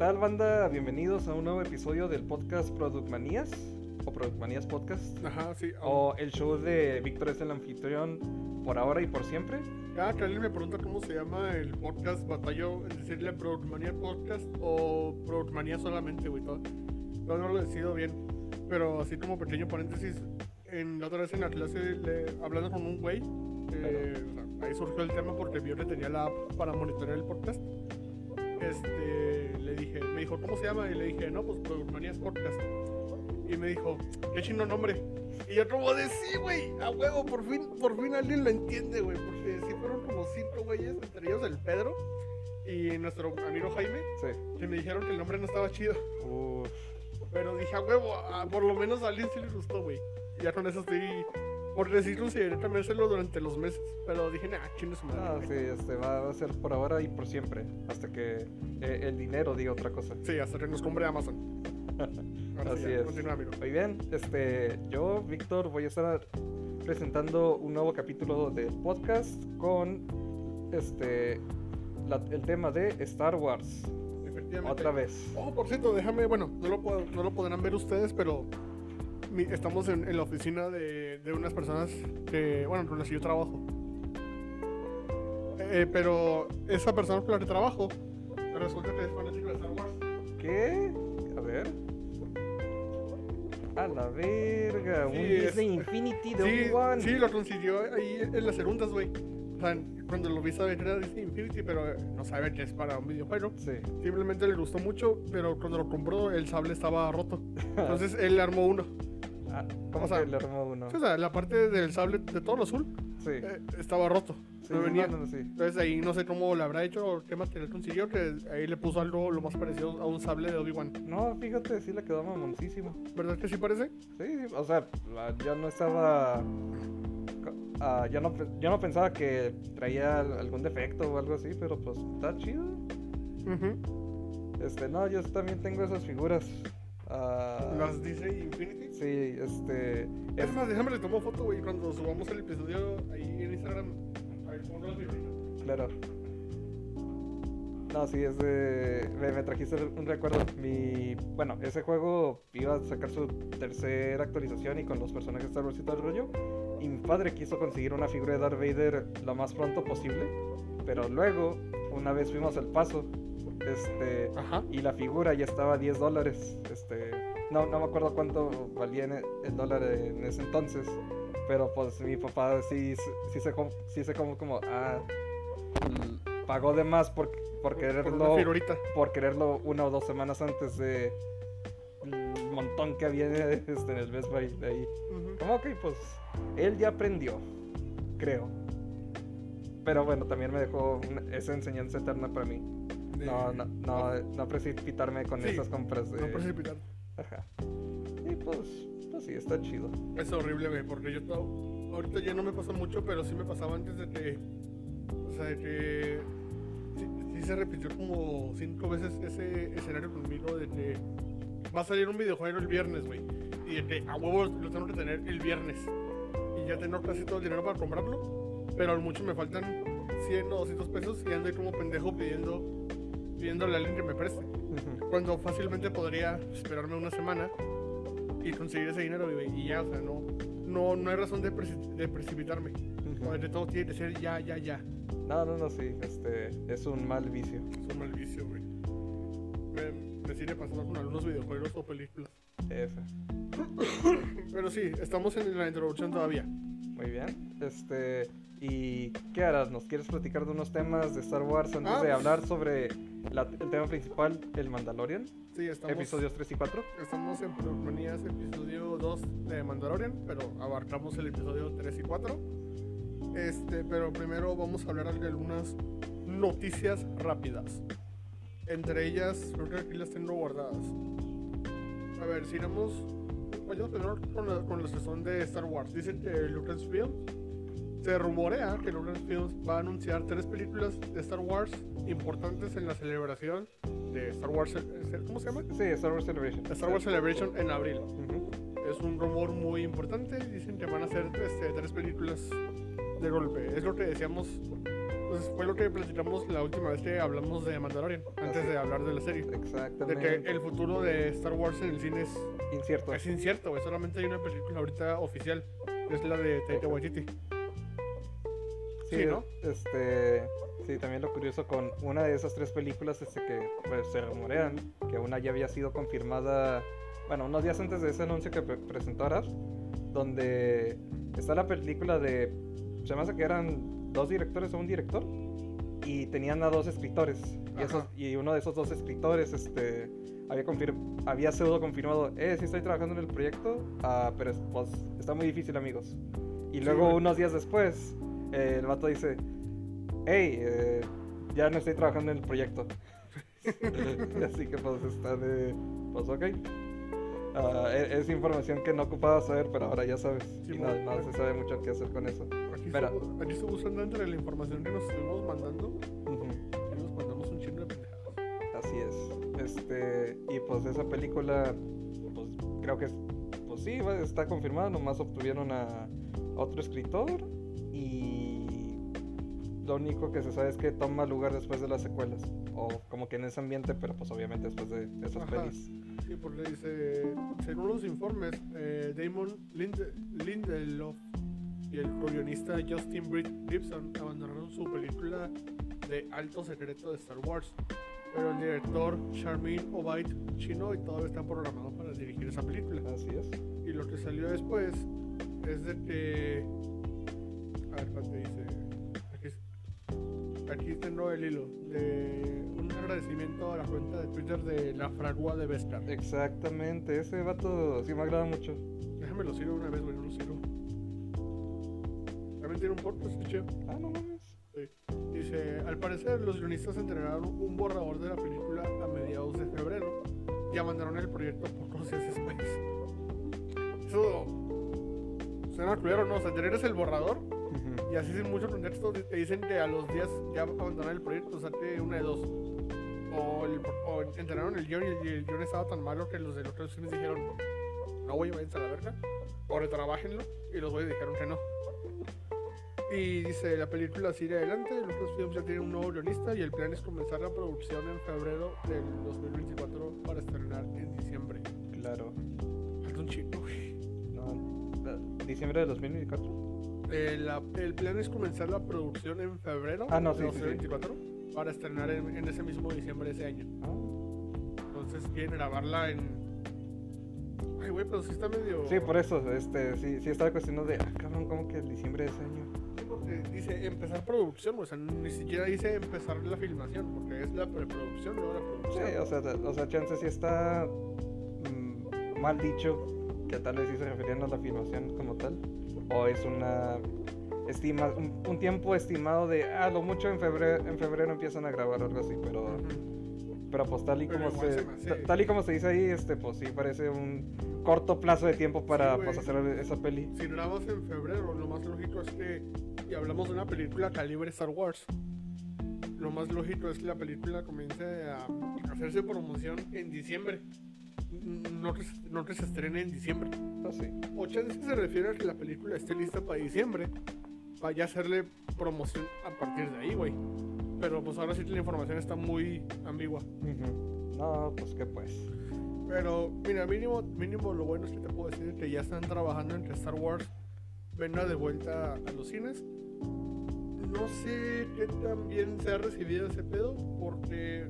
¿Qué tal, banda? Bienvenidos a un nuevo episodio del podcast Product Manías o Product Manías Podcast Ajá, sí. o el show de Víctor es el anfitrión por ahora y por siempre. Ah, que alguien me pregunta cómo se llama el podcast. Batallo en decirle Productmanía Podcast o Productmanía solamente, güey. todo. No, no lo decido bien. Pero así como pequeño paréntesis, en la otra vez en la clase, le- hablando con un güey, eh, ahí surgió el tema porque vio que tenía la app para monitorear el podcast. Este, le dije, me dijo, ¿cómo se llama? Y le dije, no, pues Productmanías Podcast. Y me dijo, qué chino nombre. Y yo como de sí, güey, a huevo, por fin, por fin alguien lo entiende, güey. Porque sí fueron como cinco güeyes, entre ellos el Pedro y nuestro amigo Jaime, Sí. que me dijeron que el nombre no estaba chido. Uf, Pero dije, a huevo, a- por lo menos a alguien sí le gustó, güey. Ya con eso estoy, por decirlo, consideré también hacerlo durante los meses. Pero dije, nah, chingue su madre. ah, güey". sí, este va a ser por ahora y por siempre. Hasta que eh, el dinero diga otra cosa. Sí, hasta que nos compre Amazon. Ahora sí, Así ya, es. Continúa, amigo. Muy bien, este, yo, Víctor, voy a estar presentando un nuevo capítulo del podcast con este la- el tema de Star Wars. Efectivamente. Otra vez. Oh, por cierto, déjame, bueno, no lo, no lo podrán ver ustedes, pero mi- estamos en, en la oficina de, de unas personas que, bueno, con las que yo trabajo. Eh, pero esa persona con la que trabajo, resulta que es fanático de Star Wars. ¿Qué? A ver. A la verga, un Sí, es- Disney Infinity de Sí, Obi-Wan. sí, lo consiguió ahí en las segundas, güey. O sea, cuando lo vi saber que era Disney Infinity, pero eh, no sabe que es para un videojuego. Sí. Simplemente le gustó mucho, pero cuando lo compró el sable estaba roto. Entonces él le armó uno. Ah, ¿Cómo O sea, que le armó uno? O sea, la parte del sable de todo lo azul Sí. eh, estaba roto. Sí, no venía. no, no, sí. Entonces ahí no sé cómo lo habrá hecho o qué material consiguió, que ahí le puso algo lo más parecido a un sable de Obi-Wan. No, fíjate, sí le quedó mamoncísimo. ¿Verdad que sí parece? Sí, sí, o sea, la- yo no estaba. ah, yo, no, yo no pensaba que traía al- algún defecto o algo así, pero pues está chido. Este, no, yo también tengo esas figuras. Ah, Las Disney Infinity. Sí, este. Es Es, más, déjame le tomo foto, güey, cuando subamos el episodio ahí en Instagram. A ver, las figuritas. claro. No, sí, es de. Me, me trajiste un recuerdo. Mi. Bueno, ese juego iba a sacar su tercera actualización y con los personajes Star Wars y todo el rollo. Y mi padre quiso conseguir una figura de Darth Vader lo más pronto posible. Pero luego, una vez fuimos al paso. Este. Ajá. Y la figura ya estaba a 10 dólares. Este. No, no me acuerdo cuánto valía en- el dólar en ese entonces. Pero pues mi papá sí, sí se sí se como como ah, pagó de más por, por quererlo por quererlo una o dos semanas antes de el montón que había este, en el Best Buy de ahí. Como ok, pues él ya aprendió, creo. Pero bueno, también me dejó una- esa enseñanza eterna para mí. De- No, no, no, no precipitarme con Sí, esas compras de... No precipitar. Ajá. Y pues, pues sí, está chido. Es horrible, güey, porque yo ahorita ya no me pasa mucho, pero sí me pasaba antes de que, o sea, de que sí, sí se repitió como cinco veces ese escenario conmigo de que va a salir un videojuego el viernes, güey, y de que a huevo lo tengo que tener el viernes y ya tengo casi todo el dinero para comprarlo, pero al mucho me faltan 100 o 200 pesos y ando ahí como pendejo pidiendo pidiéndole a alguien que me preste cuando fácilmente podría esperarme una semana y conseguir ese dinero y ya, o sea, no, no, no hay razón de, preci- de precipitarme. O de todo tiene que ser ya, ya, ya. No, no, no, sí, este, es un mal vicio. Es un mal vicio, güey. Me, me sigue pasando con algunos videojuegos o películas. F. Pero sí, estamos en la introducción todavía. Muy bien. Este, ¿y qué harás? ¿Nos quieres platicar de unos temas de Star Wars antes Ah, de pues- hablar sobre la- el tema principal, el Mandalorian? Sí, estamos, Episodios 3 y 4. estamos en Producmanías episodio 2 de Mandalorian, pero abarcamos el episodio 3 y 4. Este, pero primero vamos a hablar de algunas noticias rápidas. Entre ellas, creo que aquí las tengo guardadas. A ver, si iremos. Vayamos primero con, la- con los que son de Star Wars. Dicen que Lucasfilm se rumorea que Lucasfilm va a anunciar tres películas de Star Wars importantes en la celebración de Star Wars. ¿Cómo se llama? Sí, Star Wars Celebration. Star Wars Celebration en abril. Ujú. Es un rumor muy importante. Dicen que van a hacer este, tres películas de golpe. Es lo que decíamos Pues fue lo que platicamos la última vez que hablamos de Mandalorian, antes Así. de hablar de la serie. De Exactamente. que el futuro de Star Wars en el cine es, Incierto. es incierto. Solamente hay una película ahorita oficial, es la de Taika Waititi. Sí, ¿no? Este, sí, también lo curioso con una de esas tres películas este, que pues, se rumorean que una ya había sido confirmada, bueno, unos días antes de ese anuncio que pre- presentó Arad, donde está la película de, se me hace que eran dos directores o un director, y tenían a dos escritores, y, esos, y uno de esos dos escritores, este... Había, había pseudo confirmado, eh, sí estoy trabajando en el proyecto, ah, pero es- pues, está muy difícil amigos. Y Sí, luego güey. unos días después, eh, el vato dice, hey, eh, ya no estoy trabajando en el proyecto. Así que pues está de, pues ok. Ah, e- es información que no ocupaba saber, pero ahora ya sabes. Sí, y no, bueno, no bueno. se sabe mucho qué hacer con eso. Aquí, Espera. estuvo, aquí estuvo usando entre la información que nos estuvimos mandando y nos mandamos un chingo de pendejadas. Así es. Este, y pues esa película, pues creo que, pues sí, está confirmada, nomás obtuvieron a otro escritor y lo único que se sabe es que toma lugar después de las secuelas. O como que en ese ambiente, pero pues obviamente después de esas Ajá. pelis. Sí, porque dice, según los informes, eh, Damon Linde- Lindelof y el guionista Justin Gibson abandonaron su película de alto secreto de Star Wars. Pero el director Charmin Obaid chino y todavía está programado para dirigir esa película. Así es. Y lo que salió después es de que. A ver, ¿cuánto dice? Aquí, tengo el hilo. De un agradecimiento a la cuenta de Twitter de la fragua de Vescar. Exactamente, ese vato sí me agrada mucho. Déjame lo sigo una vez, güey, no lo sigo. También tiene un podcast, chido. Ah, no mames. Sí. Dice, al parecer los guionistas entregaron un borrador de la película a mediados de febrero y abandonaron el proyecto pocos días después. Eso suena culero, ¿no? O sea, tener el borrador Y así sin mucho contexto te dicen que a los días ya abandonaron el proyecto, o sea, que una de dos. O, el, o entregaron el guion y el, guion estaba tan malo que los de los otros filmes dijeron, no, güey, váyanse a la verga. O retrabajenlo. Y los güeyes dijeron que no. Y dice, la película sigue adelante, los otros films ya tienen un nuevo guionista y el plan es comenzar la producción en febrero del 2024 para estrenar en diciembre. Claro. Falta un chico, güey. No, ¿Diciembre de 2024? Eh, la- el plan es comenzar la producción en febrero Ah, no, del sí, sí, sí. 2024 para estrenar en, en ese mismo diciembre de ese año. Ah. Entonces quieren grabarla en... Ay, güey, pero sí está medio... Sí, por eso, este, sí, sí estaba cuestionando de, ah, cabrón, ¿cómo que diciembre de ese año? Sí, porque dice empezar producción, o sea, ni siquiera dice empezar la filmación, porque es la preproducción, no la producción. Sí, o sea, o sea, chance sí está mm, mal dicho, que tal vez sí se referían a la filmación como tal, o es una estima, un, un tiempo estimado de, ah, lo mucho en febrero, en febrero empiezan a grabar algo así, pero, pero pues tal y Pero como se, me tal y como se dice ahí, este, pues sí parece un corto plazo de tiempo para Sí, pues, hacer esa peli. Si grabas en febrero, lo más lógico es que, y hablamos de una película calibre Star Wars, lo más lógico es que la película comience a hacerse promoción en diciembre. No que, se- no que se estrene en diciembre. Pues sí. O chance se refiere a que la película esté lista para diciembre. Vaya a hacerle promoción a partir de ahí, güey. Pero pues ahora sí que la información está muy ambigua. No, pues que pues. Pero mira, mínimo, mínimo lo bueno es que te puedo decir que ya están trabajando en que Star Wars venga de vuelta a los cines. No sé qué tan bien se ha recibido ese pedo, porque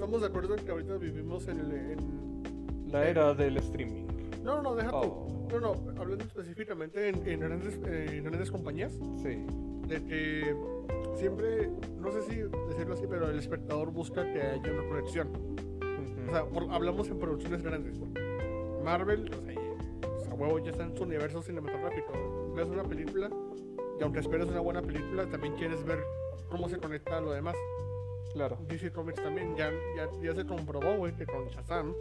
estamos de acuerdo en que ahorita vivimos en el... en- La era del streaming. No, no, deja Oh. tú. No, no, hablando específicamente en, en grandes, en grandes compañías, Sí. de que siempre, no sé si decirlo así, pero el espectador busca que haya una conexión. Ujú. O sea, por- hablamos en producciones grandes. Marvel, o sea, o sea, huevo, ya está en su universo cinematográfico. Ves una película y aunque esperes una buena película, también quieres ver cómo se conecta a lo demás. Claro. DC Comics también ya, ya, ya se comprobó, güey, que con Shazam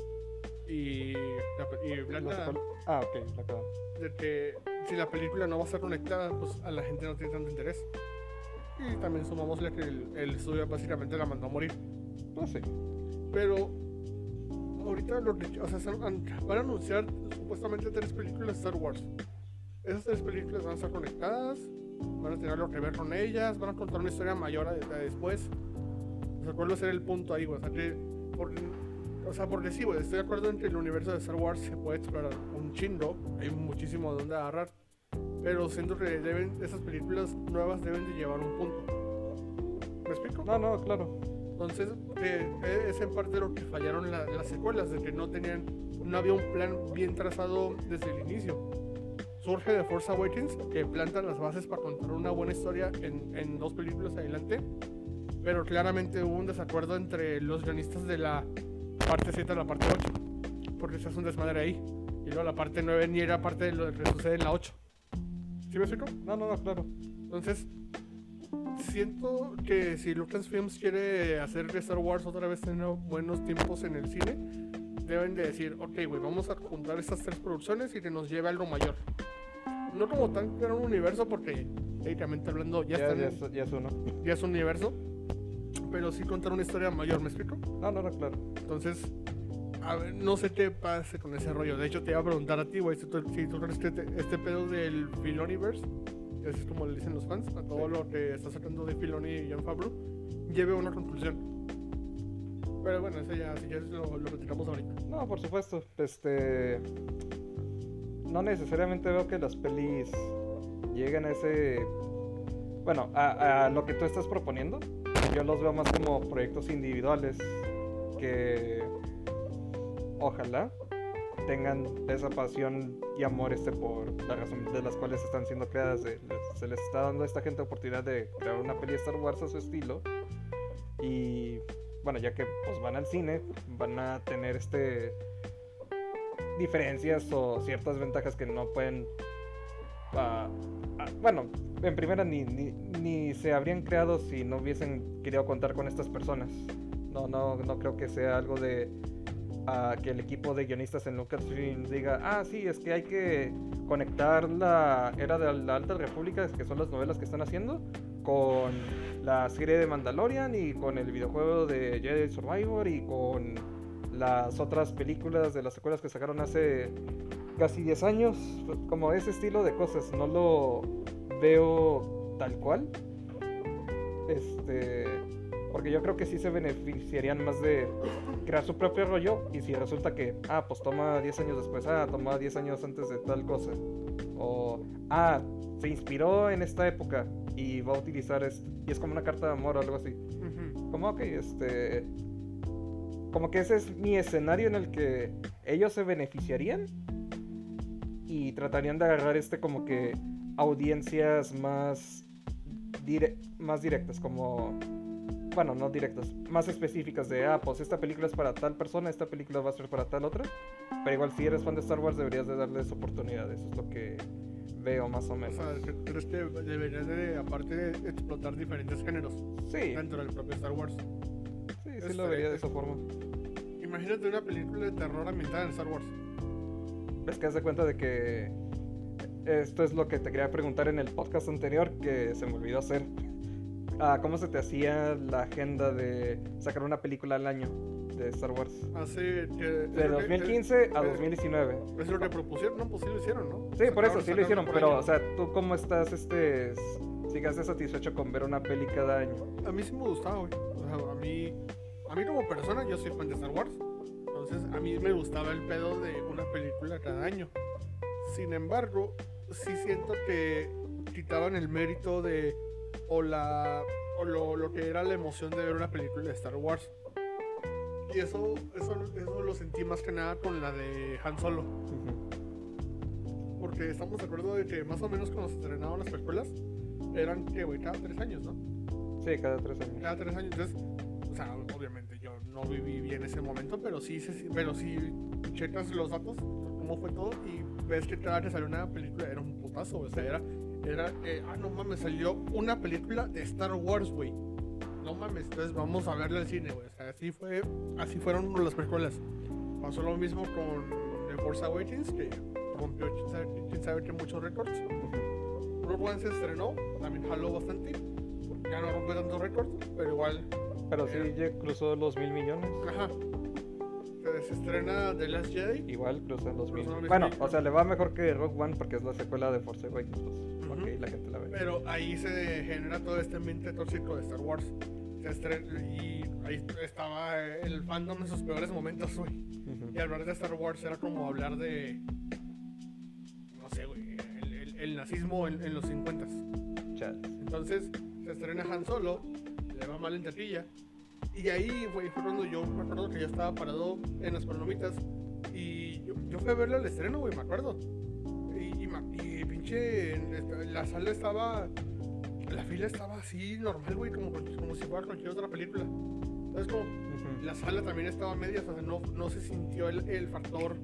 y, y Black No sé Adam, Ah, ok, la acabo. de que si la película no va a estar conectada, pues a la gente no tiene tanto interés. Y también sumámosle que el, el estudio básicamente la mandó a morir. Pues sí. Pero ahorita lo que, o sea, van a anunciar supuestamente tres películas de Star Wars. Esas tres películas van a estar conectadas van a tener algo que ver con ellas, van a contar una historia mayor a, a después. Sea, ¿cuál va a ser el punto ahí, güey? O sea, que por, o sea, porque sí, güey, estoy de acuerdo en que el universo de Star Wars se puede explorar un chingo, hay muchísimo de dónde agarrar, pero siento que deben, esas películas nuevas deben de llevar un punto. ¿Me explico? No, no, claro. Entonces, eh, es en parte lo que fallaron la- las secuelas, de que no tenían, no había un plan bien trazado desde el inicio. Surge de Force Awakens, que planta las bases para contar una buena historia en, en dos películas adelante, pero claramente hubo un desacuerdo entre los guionistas de la parte 7 a la parte 8, porque se hace un desmadre ahí, y luego la parte 9 ni era parte de lo que sucede en la 8. ¿Sí me explico? No, no, no, claro. Entonces, siento que si Lucasfilms quiere hacer que Star Wars otra vez tenga buenos tiempos en el cine, deben de decir, ok, güey, vamos a juntar estas tres producciones y que nos lleve a algo mayor. No como tan crear un universo, porque técnicamente hablando ya, Ya, ya, en- es, ya es uno. ya es un universo, pero sí contar una historia mayor, ¿me explico? No, no, no, claro. Entonces, a ver, no sé qué pase con ese rollo. De hecho, te iba a preguntar a ti, güey, si tú, si tú crees que te- este pedo del Filoniverse, que es como le dicen los fans, a todo Sí. lo que está sacando de Filoni y Jan Favreau, lleve a una conclusión. Pero bueno, eso ya, ya lo, lo retiramos ahorita. No, por supuesto. Este. No necesariamente veo que las pelis lleguen a ese. Bueno, a, a lo que tú estás proponiendo. Yo los veo más como proyectos individuales que. Ojalá tengan esa pasión y amor este por la razón de las cuales están siendo creadas. se les está dando a esta gente oportunidad de crear una peli Star Wars a su estilo. Y bueno, ya que pues van al cine, van a tener este diferencias o ciertas ventajas que no pueden bueno, en primera ni, ni, ni se habrían creado si no hubiesen querido contar con estas personas. No, no, no creo que sea algo de que el equipo de guionistas en Lucasfilm diga, ah, sí, es que hay que conectar la era de la Alta República, que son las novelas que están haciendo, con la serie de Mandalorian y con el videojuego de Jedi Survivor y con las otras películas de las secuelas que sacaron hace casi 10 años. Como ese estilo de cosas, no lo veo tal cual. Este. Porque yo creo que sí se beneficiarían más de crear su propio rollo. Y si resulta que, ah, pues toma 10 años después, ah, toma 10 años antes de tal cosa. O, ah, se inspiró en esta época y va a utilizar esto. Y es como una carta de amor o algo así. Como, ok, este. Como que ese es mi escenario en el que ellos se beneficiarían y tratarían de agarrar este como que audiencias más, dire- más directas, como, bueno, no directas, más específicas de, ah, pues esta película es para tal persona, esta película va a ser para tal otra, pero igual si eres fan de Star Wars deberías de darles oportunidades, eso es lo que veo más o O menos. sea, ¿cre- ¿crees que deberían de, aparte de explotar diferentes géneros Sí, dentro del propio Star Wars? Sí, sí este, lo vería de esa forma. Imagínate una película de terror ambientada en Star Wars. Ves que haz de cuenta de que esto es lo que te quería preguntar en el podcast anterior que se me olvidó hacer. Ah, ¿Cómo se te hacía la agenda de sacar una película al año de Star Wars? Hace que... De 2015 a eh, 2019. Es lo que propusieron, no, pues sí lo hicieron, ¿no? Sí, por eso Sacaron- sí lo hicieron, sacaron pero, año. o sea, ¿tú cómo estás, este, sigas satisfecho con ver una peli cada año? A mí sí me gustaba, güey. O sea, a mí, a mí como persona, yo soy fan de Star Wars. Entonces, a mí me gustaba el pedo de una película cada año. Sin embargo, sí siento que quitaban el mérito de. o la. o lo, lo que era la emoción de ver una película de Star Wars. Y eso, eso, eso lo sentí más que nada con la de Han Solo. Porque estamos de acuerdo de que más o menos cuando se estrenaban las películas, eran que, güey, cada tres años, ¿no? Sí, cada tres años. cada tres años. Entonces, sea, obviamente yo no viví bien ese momento, pero sí, pero sí checas los datos, cómo fue todo, y ves que cada que salió una película era un putazo, o sea, era, era, eh, ah, no mames, salió una película de Star Wars, güey. No mames, entonces vamos a verla al cine, güey. O sea, así fue, así fueron las películas. Pasó lo mismo con The Force Awakens, que rompió quién sabe, qué muchos récords. Rogue One se estrenó, también jaló bastante. Ya no rompió tantos récords, pero igual Pero sí, ya cruzó los mil millones. Ajá. se estrena The Last Jedi. Igual cruzan los mismos. los Bueno, o sea, le va mejor que Rogue One porque es la secuela de Force Awakens. Pues, Ujú. ok, la gente la ve. Pero ahí se genera todo este ambiente tóxico de Star Wars. Se estrena, y ahí estaba el fandom en sus peores momentos, güey. Ujú. Y hablar de Star Wars era como hablar de. No sé, güey. El, el- el nazismo en, en los 50 Chales. Entonces se estrena Han Solo, le va mal en taquilla. Y ahí güey, fue cuando yo me acuerdo que yo estaba parado en las palomitas. Y yo, yo fui a verle al estreno, güey, me acuerdo. Y, y, y pinche. en La sala estaba. La fila estaba así normal, güey, como, como si fuera cualquier otra película. ¿Sabes cómo? Ujú. La sala también estaba a medias, o sea, no, no se sintió el, el factor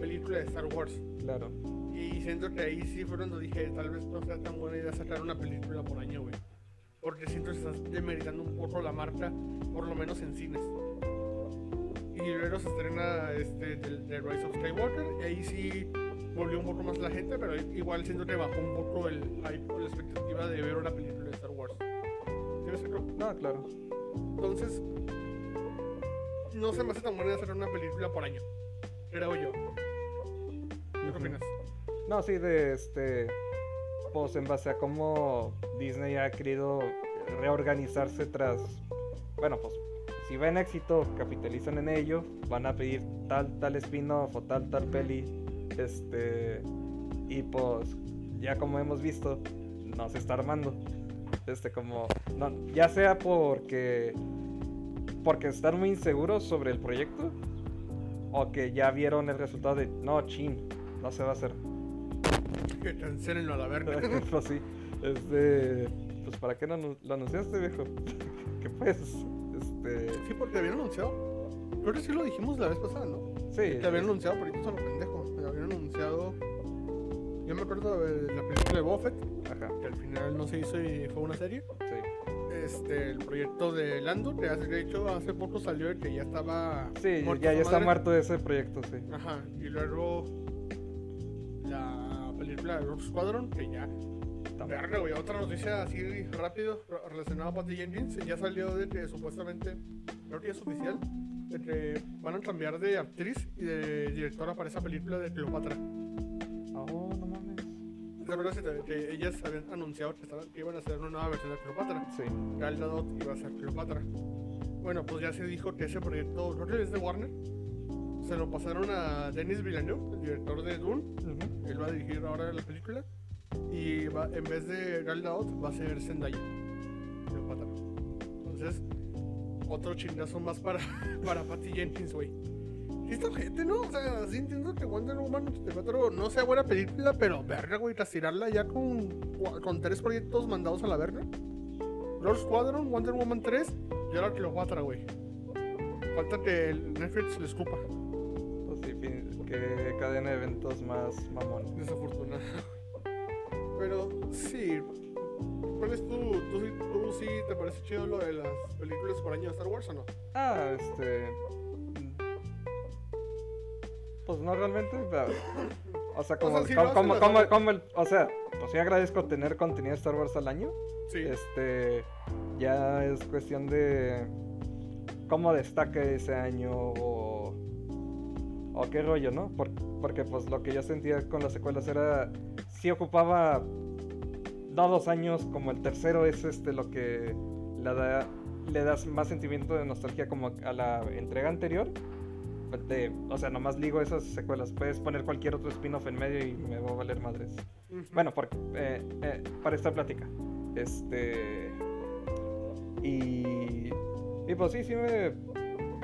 película de Star Wars. Claro. Y siento que ahí sí fue cuando dije, tal vez no sea tan buena idea sacar una película por año, güey. Porque siento que estás demeritando un poco la marca, por lo menos en cines. Y luego se estrena este, The, Rise of Skywalker, y ahí sí volvió un poco más la gente, pero igual siento que bajó un poco el hype o la expectativa de ver una película de Star Wars. ¿Sí me explico? No, claro. Entonces, no se me hace tan buena hacer una película por año, creo yo. ¿Qué Ujú. opinas? No, sí, de este. Pues en base a cómo Disney ha querido reorganizarse tras. Bueno, pues si ven éxito, capitalizan en ello, van a pedir tal, tal spin-off o tal, tal peli. Este. Y pues, ya como hemos visto, no se está armando. Este, como. No, ya sea porque. Porque están muy inseguros sobre el proyecto. O que ya vieron el resultado de. No, chin, no se va a hacer. Que cancelenlo a la verga. pues sí. Este. Pues para qué no lo anunciaste, viejo. que pues. Este. Sí, porque habían anunciado. Creo que sí lo dijimos la vez pasada, ¿no? Sí. Te habían anunciado, pero yo son los pendejos. Me habían anunciado. Yo me acuerdo de la película de Buffett, Ajá. que al final no se hizo y fue una serie. Sí. Este, el proyecto de Lando, que hace, de hecho hace poco salió de que ya estaba. Sí, ya, ya está muerto ese proyecto, sí. Ajá, y luego película de Rogue Squadron, que ya. Verga, güey, otra noticia así rápido re- relacionada a Patty Jenkins. Ya salió de que supuestamente, creo que es oficial, de que van a cambiar de actriz y de directora para esa película de Cleopatra. Oh, no mames. ¿Te acuerdas que, te- que ellas habían anunciado que, estaban- que iban a hacer una nueva versión de Cleopatra? Sí. Gal Gadot iba a ser Cleopatra. Bueno, pues ya se dijo que ese proyecto, creo que es de Warner, se lo pasaron a Denis Villeneuve, el director de Dune. Ujú. Él va a dirigir ahora la película. Y va, en vez de Gal Gadot, va a ser Zendaya. Entonces, otro chingazo más para, para Patty Jenkins, güey. Sí está gente, ¿no? O sea, sí entiendo que Wonder Woman 84 no sea buena película, pero verga, güey, tras tirarla ya con, con tres proyectos mandados a la verga. Rogue Squadron, Wonder Woman 3 y ahora Cleopatra, güey. Falta que el Netflix le escupa. Que cadena de eventos más mamón. Desafortunado. Pero sí. ¿Cuál es tu, tú, sí- tú sí te parece chido lo de las películas por año de Star Wars o no? Ah, este. Pues no realmente. pero- O sea, como, sea, como, como, como- o sea- como el. O sea, pues sí agradezco tener contenido de Star Wars al año. Sí. Este. Ya es cuestión de. Cómo destaca ese año o. O qué rollo, ¿no? Por- porque pues lo que yo sentía con las secuelas era. Sí ocupaba. No dos años, como el tercero es este lo que le da, le das más sentimiento de nostalgia como a la entrega anterior. De- o sea, nomás ligo esas secuelas. Puedes poner cualquier otro spin-off en medio y me va a valer madres. Ujú. Bueno, por- eh, eh, para esta plática. Este. Y. Y pues sí, sí me,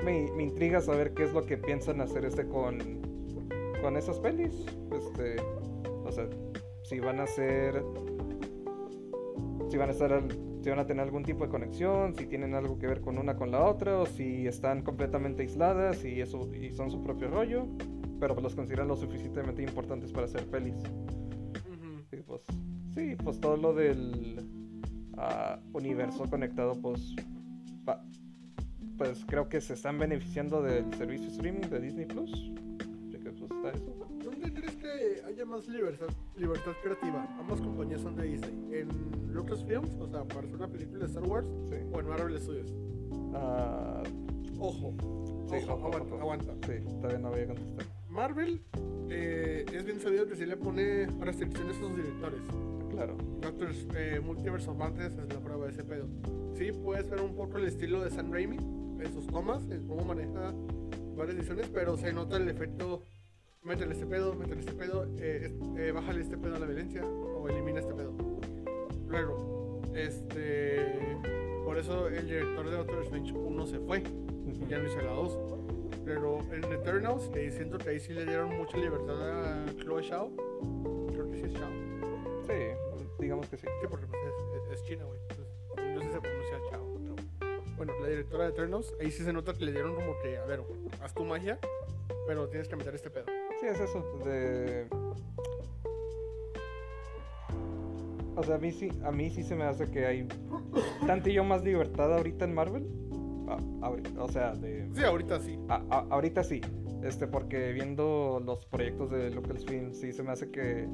me, me intriga saber qué es lo que piensan hacer este con. Con esas pelis. Este. O sea, si van a ser. Si van a estar. al- Si van a tener algún tipo de conexión, si tienen algo que ver con una con la otra, o si están completamente aisladas y eso y son su propio rollo, pero los consideran lo suficientemente importantes para hacer pelis. Pues, sí, pues todo lo del ah, universo conectado, pues, va- pues creo que se están beneficiando del servicio streaming de Disney Plus. Así que, pues, está eso. ¿Dónde crees que haya más libertad, libertad creativa? Ambas compañías son de Disney. ¿En Lucasfilms, o sea, para hacer una película de Star Wars? Sí. ¿O en Marvel Studios? Ah, Ojo, Sí, Ojo, ojo, aguanta, ojo. aguanta. Sí, todavía no voy a contestar. Marvel eh, es bien sabido que sí le pone restricciones a sus directores. Claro. Doctor eh, Multiverse of Madness es la prueba de ese pedo. Sí, puedes ver un poco el estilo de Sam Raimi en sus tomas, en cómo maneja varias ediciones, pero se nota el efecto. Métele este pedo, métele este pedo, eh, eh, bájale este pedo a la violencia o elimina este pedo. Luego, este. Por eso el director de Doctor Strange 1 se fue, Ujú. ya no hizo la 2. Pero en Eternals, que siento que ahí sí le dieron mucha libertad a Chloe Shao. Creo que sí es Shao. Sí, digamos que sí. Sí, porque pues, es, es- es China, güey. Entonces, yo sí se pronuncia Chao. Bueno, la directora de Eternals, ahí sí se nota que le dieron como que, a ver, haz tu magia, pero tienes que meter este pedo. Sí, es eso. De... O sea, a mí sí, a mí sí se me hace que hay tantillo más libertad ahorita en Marvel. O sea, de Sí, ahorita sí. a- ahorita sí. Este, porque viendo los proyectos de Lucasfilm, sí se me hace que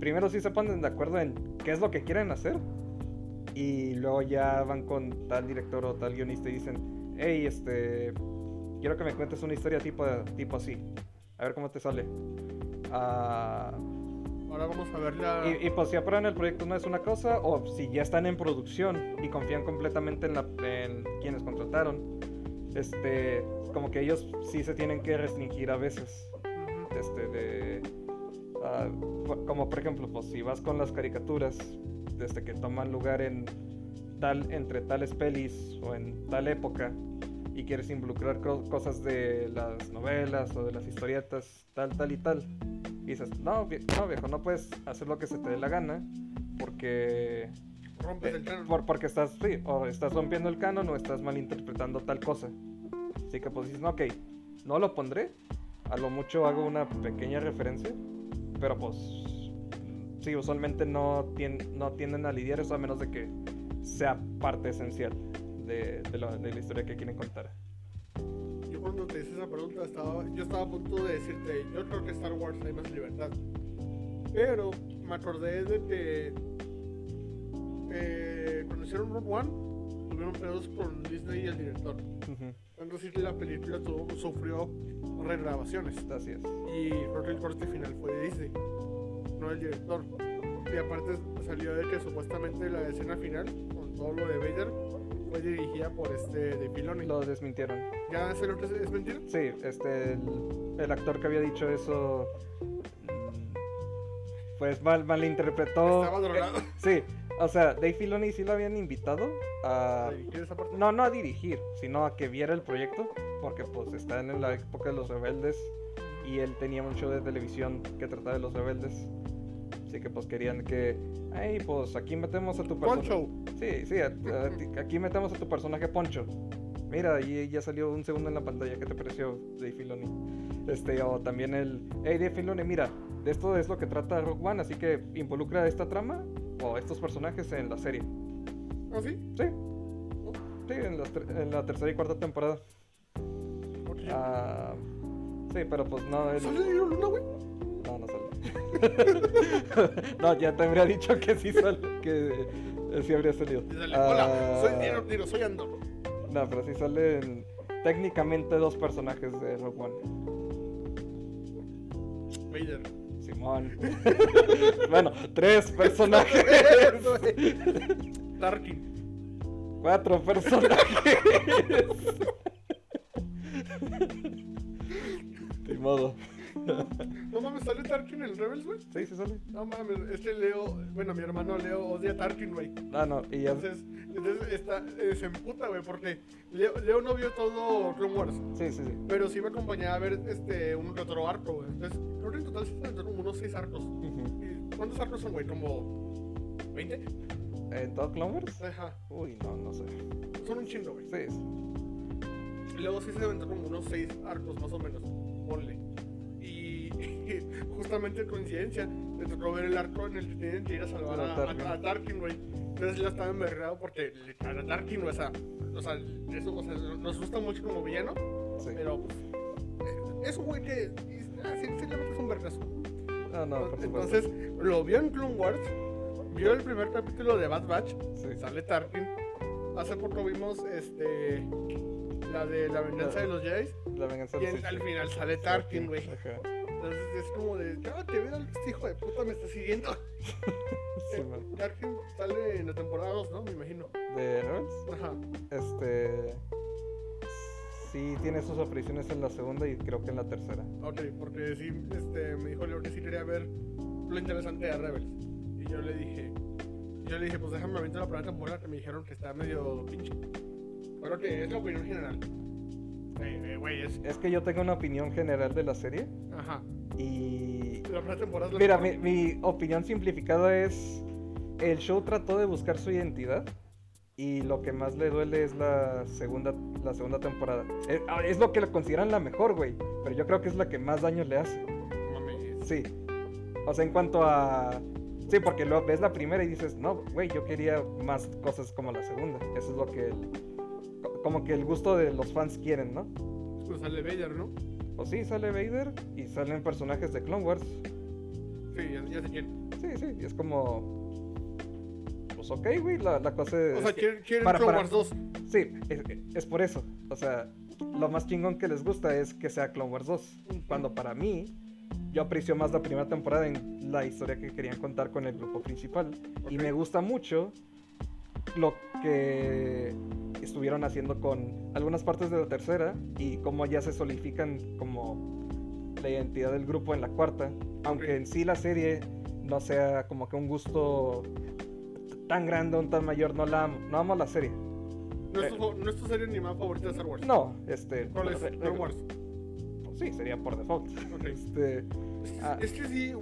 primero sí se ponen de acuerdo en qué es lo que quieren hacer. Y luego ya van con tal director o tal guionista y dicen, hey, este, quiero que me cuentes una historia tipo, tipo así. A ver cómo te sale. Ah, Ahora vamos a ver la. y, y pues si aprueban el proyecto no es una cosa, o si ya están en producción y confían completamente en, la, en quienes contrataron, este, como que ellos sí se tienen que restringir a veces, este, de, po- como por ejemplo, pues si vas con las caricaturas, desde que toman lugar en tal, entre tales pelis o en tal época, y quieres involucrar co- cosas de las novelas o de las historietas, tal, tal y tal. Y dices, no, vie- no viejo, no puedes hacer lo que se te dé la gana porque Rompes eh, el canon. por- porque estás sí, o estás rompiendo el canon o estás malinterpretando tal cosa. Así que pues dices, no, ok, no lo pondré. A lo mucho hago una pequeña referencia. Pero pues sí, usualmente no, tien- no tienden a lidiar eso a menos de que sea parte esencial de, de la- de la historia que quieren contar. Yo cuando te hice esa pregunta, estaba, yo estaba a punto de decirte, yo creo que Star Wars hay más libertad. Pero me acordé de que eh, cuando hicieron Rogue One, tuvieron pedos con Disney y el director. Tanto así que la película tuvo- sufrió regrabaciones. Así es. Y creo que el corte final fue de Disney, no del director. Y aparte salió de que supuestamente la escena final, con todo lo de Vader, fue dirigida por este de Filoni. Lo desmintieron. ¿Ya se lo mentira? Sí, este, el, el actor que había dicho eso, mm, pues mal, malinterpretó. Estaba drogado. Eh, sí, o sea, Dave Filoni sí lo habían invitado a... ¿A dirigir esa parte? No, no a dirigir, sino a que viera el proyecto, porque pues están en la época de los rebeldes y él tenía un show de televisión que trataba de los rebeldes. Así que pues querían que, ay, pues aquí metemos a tu personaje. Poncho. Sí, sí, a- a ti- aquí metemos a tu personaje Poncho. Mira, y ya salió un segundo en la pantalla. ¿Qué te pareció, Dave Filoni? Este, o también el. Hey, Dave Filoni, mira, de esto es lo que trata Rogue One, así que involucra esta trama o estos personajes en la serie. ¿Ah, sí? Sí, sí, en, la tercera y cuarta temporada. Ok. Ah, sí, pero pues no, él- ¿Sale Luna, güey? no, no sale. no, ya te habría dicho que sí sale, que eh, sí habría salido. Y sale, Hola, soy Ah, Diego, digo, soy Andor. No, pero sí salen técnicamente dos personajes de Rogue One. Vader. Simón. bueno, tres personajes. Tarkin. Cuatro personajes. Ni modo. No mames, ¿sale Tarkin en el Rebels, güey? Sí, sí sale. No mames, este Leo, bueno, mi hermano Leo odia a Tarkin, güey. Ah, no, y ya. Entonces, entonces está, eh, se emputa, güey, porque Leo, Leo no vio todo Clone Wars. Sí, sí, sí. Pero sí me acompañaba a ver este, un otro arco, güey. Entonces, creo que en total se aventó como unos 6 arcos. Ujú. ¿Y ¿Cuántos arcos son, güey? ¿Como 20? ¿En todo Clone Wars? Ajá. Uy, no, no sé. Son un chingo, güey. Sí, sí. Luego sí se aventó como unos 6 arcos, más o menos. Ponle. Y justamente coincidencia, me tocó ver el arco en el que tienen que ir a salvar A Tarkin. a- a Tarkin, güey. Entonces yo estaba envergado porque a Tarkin, güey, o sea, o sea, eso, o sea, nos gusta mucho como villano, sí. pero pues, eh, es un güey que ah, le metes un vergazo. No, no, por supuesto. Entonces lo vio en Clone Wars, vio el primer capítulo de Bad Batch, Sí. sale Tarkin. Hace poco vimos este la de la venganza de los Jedi. La venganza Y de los al Sith. final sale Tarkin, güey. Entonces es como de, ya te veo, este hijo de puta me está siguiendo. Sí, Eh, man. Tarkin sale en la temporada 2, ¿no? Me imagino. De Rebels. Ajá. Este. Sí, tiene sus apariciones en la segunda y creo que en la tercera. Ok, porque sí, este, me dijo Leo que sí quería ver lo interesante de Rebels. Y yo le dije, yo le dije, pues déjame aventar la primera temporada que me dijeron que está medio pinche. Pero que es la opinión general. Eh, eh, Güey, es. Es que yo tengo una opinión general de la serie Ajá. y. La primera temporada Mira, mi, mi opinión simplificada es. El show trató de buscar su identidad. Y lo que más le duele es la segunda, la segunda temporada. Es, ah, es lo que le consideran la mejor, güey. Pero yo creo que es la que más daño le hace. Mames. Sí. O sea, en cuanto a. Sí, porque lo ves la primera y dices, no, güey, yo quería más cosas como la segunda. Eso es lo que. el- como que el gusto de los fans quieren, ¿no? Pues sale Vader, ¿no? Pues sí, sale Vader y salen personajes de Clone Wars. Sí, ya, ya sé quién. Sí, sí, y es como. Pues ok, güey, la, la cosa es. O sea, quieren, quieren para- Clone para- Wars 2. Sí, es, es por eso. O sea, lo más chingón que les gusta es que sea Clone Wars 2. Cuando para mí, yo aprecio más la primera temporada en la historia que querían contar con el grupo principal. Y Ok. me gusta mucho lo que estuvieron haciendo con algunas partes de la tercera y cómo ya se solidifican como la identidad del grupo en la cuarta. Aunque en sí la serie no sea como que un gusto tan grande, un tan mayor, no la amo, no amo la serie. No es, tu, no es tu serie animada favorita de Star Wars. No, este. ¿Cuál es? re- Clone Wars. sí, sería por default. Este. Es que, Ah. es que sí,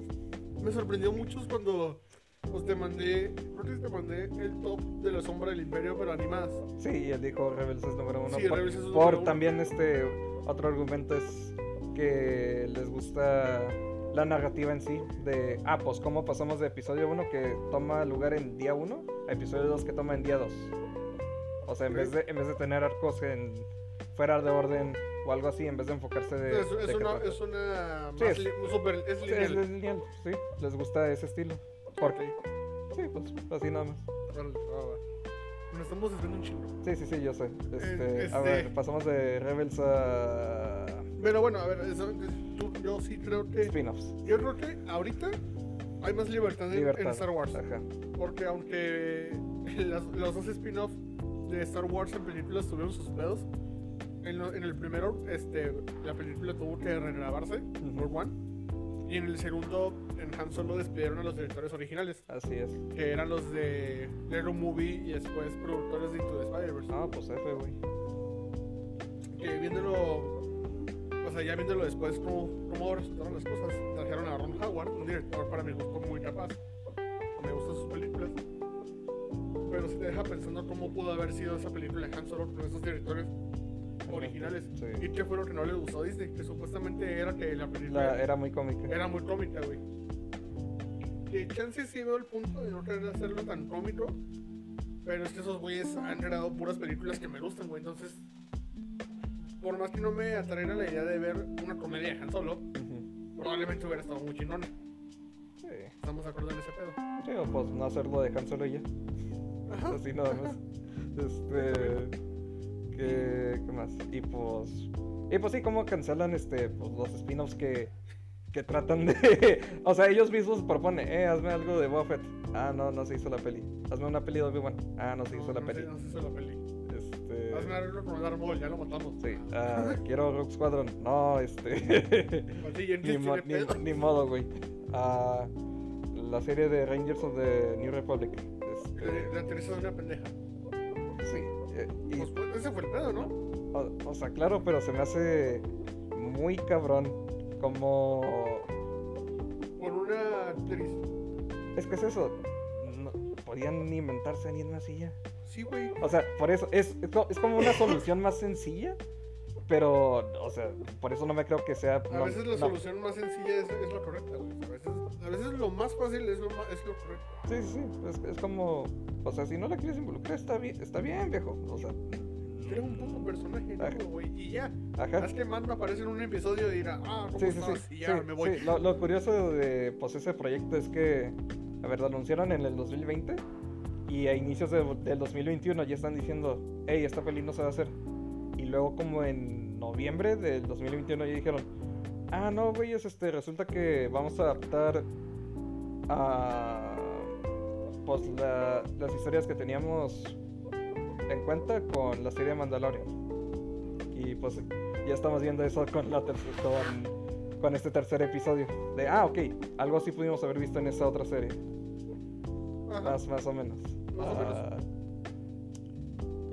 me sorprendió mucho cuando pues, te mandé, creo que te mandé el top de la sombra del imperio, pero animadas. Sí, él dijo Rebels es número uno. Sí, por, Rebels es por número uno. también este. Otro argumento es que les gusta la narrativa en sí. De. Ah, pues cómo pasamos de episodio 1 que toma lugar en día 1 a episodio 2 que toma en día 2. O sea, en, vez de, en vez de tener arcos en fuera de orden o algo así, en vez de enfocarse de. es, de una, es una Sí, es- super, es lineal. es lineal, sí, les gusta ese estilo. Porque, sí, pues así nada más. Nos estamos desviando un chingo. Sí, sí, sí, yo sé. Este, A este- ver, pasamos de Rebels a Pero bueno, a ver, eso, tú- yo sí creo que. spin-offs. Yo creo que ahorita hay más libertad en, en Libertad. Star Wars. Ajá. Porque aunque las- los dos spin-off de Star Wars en películas tuvieron sus pedos, en, lo- en el primero este, la película tuvo que regrabarse por Ujú. One. Y en el segundo, en Han Solo despidieron a los directores originales, Así es. que eran los de Lego Movie y después productores de Into the Spider-Verse. Ah, pues F, güey. Que viéndolo, o sea, ya viéndolo después, cómo, cómo resultaron las cosas, trajeron a Ron Howard, un director para mi gusto muy capaz. Me gustan sus películas. Pero si te deja pensando cómo pudo haber sido esa película de Han Solo con esos directores originales. Sí. ¿Y qué fue lo que no le gustó Disney? Que supuestamente era que la película La, era muy cómica. era muy cómica, güey. Que chance sí veo el punto de no querer hacerlo tan cómico. Pero es que esos güeyes han creado puras películas que me gustan, güey. Entonces, por más que no me atraera la idea de ver una comedia de Han Solo, Ujú. probablemente hubiera estado muy chingona. Sí. Estamos de acuerdo en ese pedo. Sí, pues no hacerlo de Han Solo y ya. Así nada más. Este. ¿Qué, qué más? Y pues. Y pues sí, cómo cancelan este, pues, los spin-offs que, que tratan de. o sea, ellos mismos proponen, eh, hazme algo de Buffett. Ah, no, no se hizo la peli. Hazme una peli de Obi-Wan. Ah, no se hizo la peli. No se hizo la peli. Este. Hazme algo con Darth Maul, ya lo matamos. Sí, ah, quiero Rogue Squadron. No, este. Jenkins ni, mo- tiene ni- pedo. ni modo, güey. Ah, la serie de Rangers of the New Republic. Este, Le- Le aterrizó de una pendeja. sí. eh, y, Pues, pues, ese fue el pedo, ¿no? o, o sea, claro, pero se me hace muy cabrón como... Por una actriz. Es que es eso. No, podían ni inventarse a alguien más y ya. Sí, güey. O sea, por eso, es, es, co- es como una solución más sencilla. Pero, o sea, por eso no me creo que sea... A no- veces la no. solución más sencilla es, es la correcta, güey. A veces, a veces lo más fácil es lo, es lo correcto. Sí, sí, sí. Es, es como... O sea, si no la quieres involucrar, está bien, está bien, viejo. O sea... Crea un puto personaje nuevo, güey. Y ya. Ajá. Haz que Mando aparece en un episodio y dirá, ah, ¿cómo Sí, estás? sí. Y ya me voy. sí. Lo, lo curioso de pues, ese proyecto es que, a ver, lo anunciaron en el 2020 y a inicios de- del 2021 ya están diciendo, hey, esta peli no se va a hacer. Y luego como en noviembre del 2021 ya dijeron, ah, no, güeyes, este, resulta que vamos a adaptar a pues la- las historias que teníamos en cuenta con la serie Mandalorian. Y pues ya estamos viendo eso con, la con, con este tercer episodio. De, ah, ok, algo así pudimos haber visto en esa otra serie. Ajá. Más, más o menos. Más o menos. Ah,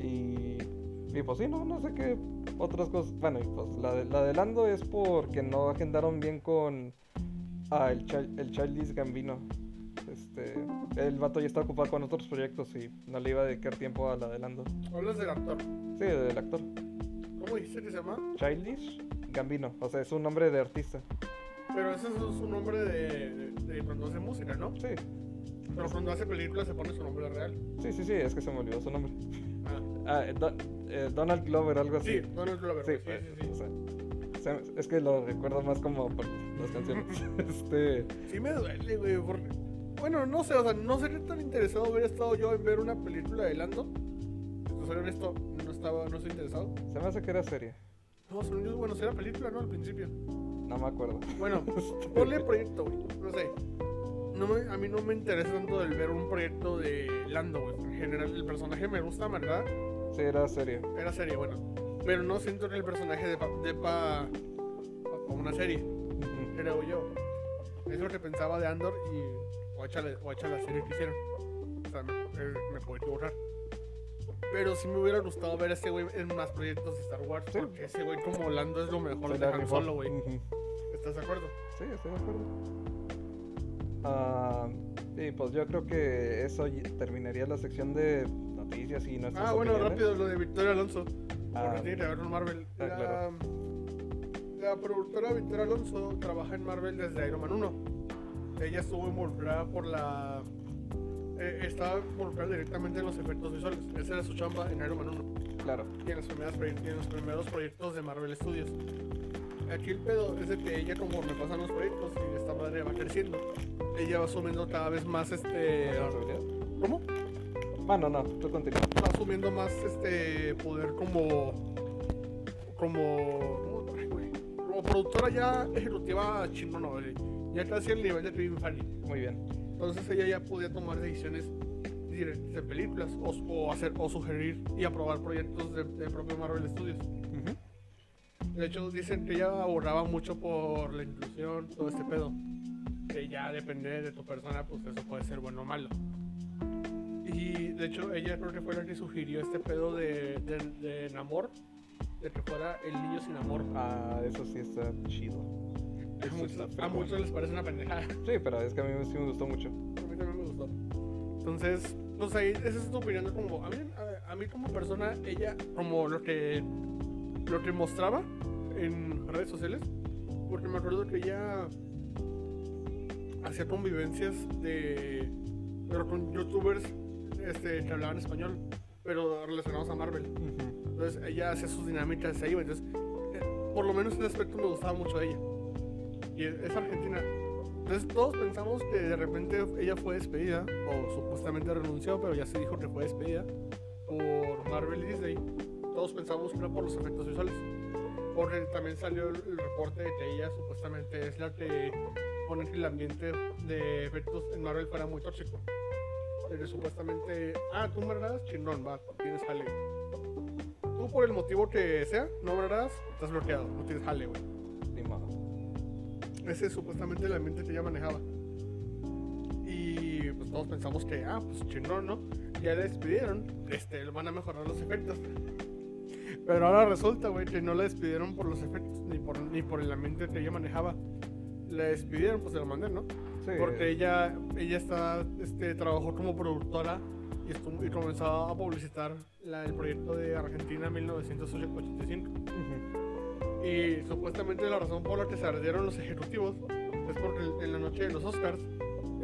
y, y pues sí, no, no sé qué otras cosas. Bueno, y pues la de, la de Lando es porque no agendaron bien con ah, el, Chil- el Childish Gambino. Este, el vato ya está ocupado con otros proyectos y no le iba a dedicar tiempo a la de Lando. Hablas del actor. Sí, del actor. ¿Cómo dijiste que se llama? Childish Gambino. O sea, es un nombre de artista. Pero ese es su nombre de, de, de cuando hace música, ¿no? Sí, Pero cuando hace películas se pone su nombre real. sí, sí, sí, es que se me olvidó su nombre. Ah. Ah, Don- eh, Donald Glover, algo así. Sí, Donald Glover. Sí, sí, pues, sí, o sea, se- es que lo recuerdo más como por las canciones. este, sí. Sí me duele, güey. porque- Bueno, no sé, o sea, no sería tan interesado hubiera estado yo en ver una película de Lando. Si soy honesto, no estaba, no estoy interesado. se me hace que era serie. No, según yo, bueno, será película, ¿no? Al principio. No me acuerdo. Bueno, ponle proyecto, güey. No sé. No me- a mí no me interesa tanto el ver un proyecto de Lando, güey. En general, el personaje me gusta, ¿verdad? Sí, era serie. Era serie, bueno. Pero no siento que el personaje de pa, de pa, como una serie, creo yo. Es lo que pensaba de Andor y. O hecha la, o hecha la serie que hicieron. O sea, me, eh, me puedo equivocar. Pero sí me hubiera gustado ver a ese güey en más proyectos de Star Wars. Sí. Porque ese güey como Lando es lo mejor Se de Han. Solo, güey. ¿Estás de acuerdo? Sí, estoy de acuerdo. Ah, sí, pues yo creo que eso terminaría la sección de noticias y nuestras Ah, bueno, opiniones. rápido, lo de Victoria Alonso. Ah, tiene que ver con Marvel. Ah, la, claro. la productora Victoria Alonso trabaja en Marvel desde Iron Man 1. Ella estuvo involucrada por la. eh, estaba involucrada directamente en los efectos visuales. Esa era su chamba en Iron Man 1. claro. Y en los, y en los primeros proyectos de Marvel Studios. Aquí el pedo es de que ella, conforme pasan los proyectos y esta madre va creciendo, ella va asumiendo cada vez más este. ¿Cómo? Bueno, no, tú continúa. va asumiendo más este poder como como como productora ya ejecutiva chingona güey. Ya casi al nivel de Kevin Feige Muy bien. entonces ella ya podía tomar decisiones directas de películas o, o hacer o sugerir y aprobar proyectos de, de propio Marvel Studios. De hecho dicen que ella abogaba mucho por la inclusión todo este pedo que ya depende de tu persona pues eso puede ser bueno o malo. Y de hecho ella creo que fue la que sugirió este pedo de, de, de Namor de que fuera el niño sin amor. Ah, eso sí está chido. A muchos, a muchos les parece una pendejada Sí, pero es que a mí sí me gustó mucho. a mí también me gustó entonces pues ahí esa es tu opinión como a mí, a, a mí como persona ella como lo que lo que mostraba en redes sociales porque me acuerdo que ella hacía convivencias de pero con youtubers este, que hablaban español pero relacionados a Marvel Ujú. entonces ella hacía sus dinámicas ahí, güey. entonces eh, por lo menos ese aspecto me gustaba mucho de ella. Y es, argentina. Entonces todos pensamos que de repente ella fue despedida, o supuestamente renunció, pero ya se dijo que fue despedida por Marvel y Disney. Todos pensamos que era por los efectos visuales. Porque también salió el, reporte de que ella supuestamente es la que pone que el ambiente de efectos en Marvel fuera muy tóxico. Que supuestamente, ah, tú me chingón, va, tienes jale. Tú por el motivo que sea, no me estás bloqueado, no tienes jale, güey. Ese es supuestamente el ambiente que ella manejaba. Y pues todos pensamos que, ah, pues chingón, ¿no? Ya la despidieron, este, le van a mejorar los efectos. Pero ahora resulta, güey, que no la despidieron por los efectos ni por, ni por el ambiente que ella manejaba. La despidieron, pues se la mandé, ¿no? Sí, Porque ella, ella está, este, trabajó como productora y, estuvo, y comenzó a publicitar la- el proyecto de Argentina 1985. ujú. Y supuestamente la razón por la que se ardieron los ejecutivos es porque en la noche de los Oscars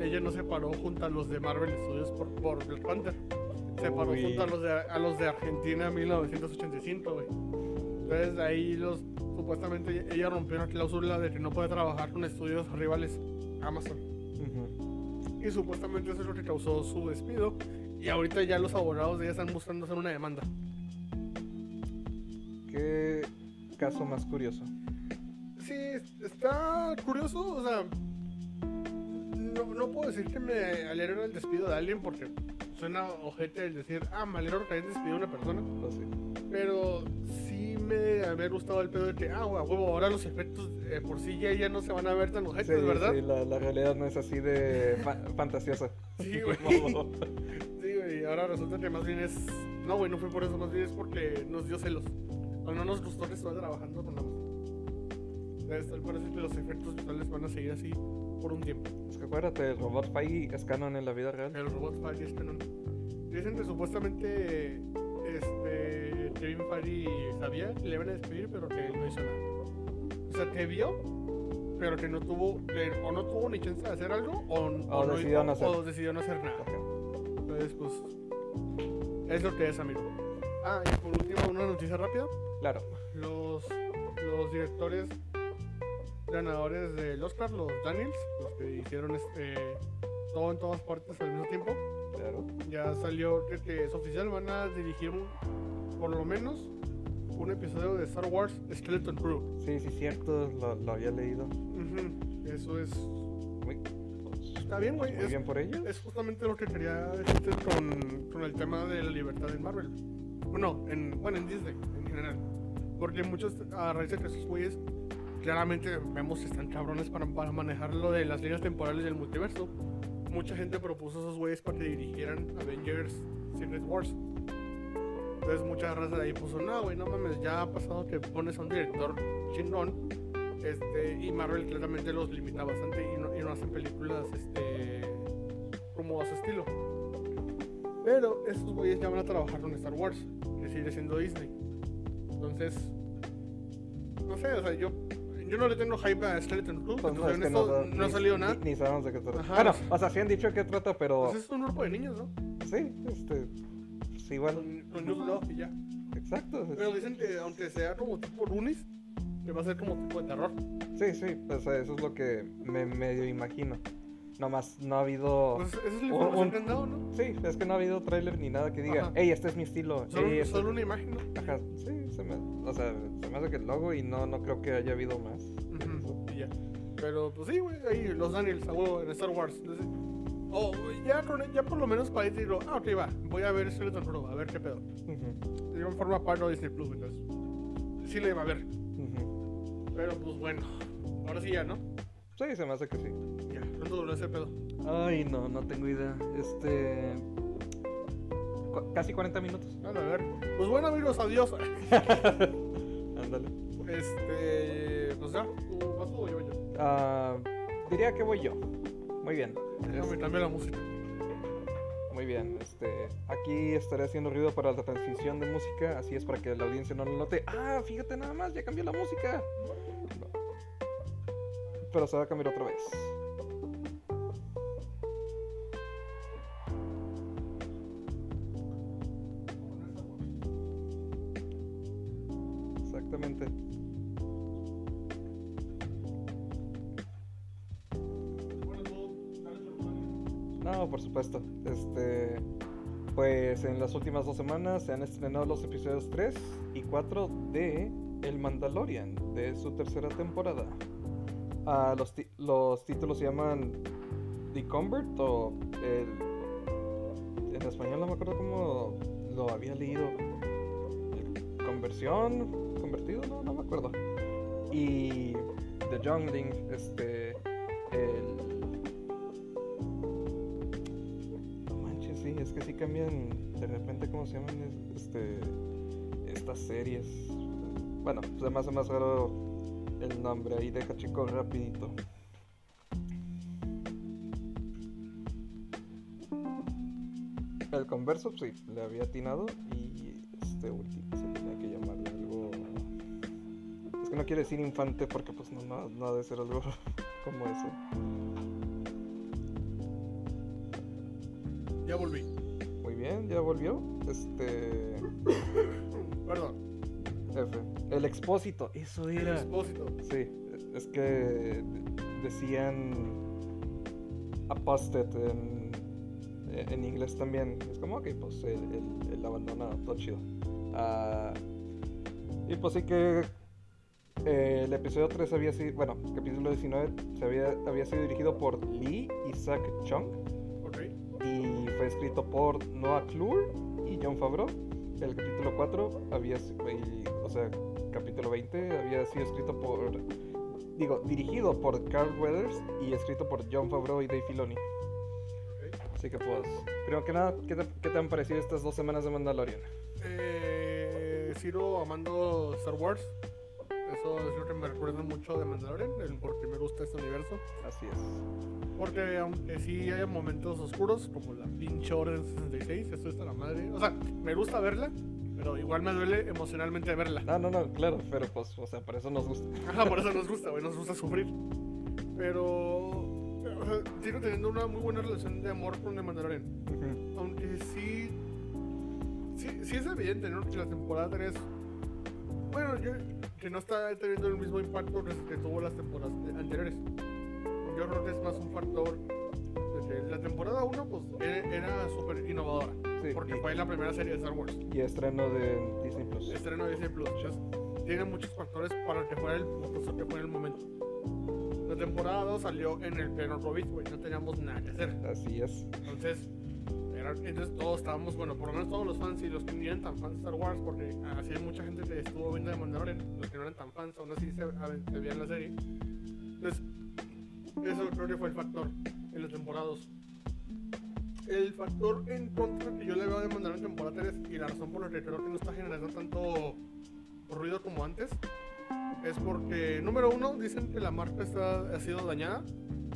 ella no se paró junto a los de Marvel Studios por, por Black Panther. Se paró Uy. junto a los de, a los de Argentina 1985, güey. Entonces ahí los supuestamente ella rompió una cláusula de que no puede trabajar con estudios rivales Amazon. Y supuestamente eso es lo que causó su despido. Y ahorita ya los abogados de ella están buscando hacer una demanda. Qué caso más curioso. Sí, está curioso, o sea, no, no puedo decir que me alegra el despido de alguien porque suena ojete el decir, ah, me alegro que hayan despedido a una persona. Sí. Pero sí me había gustado el pedo de que, ah, huevo, ahora los efectos eh, por sí ya, ya no se van a ver tan ojetes, Sí, ¿verdad? sí, la, la realidad no es así de fa- fantasiosa. Sí, güey. Sí, güey, ahora resulta que más bien es. No, güey, no fue por eso, más bien es porque nos dio celos. O no nos gustó que estuviera trabajando con. Entonces, tal parece que los efectos visuales van a seguir así por un tiempo. Es que acuérdate, el robot Feige es canon en la vida real. El robot Fari es canon. Dicen que supuestamente este, Kevin Feige sabía que le iban a despedir, pero que no hizo nada. O sea, que vio, pero que no tuvo, que o no tuvo ni chance de hacer algo, o, O no, decidió no hacer. o decidió no hacer nada. Ajá. Entonces, pues, es lo que es, amigo. Ah, y por último, una noticia rápida. Claro. Los, los directores ganadores del Oscar, los Daniels, los que hicieron este, todo en todas partes al mismo tiempo, Claro. ya salió que, que es oficial, van a dirigir un, por lo menos un episodio de Star Wars Skeleton Crew. Sí, sí, cierto, lo, lo había leído. Eso es... Muy, Está bien, güey. muy es- bien por ellos. Es justamente lo que quería decirte con, con el tema de la libertad en Marvel. Bueno, en, bueno, en Disney en Porque muchos, a raíz de que esos güeyes, claramente vemos que están cabrones para, para manejar lo de las líneas temporales del multiverso. Mucha gente propuso a esos güeyes para que dirigieran Avengers Secret Wars. Entonces mucha raza de ahí puso, no, güey, no mames, ya ha pasado que pones a un director chingón. Este, y Marvel claramente los limita bastante y no, hacen películas este, como a su estilo. Pero esos güeyes ya van a trabajar con Star Wars, que sigue siendo Disney. Entonces, no sé, o sea, yo, yo no le tengo hype a Skeleton Crew, porque no, es que honesto, no, no, ha salido nada. Ni, sabemos de qué trata. Ajá. Bueno, o sea, sí han dicho de qué trata, pero Pues es un grupo de niños, ¿no? sí, este, pues igual, Con, Law y ya. exacto. Pero dicen que aunque sea como tipo Runis, que va a ser como tipo de terror. Sí, sí, pues eso es lo que me medio imagino. Nomás no ha habido... Pues es Un- información un- que han dado, ¿no? Sí, es que no ha habido tráiler ni nada que diga, hey, este es mi estilo. Solo, "Ey, este solo es-". una imagen, ¿no? Ajá, sí, se me, o sea, se me hace que el logo y no, no creo que haya habido más. Ujú, y ya. Pero pues sí, güey, ahí los Daniels a huevo en Star Wars. Entonces, oh, ya, con, ya por lo menos para ir digo, ah, ok, va, voy a ver Skeleton Crew, a ver qué pedo. Ujú, Digo, forma parte de Disney Plus, entonces. Sí le va a ver. ujú. Pero pues bueno, ahora sí ya, ¿no? Sí, se me hace que sí. Ya, ¿cuánto duró ese pedo? Ay, no, no tengo idea. Este... cu- Casi 40 minutos. A ver. Pues bueno, amigos, adiós. Ándale. Este, pues ya, ¿tú vas tú o yo? yo? Ah, diría que voy yo. Muy bien. Déjame Es- cambiar la música. Muy bien, este, aquí estaré haciendo ruido para la transmisión de música, así es para que la audiencia no lo note. Ah, fíjate nada más, ya cambió la música. Pero se va a cambiar otra vez. Exactamente. No, por supuesto. Este, pues en las últimas dos semanas se han estrenado los episodios 3 y 4 de El Mandalorian, de su tercera temporada. Ah, los, los títulos se llaman The Convert o el... En español no me acuerdo cómo lo había leído. Conversión, convertido, no, no me acuerdo. Y The Youngling, este, el no manches, sí, es que sí cambian de repente cómo se llaman es- este estas series. Bueno, se me hace más raro el nombre, ahí deja chico rapidito. El converso, sí, le había atinado y este último se tenía que llamar algo... Es que no quiere decir infante porque pues no, no, no ha de ser algo como eso. Ya volví. Muy bien, ya volvió. Este. Perdón. El expósito, eso El era. expósito. Sí, es que decían apostate en, en inglés también. Es como, ok, pues el, el, el abandona, todo chido. Ah, Y pues sí que eh, el episodio 3 había sido, bueno, capítulo 19 se había, había sido dirigido por Lee Isaac Chung Ok. y fue escrito por Noah Clure y John Favreau. El capítulo 4 había, si- y, o sea, capítulo 20 había sido escrito por, digo, dirigido por Carl Weathers y escrito por John Favreau y Dave Filoni. Así que pues, primero que nada, ¿qué te, qué te han parecido estas dos semanas de Mandalorian? Eh, sigo amando Star Wars. Eso es lo que me recuerda mucho de Mandalorian, el por qué me gusta este universo. Así es. Porque aunque sí hay momentos oscuros, como la pinche Orden 66, esto está la madre. O sea, me gusta verla, pero igual me duele emocionalmente verla. No, no, no, claro, pero pues, o sea, por eso nos gusta. Ajá, por eso nos gusta, güey, nos gusta sufrir. Pero o sea, sigo teniendo una muy buena relación de amor con el Mandalorian. Ujú. Aunque sí, sí, sí es evidente, ¿no? Que la temporada 3, bueno, yo, que no está teniendo el mismo impacto que, tuvo las temporadas anteriores. Yo creo que es más un factor la temporada 1 pues era súper innovadora, Sí, porque y- fue la primera serie de Star Wars. Y estreno de Disney Plus. Estreno de Disney Plus. Entonces, tiene muchos factores para que fuera el que fue en el momento. La temporada 2 salió en el pleno COVID, güey, no teníamos nada que hacer. Así es. Entonces, entonces todos estábamos, bueno, por lo menos todos los fans y los que no eran tan fans de Star Wars, porque así hay mucha gente que estuvo viendo de Mandalorian, los que no eran tan fans, aún así se, se veían la serie. Entonces, eso creo que fue el factor en las temporadas. El factor en contra que yo le veo de Mandalorian en temporada 3 y la razón por la que creo que no está generando tanto ruido como antes es porque, número uno, dicen que la marca está, ha sido dañada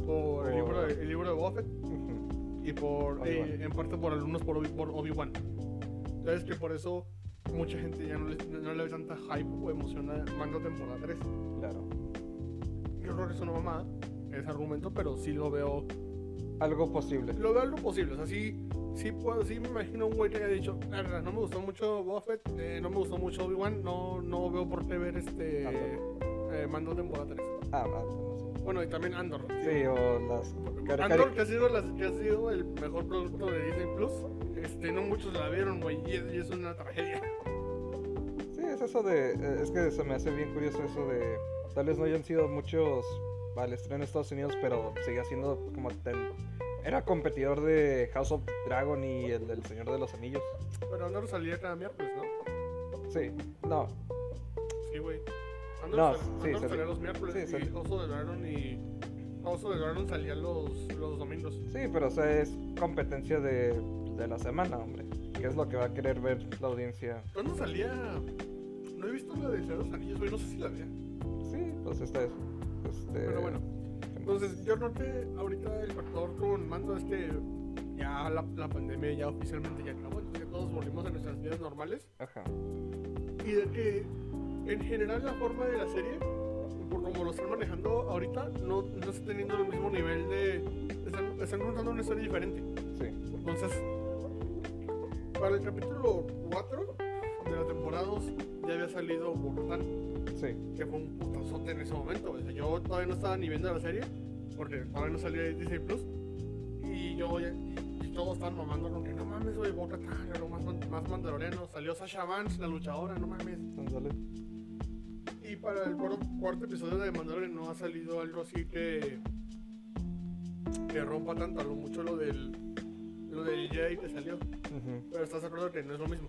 por el Por- libro de, el libro de Buffett Ujú. y por eh, en parte por alumnos por Obi- Obi-Wan. Entonces que por eso mucha gente ya no le, no le ve tanta hype o emoción a mando temporada 3. Claro. Yo creo que es una mamada ese argumento, pero sí lo veo Algo posible. lo veo lo posible. O sea, sí, sí, puedo, sí me imagino un güey que haya dicho, "La verdad, no me gustó mucho Buffett, eh, no me gustó mucho Obi-Wan, no, no veo por qué ver este Andor. eh, mando temporada 3. Ah, ah, no Bueno, y también Andor. Sí, o las. Andor, que ha, sido las- que ha sido el mejor producto de Disney Plus, este, no muchos la vieron, güey, y, es- y es una tragedia. Sí, es eso de. eh, Es que se me hace bien curioso eso de. Tal vez no hayan sido muchos al estreno en Estados Unidos, pero seguía siendo como. ten- era competidor de House of Dragon y el del Señor de los Anillos. Pero Andor salía cada miércoles, ¿no? Sí, no. Sí, güey. No, sal- sí, salía los miércoles sí, y House of Dragon y... House of Dragon salía los, los domingos. Sí, pero o sea, es competencia de, de la semana, hombre. ¿Qué es lo que va a querer ver la audiencia? ¿Cuándo salía? No he visto la de Señor de los Anillos, güey, no sé si la vea. Sí, pues esta es. Este, Pero bueno. Entonces, yo creo que ahorita el factor con mando es que ya la, la pandemia ya oficialmente ya acabó, entonces ya todos volvimos a nuestras vidas normales. Ajá. Y de que en general la forma de la serie, por como lo están manejando ahorita, no, no está teniendo el mismo nivel de... Están, están contando una historia diferente. Sí. Entonces, para el capítulo 4 de la temporada 2 ya había salido Bogotá, Sí. que fue un putazote en ese momento. O sea, yo todavía no estaba ni viendo la serie, porque todavía no salía Disney Plus. Y yo y, y todos estaban mamando con que no mames, güey, Bogotá, lo más, más mandaloriano. Salió Sasha Vance, la luchadora, no mames. Ándale. Y para el cuarto, cuarto episodio de Mandalorian no ha salido algo así que que rompa tanto lo mucho lo del lo del Jedi que salió. Pero estás de acuerdo que no es lo mismo.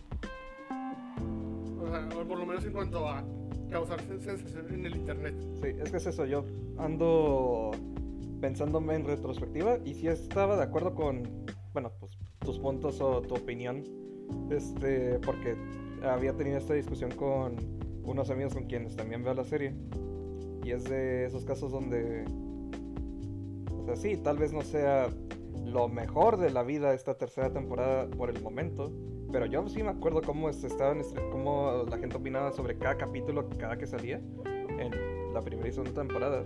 O sea, por lo menos en cuanto a causar sen- sensación en el internet. Sí, es que es eso. Yo ando pensándome en retrospectiva y sí estaba de acuerdo con, bueno, pues tus puntos o tu opinión. Este, porque había tenido esta discusión con unos amigos con quienes también veo la serie. Y es de esos casos donde, o sea, sí, tal vez no sea lo mejor de la vida esta tercera temporada por el momento. Pero yo sí me acuerdo cómo, estaban, cómo la gente opinaba sobre cada capítulo, cada que salía en la primera y segunda temporada.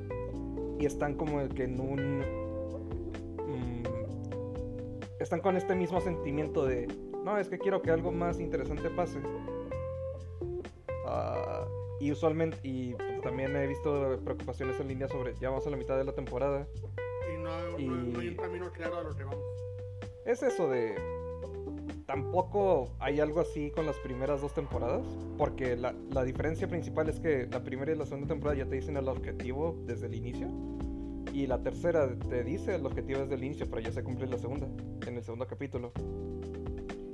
Y están como el que en un... mm, están con este mismo sentimiento de, no, es que quiero que algo más interesante pase. Ah, y usualmente, y pues, también he visto preocupaciones en línea sobre, ya vamos a la mitad de la temporada. Y no, no hay un camino claro a lo que vamos. Es eso de... tampoco hay algo así con las primeras dos temporadas, porque la, la diferencia principal es que la primera y la segunda temporada ya te dicen el objetivo desde el inicio. Y la tercera te dice el objetivo desde el inicio, pero ya se cumple en la segunda, en el segundo capítulo.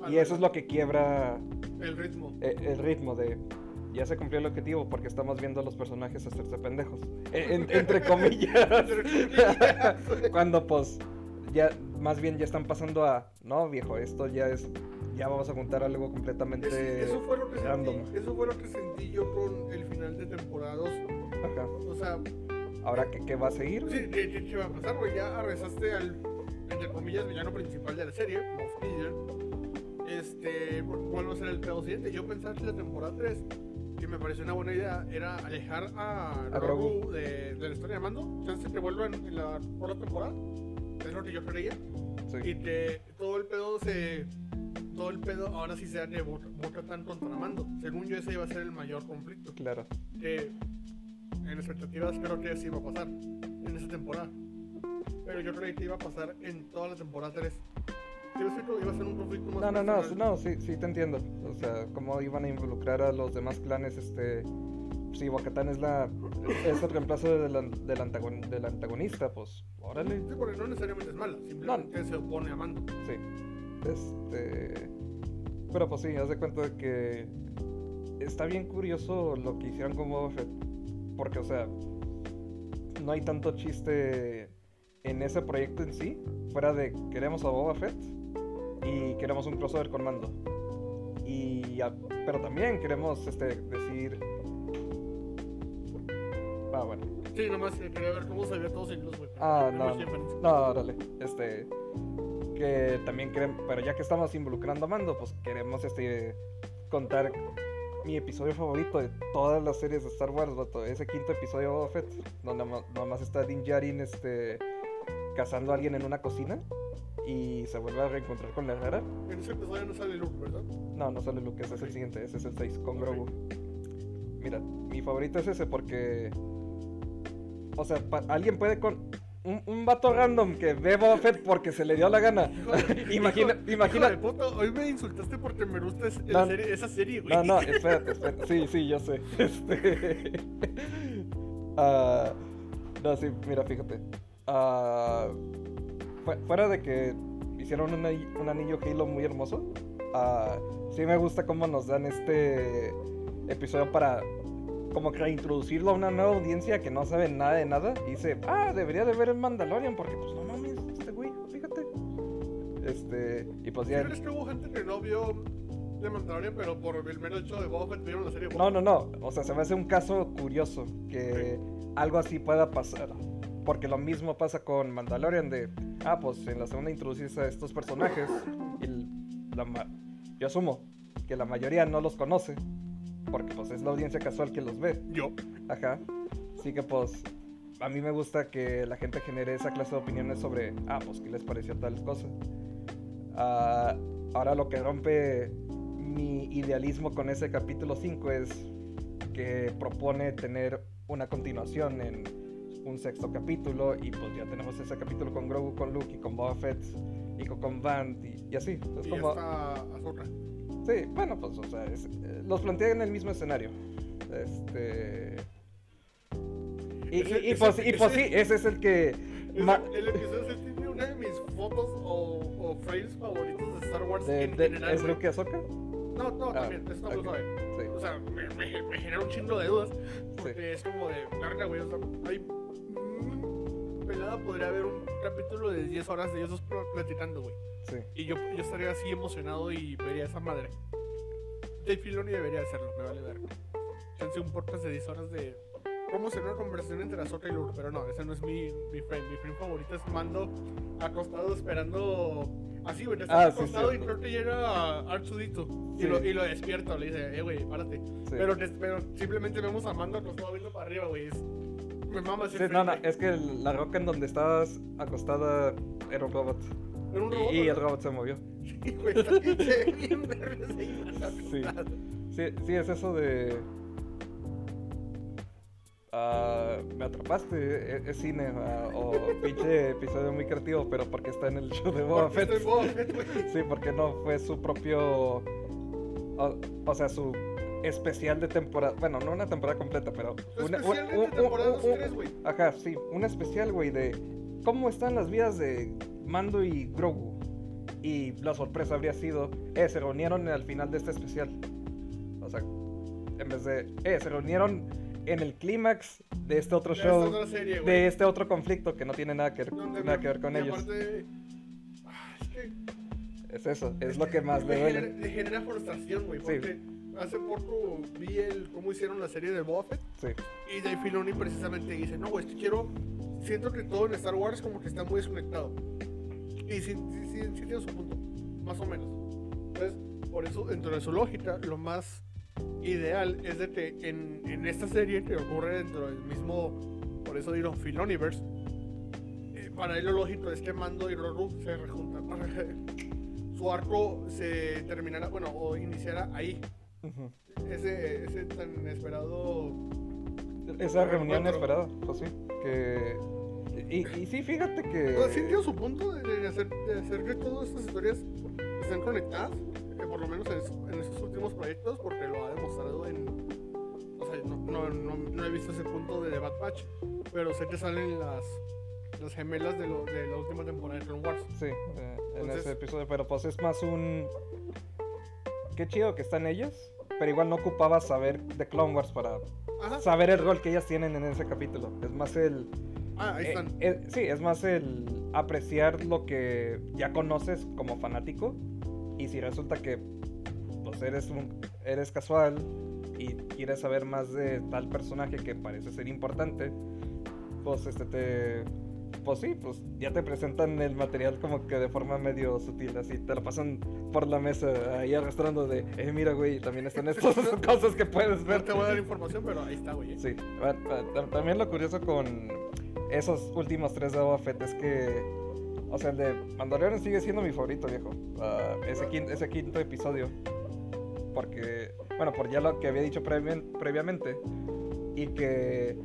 Y eso es lo que quiebra El ritmo. eh, el ritmo de ya se cumplió el objetivo porque estamos viendo a los personajes hacerse pendejos. Eh, en- entre comillas. Cuando pues ya más bien ya están pasando a no viejo, esto ya es ya vamos a contar algo completamente Es- eso, fue lo que random. sentí, eso fue lo que sentí yo con el final de temporada 2. Ajá. O sea, Ahora qué, qué va a seguir? sí, ¿qué, qué- va a pasar, güey? Ya arrezaste al, entre comillas, villano principal de la serie, Moff. Este, ¿cuál va a ser el pedo siguiente? Yo pensaba que la temporada 3, que me pareció una buena idea, era alejar a, A Grogu. Grogu de, de la historia de Mando. Chance que vuelvan en la por la temporada. Es lo que yo creía. Sí. Y que todo el pedo se. Todo el pedo ahora sí sea de Bo- Bo-Katan contra Mando. Según yo, ese iba a ser el mayor conflicto. Claro. Que en expectativas creo que sí iba a pasar en esa temporada. Pero yo creí que iba a pasar en toda la temporada 3. ¿Sí me explico? Iba a ser un conflicto más. No, no, no, no, sí, sí te entiendo. O sea, cómo iban a involucrar a los demás clanes, este... Si Bocatán es la es el reemplazo del, an- del, antagon- del antagonista, pues órale. Sí, porque no necesariamente es mala, simplemente se opone a Mando. Sí. Este. Pero pues sí, haz de cuenta de que. Está bien curioso lo que hicieron con Boba Fett. Porque, o sea. No hay tanto chiste en ese proyecto en sí. Fuera de queremos a Boba Fett. Y queremos un crossover con Mando. Y. a- pero también queremos este, decir. Ah, bueno. Sí, nomás quería ver cómo se ve todo sin luz, güey. Ah, no. No, órale. Este. Que también queremos. Pero ya que estamos involucrando a Mando, pues queremos este. Contar mi episodio favorito de todas las series de Star Wars, vato, Ese quinto episodio de Boba Fett. Donde nomás está Din Djarin este. Cazando a alguien en una cocina. Y se vuelve a reencontrar con la herrera. En ese episodio no sale Luke, ¿verdad? No, no sale Luke, ese es el siguiente, ese es el 6 con Ok. Grogu. Mira, mi favorito es ese porque. O sea, alguien puede con. Un, un vato random que ve Boba Fett porque se le dio la gana. Imagina, hijo- imagina. hijo de hoy me insultaste porque me gusta es- el No. serie- esa serie, güey. No, no, espérate, espérate. Sí, sí, yo sé. Este. ah, no, sí, mira, fíjate. Fu- fuera de que hicieron un anillo Halo muy hermoso, ah, sí me gusta cómo nos dan este episodio para como que reintroducirlo a una nueva audiencia que no sabe nada de nada y dice, ah, debería de ver el Mandalorian porque pues no mames, este güey, fíjate. Este, y pues ¿Sí ya... crees que hubo gente que no vio de Mandalorian, pero por el mero hecho de Boba Fett vieron la serie? No, no, no. O sea, se me hace un caso curioso que algo así pueda pasar. Porque lo mismo pasa con Mandalorian de, ah, pues en la segunda introducís a estos personajes y la yo asumo que la mayoría no los conoce porque pues es la audiencia casual que los ve. Yo. Ajá. Así que pues a mí me gusta que la gente genere esa clase de opiniones sobre, ah, pues qué les pareció tal cosa. Ah, ahora lo que rompe mi idealismo con ese capítulo 5 es que propone tener una continuación en un sexto capítulo y pues ya tenemos ese capítulo con Grogu, con Luke y con Boba Fett y con, con Vant y, y así. Es y como... Ahsoka. Sí, bueno, pues, o sea, es- eh, los plantea en el mismo escenario. Este. Y, Ese- y- y ese- pues, y pues sí, ese- ese es el que. Ese- ma- el episodio tiene una de mis fotos o, o frames favoritos de Star Wars de, en de- general. ¿Es. Luke Ahsoka? No, no, Ah, también, muy ok, suave. Sí. O sea, me, me- me genera un chingo de dudas. Porque es como de, larga, güey. O sea, hay. Pelada podría haber un capítulo de 10 horas de ellos dos pl- platicando, güey. Sí. Y yo, yo estaría así emocionado y vería esa madre. Dave Filoni debería hacerlo, me vale ver. Chance un podcast de 10 horas de cómo será una conversación entre Ahsoka y Luke, pero no, ese no es mi, mi frame. Mi frame favorito es Mando acostado esperando. Así, güey, está Ah, sí, acostado y cierto. creo que llega Archudito y, Sí. lo, y lo despierta, le dice, eh, güey, párate. Sí. Pero, pero simplemente vemos a Mando acostado viendo para arriba, güey. es- Me mama Sí, no, no, es que la roca en donde estabas acostada era un robot. Era un robot. Y, y el robot se movió. Sí, güey, se ve bien. Sí. Sí, sí, es eso de. ah, me atrapaste, e- es, cine ah, o pinche episodio muy creativo, pero porque está en el show de Boba Fett. Boba. Sí, porque no fue su propio. O, o sea, su especial de temporada. Bueno, no una temporada completa, pero. Una- especial de un- un- temporada un- dos, un- tres, güey. Ajá, sí, un especial, güey, de cómo están las vidas de Mando y Grogu. Y la sorpresa habría sido, eh, se reunieron al final de este especial. O sea, en vez de, eh, se reunieron en el clímax de este otro De show, serie, de este otro conflicto que no tiene nada que, Donde nada me- que ver con ellos. aparte, ah, es que Es eso, es lo que más le genera, duele. le genera frustración, güey. Sí. Porque hace poco vi el, cómo hicieron la serie de Boba Fett. Sí, Y Dave Filoni precisamente dice, no, güey, quiero... Siento que todo en Star Wars como que está muy desconectado. Y sí, sí, sí, sí tiene su punto, más o menos. Entonces, por eso, dentro de su lógica, lo más ideal es de que en, en esta serie que ocurre dentro del mismo, por eso digo, Filoniverse, eh, para él lo lógico es que Mando y Grogu se rejuntan para que su arco se terminara, bueno, o iniciara ahí. Ujú. Ese, ese tan esperado Esa reunión esperada, pues sí. Que... Y, y sí, fíjate que... Sea, sí tiene su punto de, de hacer, de hacer que todas estas historias estén conectadas, que por lo menos en, en estos últimos proyectos, porque lo ha demostrado en... O sea, no, no, no, no he visto ese punto de The Bad Batch, pero sé que salen las, las gemelas de, lo, de la última temporada de Clone Wars. Sí, eh, en Entonces- ese episodio, pero pues es más un... Qué chido que están ellas, pero igual no ocupaba saber de Clone Wars para Ajá. saber el rol que ellas tienen en ese capítulo. Es más el... Ah, ahí eh, están. eh, sí, es más el apreciar lo que ya conoces como fanático y si resulta que pues eres, un, eres casual y quieres saber más de tal personaje que parece ser importante, pues este te... Pues sí, pues ya te presentan el material como que de forma medio sutil, así te lo pasan por la mesa ahí arrastrando de, eh, mira, güey, también están estas cosas que puedes No ver. te voy a dar información, pero ahí está, güey. Sí, tam- también lo curioso con esos últimos tres de Boba Fett es que, o sea, el de Mandalorian sigue siendo mi favorito, viejo. Ah, ese, quinto, ese quinto episodio. Porque, bueno, por ya lo que había dicho previ- previamente. Y que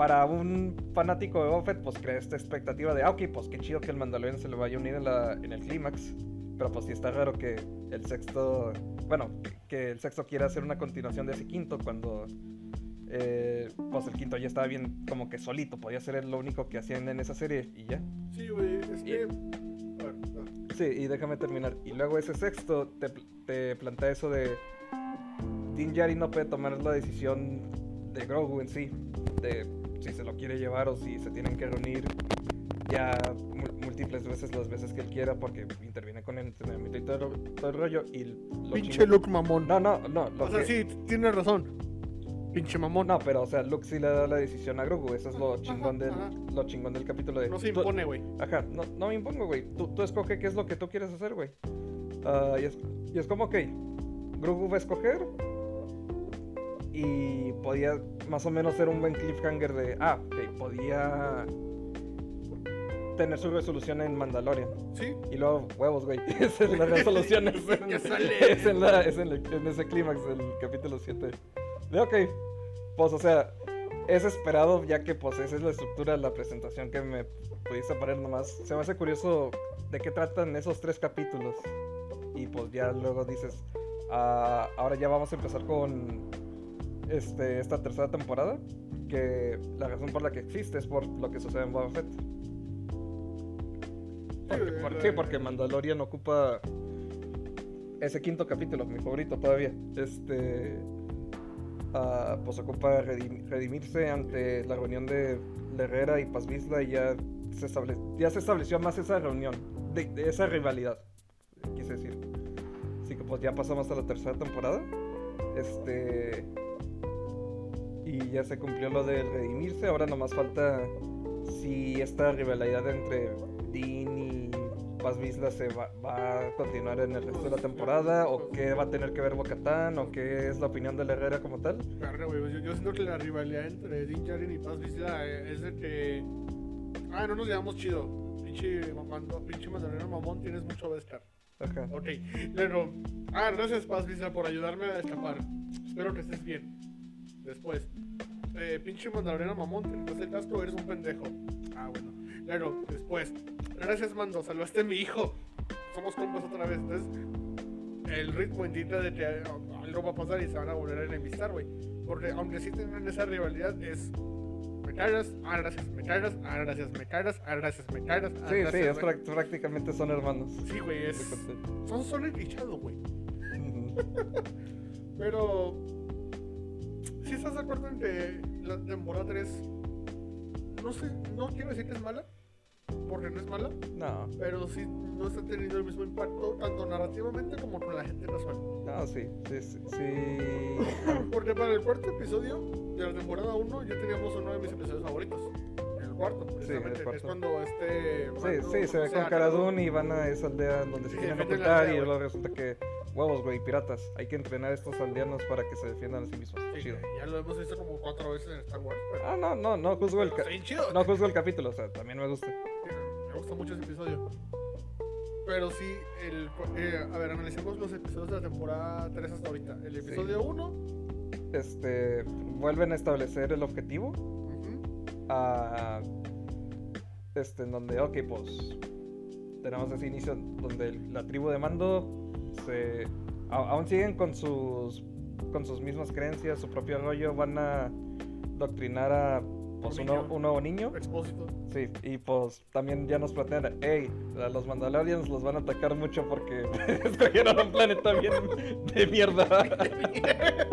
para un fanático de Boba Fett, pues crea esta expectativa de, ah, ok, pues qué chido que el Mandalorian se le vaya a unir en, la, en el clímax. Pero pues sí está raro que el sexto, bueno, que- el sexto quiera hacer una continuación de ese quinto cuando eh, pues el quinto ya estaba bien como que solito, podía ser lo único que hacían en esa serie y ya. Sí, güey, es Y- que... A ver, Sí, y déjame terminar. Y luego ese sexto te, te plantea eso de Din Djarin no puede tomar la decisión de Grogu en sí, de si se lo quiere llevar o si se tienen que reunir ya múltiples veces las veces que él quiera porque interviene con el entrenamiento y todo, el- todo el rollo y lo Pinche chingo- Luke mamón. No, no, no. Lo o sea, que- sí, tienes razón. Pinche mamón. No, pero o sea, Luke sí le da la decisión a Grogu, eso es lo Ajá, chingón del, ajá. lo chingón del capítulo de... No se impone, güey. Ajá, no, no me impongo, güey. Tú, tú escoge qué es lo que tú quieres hacer, güey. Ah, y, es, y es como, ok, Grogu va a escoger. Y podía más o menos ser un buen cliffhanger de, ah, ok, podía tener su resolución en Mandalorian. Sí, Y luego, huevos, güey. Esa es la resolución. es en, Ya sale. es en, la- es en el- en ese clímax del capítulo 7. De ok. Pues, o sea, es esperado ya que, pues, esa es la estructura de la presentación que me pudiste poner nomás. Se me hace curioso de qué tratan esos tres capítulos. Y, pues, ya luego dices, ah, ahora ya vamos a empezar con este, esta tercera temporada. Que la razón por la que existe es por lo que sucede en Boba Fett. Porque, Sí, ¿Por qué? Porque Mandalorian ocupa ese quinto capítulo, mi favorito todavía. Este. ah, pues ocupa redim- redimirse ante la reunión de Herrera y Paz Vizla y ya se, estable- ya se estableció más esa reunión, de, de esa rivalidad, quise decir. Así que pues ya pasamos a la tercera temporada. Este. Y ya se cumplió lo de redimirse. Ahora nomás falta si esta rivalidad entre Dean y Paz Vizla se va, va a continuar en el resto de la temporada o qué va a tener que ver Bocatán o qué es la opinión de la Herrera como tal. Verga, güey, pues Yo, yo siento que la rivalidad entre Din Djarin y Paz Vizsla eh, es de que. Ah, no nos llevamos chido. Pinche mamando, pinche mandaloriano mamón, tienes mucho Beskar. Ajá. Ok, pero. Ah, gracias Paz Vizsla por ayudarme a escapar. Espero que estés bien. Después, eh, pinche Mandaloriano mamón, te quitas el casco, eres un pendejo. Ah, bueno. Claro, después, gracias Mando, salvaste a mi hijo. Somos compas otra vez. Entonces, el ritmo indica de que algo va a pasar y se van a volver a enemistar, güey. Porque aunque sí tienen esa rivalidad, es me cagas, ah, gracias, me cagas, ah, gracias, me cagas, ah, gracias, me cagas. ah, Sí, sí, gracias, es güey. prac- prácticamente son hermanos. Sí, güey, es. Son solo güey. Ujú. Pero. Si estás de acuerdo en que la temporada 3. No sé, no quiero decir que es mala. Porque no es mala. No, Pero sí no está teniendo el mismo impacto, tanto narrativamente como con la gente casual. no, sí, sí, sí, sí. Porque para el cuarto episodio de la temporada 1 ya teníamos uno de mis episodios favoritos. El cuarto, precisamente. cuarto. Es cuando este. Sí, Mando sí, se ve con a Cara Cara Dune y van a esa aldea donde se Sí, quieren defienden la ocultar y luego resulta que, huevos, güey, piratas. Hay que entrenar a estos aldeanos para que se defiendan a sí mismos. Sí, Chido. Ya lo hemos visto como cuatro veces en Star Wars. Pero, Ah, no, no, no juzgo el, ca- chido. no juzgo el capítulo, o sea, también me gusta. Me gusta mucho ese episodio. Pero sí, el, eh, a ver, analicemos los episodios de la temporada 3 hasta ahorita. El episodio 1. Este, vuelven a establecer el objetivo a este en donde ok pues tenemos ese inicio donde la tribu de mando se a- aún siguen con sus con sus mismas creencias su propio rollo van a doctrinar a pues Un uno- un nuevo niño Expósito. sí y pues también ya nos plantean hey a los Mandalorians los van a atacar mucho porque escogieron un planeta bien de mierda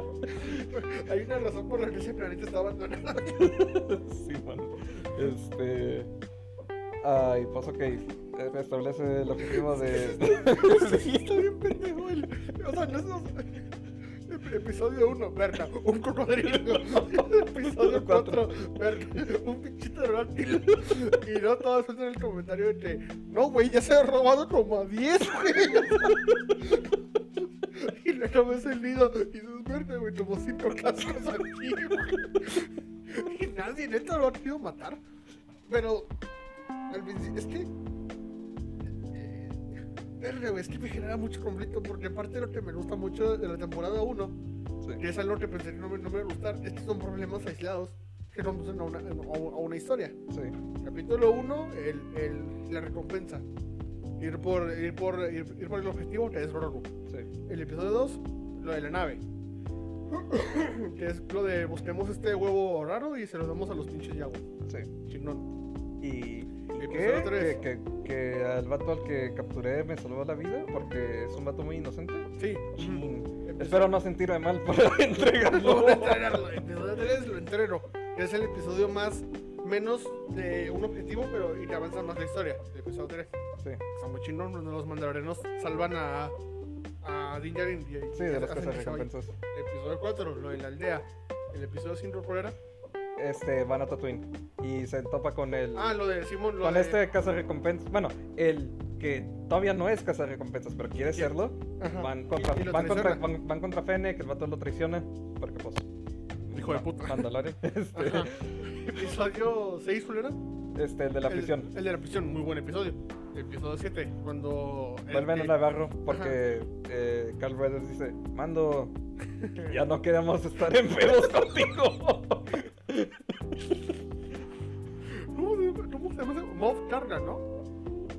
Hay una razón por la que ese planeta está abandonado. sí, man. Este. Ay, pues ok. eh, Establece el objetivo de. Está bien pendejo el. O sea, no es. Episodio 1, verga, un cocodrilo. Episodio 4, verga, un pinche pterodáctilo. Y no todos sueltan el comentario de que, no, güey, ya se ha robado como a 10, güey. Y luego ves el nido y dices, verga, güey, como 5 cascos aquí, güey. Y nadie neta lo ha querido matar. Pero, al principio, es que. eh, es que me genera mucho conflicto porque parte de lo que me gusta mucho de la temporada 1, Sí. que es algo que pensé que no me, no me iba a gustar, es que son problemas aislados que conducen a una, a una historia. Sí. Capítulo 1, el, el- la recompensa. Ir por, ir, por, ir, ir por el objetivo que es. Sí. El episodio 2, lo de la nave. que es lo de busquemos este huevo raro y se lo damos a los pinches yaguas. Sí. Chingón. ¿Y, qué? tres. Que, que, que al vato al que capturé me salvó la vida porque es un vato muy inocente. Sí. Espero no sentirme mal por entregarlo. A entregarlo. Episodio 3 lo entreno. Es el episodio más menos de un objetivo, pero y que avanza más la historia. El episodio 3. Sí. Está donde los mandalorianos salvan a, a Din Djarin y, Sí, de las vaya. recompensas. El episodio 4, lo de la aldea. El episodio 5, ¿cuál era? Este, van a Tatooine. Y se topa con el. Ah, lo de Simón. Con de... este. Bueno, el que todavía no es caza recompensas, pero quiere Sí. serlo. Ajá. Van contra, y van, contra, van, van contra Fennec, el vato lo traiciona. Porque pues. Hijo de puta. Mandalorian. Este. Episodio 6, ¿cuál era? este, el de la El- prisión. El, de la prisión, muy buen episodio. Episodio 7, cuando. el Vuelven a que- Navarro porque eh, Carl Weathers dice: Mando, ya no queremos estar en pedos contigo. ¿Cómo se, llama- ¿Cómo se llama ese? Moff Carga, ¿no?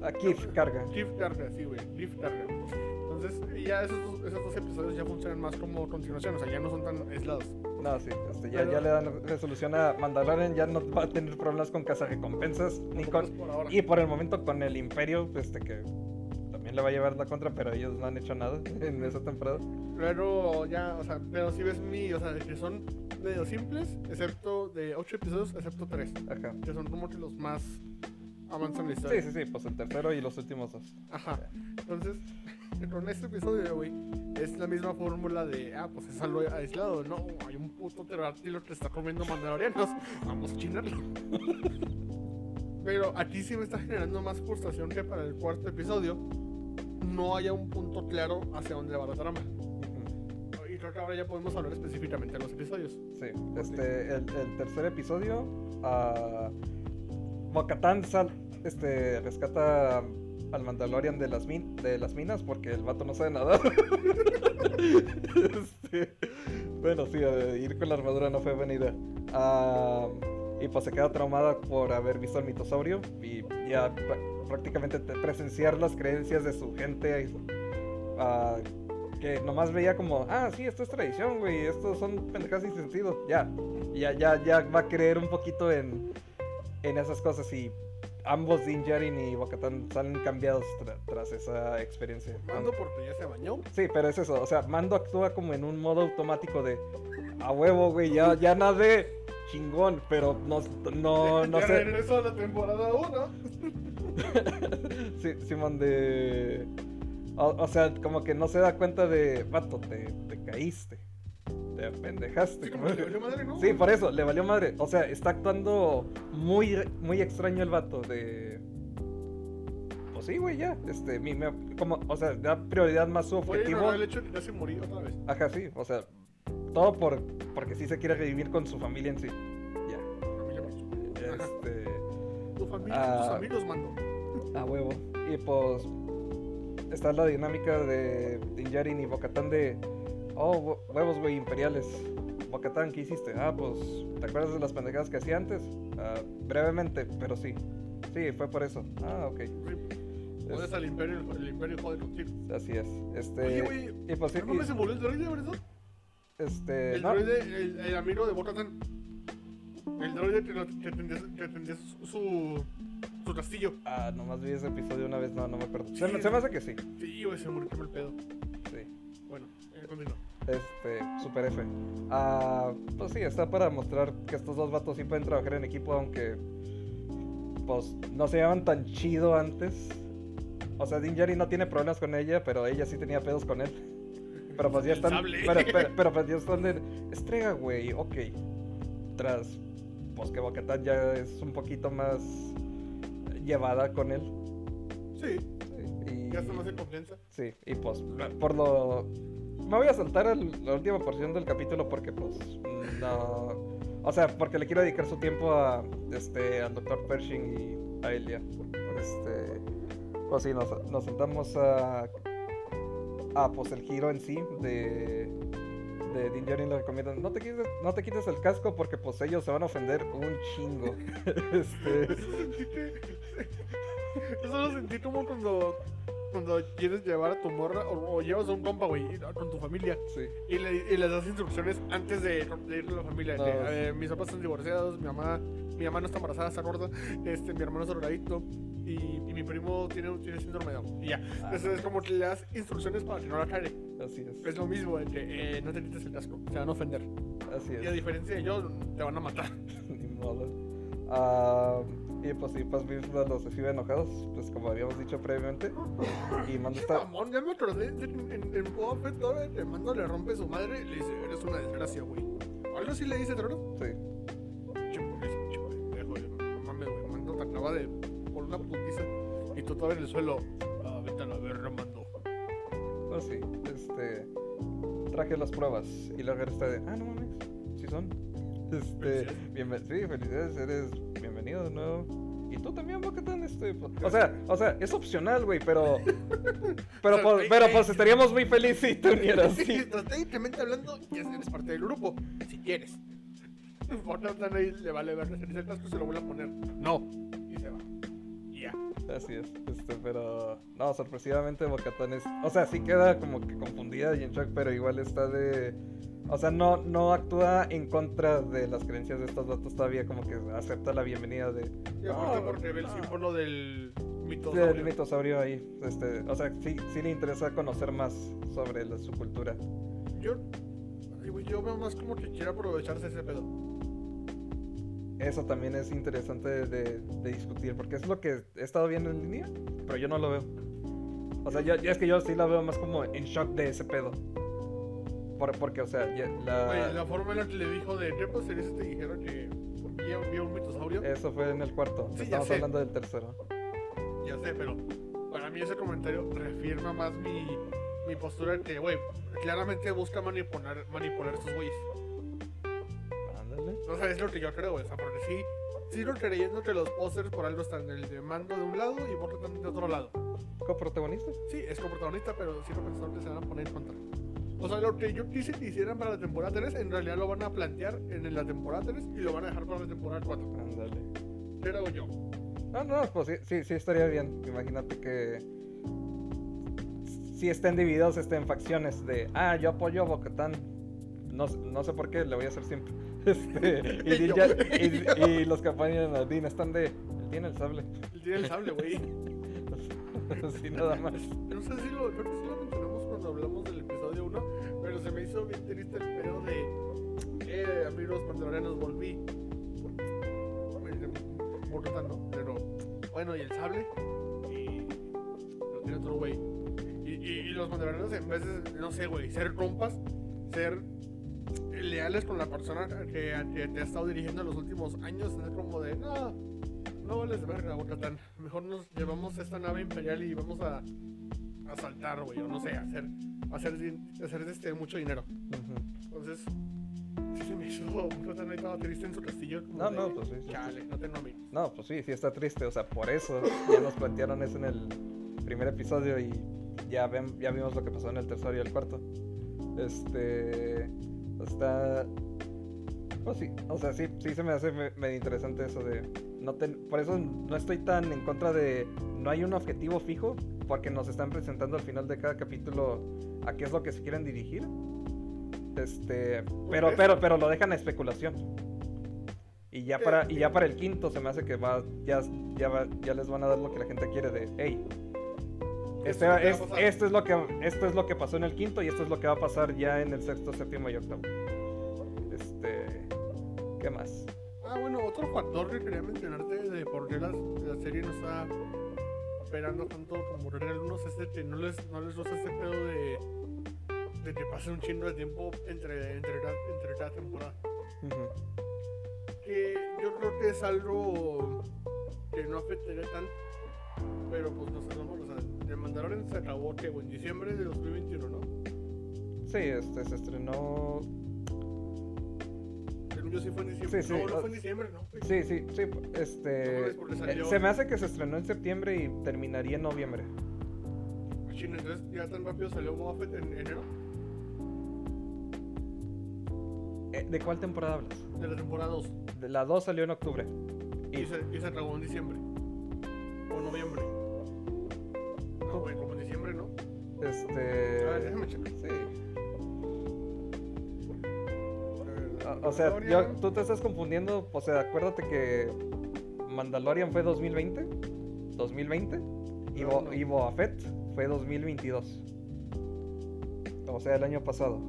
A Keith carga. Cliff Carga, sí, güey. Cliff Carga. Entonces, ya esos, dos- esos dos episodios ya funcionan más como continuación, o sea, ya no son tan aislados. No, sí, este, ya, Pero- ya le dan resolución a Mandalorian, ya no va a tener problemas con recompensas ni con. por. Y por el momento con el Imperio, este que le va a llevar la contra, pero ellos no han hecho nada en esa temporada. Luego ya, o sea, pero si ves mi, o sea, que son medio simples, excepto de 8 episodios, excepto 3, Ajá. que son como que los más avanzan la Sí, historia. sí, sí, pues el tercero y los últimos dos. Ajá. Entonces, con este episodio, güey, es la misma fórmula de, ah, pues es algo aislado. No, hay un puto pterodáctilo que está comiendo mandalorianos. Vamos a chingarlo. Pero aquí sí me está generando más frustración que para el cuarto episodio no haya un punto claro hacia dónde va la trama. Y creo que ahora ya podemos hablar específicamente de los episodios. Sí, este, el, el tercer episodio, uh, sal, este, rescata al Mandalorian de las, min- de las minas porque el vato no sabe nadar. Este, bueno, sí, eh, ir con la armadura no fue buena idea. Ah, y pues se queda traumada por haber visto al mitosaurio y ya prácticamente te- presenciar las creencias de su gente. ah, que nomás veía como, ah, sí, esto es tradición, güey, estos son pendejadas sin sentido. Ya, ya, ya, ya va a creer un poquito en, en esas cosas y ambos Din Djarin y Bo-Katan salen cambiados tra- tras esa experiencia. Mando porque ya se bañó. Sí, pero es eso, o sea, Mando actúa como en un modo automático de a huevo, güey, ya, ya nadé chingón, pero no, no, no sé. regresó a la temporada 1. Sí, Simón de. O, o sea, como que no se da cuenta de. Vato, te, te caíste. Te apendejaste. Sí, como- le valió madre, ¿no? Sí, por eso, le valió madre. O sea, está actuando muy, muy extraño el vato de. Pues sí, güey, ya. Este, mi, me- como, o sea, da prioridad más su objetivo. ignorar el hecho de que ya se murió otra vez. Ajá, sí, o sea, todo por porque sí se quiere revivir con su familia en sí. Ya. Ajá. Este. Tu familia, Ah. tus amigos, mando. A huevo. Y pues está la dinámica de Din Djarin y Bocatán de oh, hue- huevos, güey, imperiales. Bocatán, ¿qué hiciste? Ah, pues, ¿te acuerdas de las pendejadas que hacía antes? Ah, brevemente, pero sí. Sí, fue por eso. Ah, ok. Jodes al imperio, el imperio jode contigo. Así es. Este. Oye, güey, y pues sí, ¿No me se murió el droide, verdad? Este. El no, droide, el, el amigo de Bocatan. El droide que, tendía su, su, castillo. Ah, nomás vi ese episodio una vez, no, no me acuerdo. Sí. Se, me, se me hace que sí. Sí, güey, se murió, mal pedo. Sí. Bueno, eh, continúa. Este, Super F. Ah, pues sí, está para mostrar que estos dos vatos sí pueden trabajar en equipo, aunque pues no se llevaban tan chido antes. O sea, Din Djarin no tiene problemas con ella, pero ella sí tenía pedos con él. Pero pues ya están. Pero, pero, pero pues ya están de. Estrega, güey, ok. Tras. Pues que Bocatán ya es un poquito más llevada con él. Sí, Sí, y- ya está más en confianza. Sí, y pues por lo... Me voy a saltar el- la última porción del capítulo porque pues no... O sea, porque le quiero dedicar su tiempo a este al Dr. Pershing y a Elia. Este... Pues sí, nos, nos sentamos a... A pues el giro en sí de... De Din Djarin le recomiendan, no te, quites, no te quites el casco porque pues ellos se van a ofender un chingo. este... Eso sentí que- Eso lo sentí como cuando, cuando quieres llevar a tu morra o, o llevas a un compa, güey, con tu familia Sí. y, le, y les das instrucciones antes de, de ir a la familia. No, de, sí. ver, mis papás están divorciados, mi mamá, mi mamá no está embarazada, está gorda, este, mi hermano es drogadicto y, y mi primo tiene, tiene síndrome de Down. Y ya. Entonces es como que le das instrucciones para que no la cague. Así es. Es lo mismo, de que eh, no te quites el casco, se van a ofender. Así es. Y a diferencia de yo, te van a matar. Ni modo. Ah, y pues sí, pues mismo los recibe enojados, pues como habíamos dicho previamente. Y manda esta. mamón, ya me acordé. En, en, en Boba Fett todavía te mando, le rompe su madre le dice, eres una desgracia, güey. Algo así le dice, ¿no? Sí. No mames, güey. Mando te acaba de por una putiza y tú todavía en el suelo. Ah, vete a la verga, mando. pues sí, este. Traje las pruebas. Y luego está de. Ah, no mames, sí son. Este. Felicidades. bienve- sí, felicidades, eres bienvenido de nuevo. Y tú también, Bocatán, este. O sea, o sea, es opcional, güey, pero. Pero, pues, pero pues estaríamos muy felices si te unieras. Sí, estratégicamente hablando, ya eres parte del grupo, si quieres. Fortnite ahí le vale ver el casco se lo vuelve a poner. No. Y se va. Ya. Así es, este, pero no, sorpresivamente Bocatán es, o sea, sí queda como que confundida y en shock, pero igual está de, o sea, no, no actúa en contra de las creencias de estos datos todavía, como que acepta la bienvenida de, Y aparte No, porque ve el no. símbolo del mito. del mitosaurio ahí, este, o sea, sí, sí le interesa conocer más sobre la- su cultura. Yo, yo veo más como que quiere aprovecharse ese pedo. Eso también es interesante de, de discutir, porque es lo que he estado viendo en línea, pero yo no lo veo. O sea, yo, yo- es que yo sí la veo más como en shock de ese pedo. Por- porque, o sea, la... La forma en la que le dijo de qué pasaría te dijera que vio un mitosaurio. Eso fue en el cuarto. Sí, Estamos hablando del tercero. Ya sé, pero para mí ese comentario reafirma más mi, mi postura de que, güey, claramente busca manipular, manipular estos güeyes. Ándale. O sea, es lo que yo creo. O sea, porque sí, sigo creyendo que los pósters por algo están el de mando de un lado y por otro también de otro lado. ¿Coprotagonista? Sí, es coprotagonista, pero sí pensaron que se van a poner en contra. O sea, lo que yo quise que hicieran para la temporada 3, en realidad lo van a plantear en la temporada 3 y lo van a dejar para la temporada 4. Ándale. Creo yo. No, no, pues sí, sí, sí estaría bien. Imagínate que si estén divididos, estén facciones de, ah, yo apoyo a Bocatán. No, no sé por qué, le voy a hacer siempre. Este, y, Din ya- y- y los a Dean están de, él tiene el sable. Él tiene el sable, güey. Así nada más. No sé si lo, creo que sí lo mencionamos cuando hablamos del 1, pero se me hizo bien triste el pedo de, eh, amigos mandalorianos, volví. Por no, pero bueno, y el sable, y lo tiene otro güey. Y, y, y los mandalorianos, en vez de, no sé, güey, ser compas, ser leales con la persona que, que te ha estado dirigiendo en los últimos años, es como de, no, no vales verga, Bocatán. Mejor nos llevamos esta nave imperial y vamos a a saltar, güey, o no sé, hacer, hacer, hacer este, mucho dinero. Ujú. Entonces, sí se me hizo ahí estaba triste en su castillo. como No, de, no, pues sí, Chale, no tengo amigos. No, pues sí, sí está triste. O sea, por eso ya nos plantearon eso en el primer episodio y ya, ven, ya vimos lo que pasó en el tercero y el cuarto. Este. Está. Pues sí, o sea, sí, sí se me hace me- medio interesante eso de. No por eso no estoy tan en contra de. No hay un objetivo fijo, porque nos están presentando al final de cada capítulo a qué es lo que se quieren dirigir. Este. Pero, Ok. pero, pero lo dejan a especulación. Y ya para, y ya para el quinto se me hace que va, ya, ya, va- ya les van a dar lo que la gente quiere de, hey, este, es lo que va a es- pasar". esto es lo que esto es lo que pasó en el quinto y esto es lo que va a pasar ya en el sexto, séptimo y octavo. Este, ¿qué más? Ah, bueno, otro factor que quería mencionarte de por qué la, la serie no está esperando tanto como Real algunos es de que no les, no les gusta este pedo de, de que pase un chingo de tiempo entre, entre, cada- entre cada temporada. Ujú. que yo creo que es algo que no afectaría tanto, pero pues no no, o sea, el Mandalorian se acabó que en diciembre de 2021, ¿no? Sí, este se estrenó. Según yo sí fue en diciembre. Sí, sí, no, no fue en diciembre, ¿no? Sí, sí, sí, este. No eh, Se me hace que se estrenó en septiembre y terminaría en noviembre. Chino, entonces ya tan rápido salió Boba Fett en enero Eh, ¿De cuál temporada hablas? de la temporada 2 De la 2 salió en octubre. y, Y se, y se acabó en diciembre o noviembre. Ah, bueno, como en diciembre, ¿no? este. A ver, déjame checar. Sí. O, o sea, yo- tú te estás confundiendo. O sea, acuérdate que Mandalorian fue 2020. 2020. Y, No, Bo- no. y Boba Fett fue 2022. O sea, el año pasado.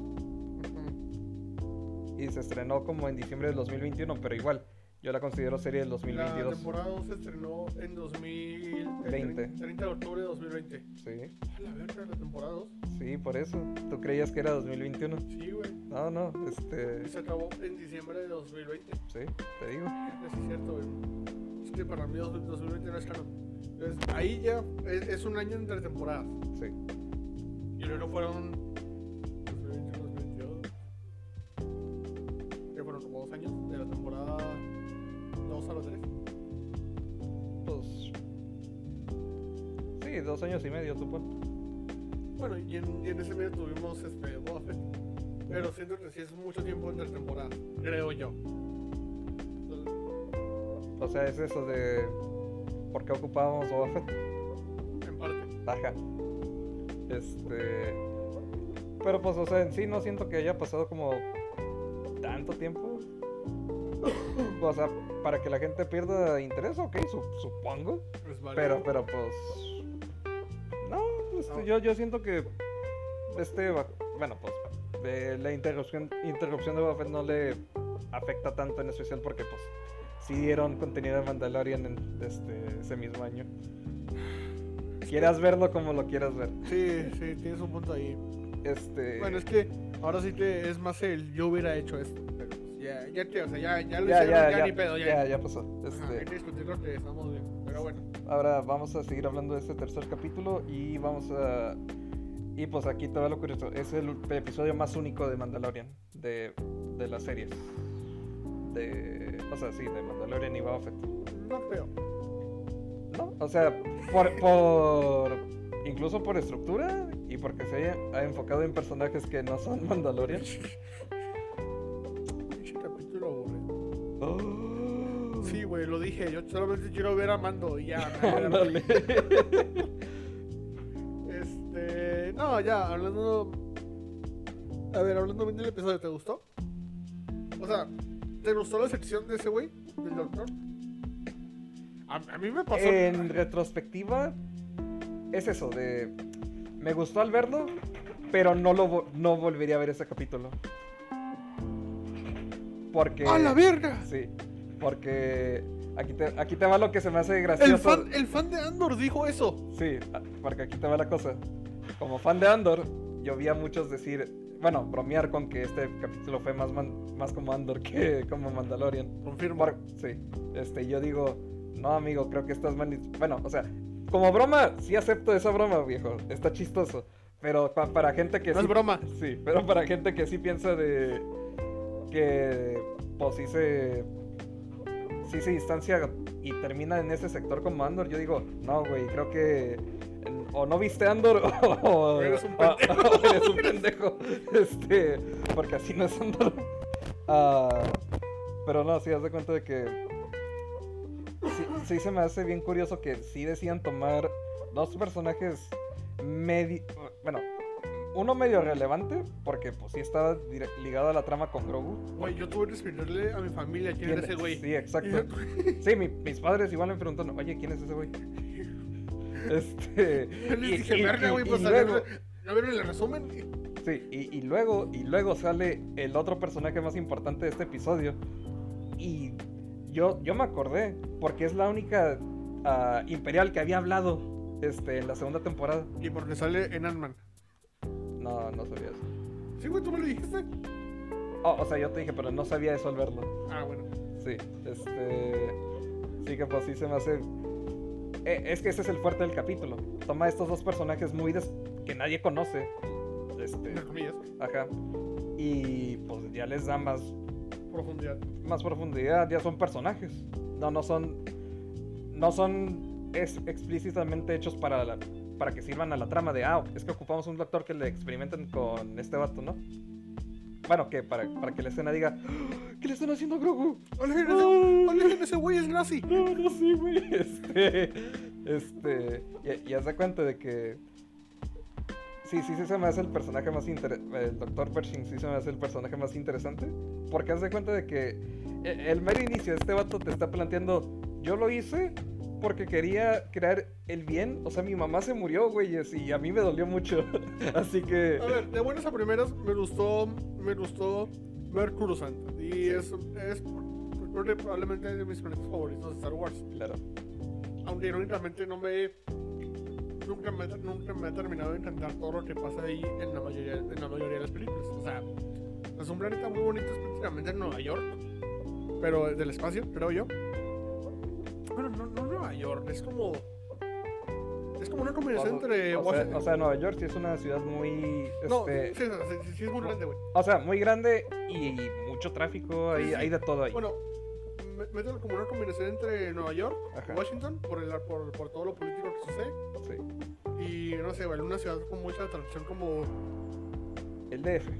Y se estrenó como en diciembre del 2021, pero igual. Yo la considero serie del La 2022. temporada 2 se estrenó en 2000, el 20. 30 de octubre de 2020. Sí, A la verga, la temporada 2. sí, por eso. ¿Tú creías que era 2021? Sí, güey. No, no, este. Se acabó en diciembre de 2020. Sí, te digo. Es cierto, güey. Es que para mí 2020 no es canon. Entonces, ahí ya es, es un año entre temporadas. Sí. Y luego fueron 2 a la 3. Pues. Sí, dos años y medio, supongo. Bueno, y en, y en ese medio tuvimos este, Boba Fett. Pero siento que sí es mucho tiempo entre temporadas, creo yo. O sea, es eso de. ¿Por qué ocupábamos Boba Fett? En parte. Ajá. Este. Pero pues, o sea, en sí no siento que haya pasado como tanto tiempo. O sea, para que la gente pierda interés, ok, su- supongo. Pero, pero pues. No, este, No. Yo, yo siento que. Este. Bueno, pues. eh, la interrupción, interrupción de Boba Fett no le afecta tanto en especial porque, pues. Sí dieron contenido de Mandalorian en este, ese mismo año. Quieras verlo como lo quieras ver. Sí, sí, tienes un punto ahí. Este. Bueno, es que ahora sí que es más el yo hubiera hecho esto. Ya, ya o sea, ya, ya lo ya, hicieron, ya, ya, ya, ni pedo, ya. ya, ya pasó. Ajá, Este, hay que discutir lo que estamos bien. Pero bueno, Ahora vamos a seguir hablando de este tercer capítulo y vamos a... Y pues aquí te va lo curioso. Es el episodio más único de Mandalorian, de, de las series. De... O sea, sí, de Mandalorian y Boba Fett. no creo. No, o sea, por, por incluso por estructura y porque se haya ha enfocado en personajes que no son Mandalorian. Oh. Sí, güey, lo dije. Yo solamente quiero ver a Mando y ya. Este. No, ya, hablando. A ver, hablando bien del episodio, ¿te gustó? O sea, ¿te gustó la sección de ese güey? Del doctor. A, a mí me pasó. En retrospectiva, es eso, de... Me gustó al verlo, pero no, lo, no volvería a ver ese capítulo. Porque... ¡A la verga! Sí, porque aquí te, aquí te va lo que se me hace gracioso. El fan, el fan de Andor dijo eso. Sí, a- porque aquí te va la cosa. Como fan de Andor, yo vi a muchos decir, bueno, bromear con que este capítulo fue más, man- más como Andor que como Mandalorian. Confirmo. Sí, este, yo digo, no amigo, creo que estás mani... Bueno, o sea, como broma, sí acepto esa broma, viejo, está chistoso. Pero pa- para gente que No sí... es broma. Sí, pero para gente que sí piensa de... Que, pues sí se... Sí se distancia y termina en ese sector como Andor, yo digo, no, güey, creo que... O no viste Andor o, O eres un pendejo. o eres un pendejo. Este, porque así no es Andor. Ah, pero no, sí, haz de cuenta de que sí, sí se me hace bien curioso que sí decían tomar dos personajes medio... Bueno, uno medio relevante, porque pues sí estaba ligado a la trama con Grogu. Güey, yo tuve que explicarle a mi familia quién ¿Quién- era ese güey. Sí, exacto. Sí, mi- mis padres igual me preguntaron, oye, ¿quién es ese güey? Este... Yo les y- dije, verga, güey, pues a luego- ver, a ver el resumen. Sí, y, y luego, y luego sale el otro personaje más importante de este episodio. Y yo, yo me acordé, porque es la única ah, imperial que había hablado este, en la segunda temporada. Y porque sale en Ant-Man. No, no sabía eso. Sí, güey, tú me lo dijiste. Oh, o sea, yo te dije, pero no sabía eso al verlo. Ah, bueno. Sí, este. Sí, que pues sí se me hace. Eh, es que ese es el fuerte del capítulo. Toma estos dos personajes muy des- que nadie conoce. Este. Entre comillas, Ajá. Y pues ya les da más profundidad. más profundidad, ya son personajes. No, no son. No son es, explícitamente hechos para, la- para que sirvan a la trama de, ah, es que ocupamos un doctor que le experimenten con este vato, ¿no? Bueno, que para, para que la escena diga, "¡Ah! ¿qué le están haciendo a Grogu? Alejen No. ese, güey, es nazi. No, no, sí, güey. Este. Este. Y, y haz de cuenta de que. Sí, sí, sí se me hace el personaje más interesante. El Dr. Pershing sí se me hace el personaje más interesante. Porque haz de cuenta de que e- el mero inicio de este vato te está planteando. Yo lo hice porque quería crear el bien. O sea, mi mamá se murió, güey. Y a mí me dolió mucho. Así que. A ver, de buenas a primeras me gustó, me gustó ver Coruscant. Y es, es que probablemente de mis planetas favoritos de Star Wars. Claro. Aunque irónicamente no me... Nunca me, nunca me ha terminado de encantar todo lo que pasa ahí en la mayoría, en la mayoría de las películas. O sea, es un planeta muy bonito, es prácticamente en Nueva York. Pero del espacio, creo yo. Bueno, no, no Nueva York, es como... Es como una combinación entre O sea, Washington... o sea, Nueva York sí es una ciudad muy. no, Este, sí, sí, sí, sí, es muy grande, güey. O sea, muy grande y mucho tráfico, hay, Sí, hay de todo ahí. Bueno, mételo como una combinación entre Nueva York Ajá. Washington por, el, por, por todo lo político que sucede. Sí. Y no sé, güey, una ciudad con mucha atracción como. El DF.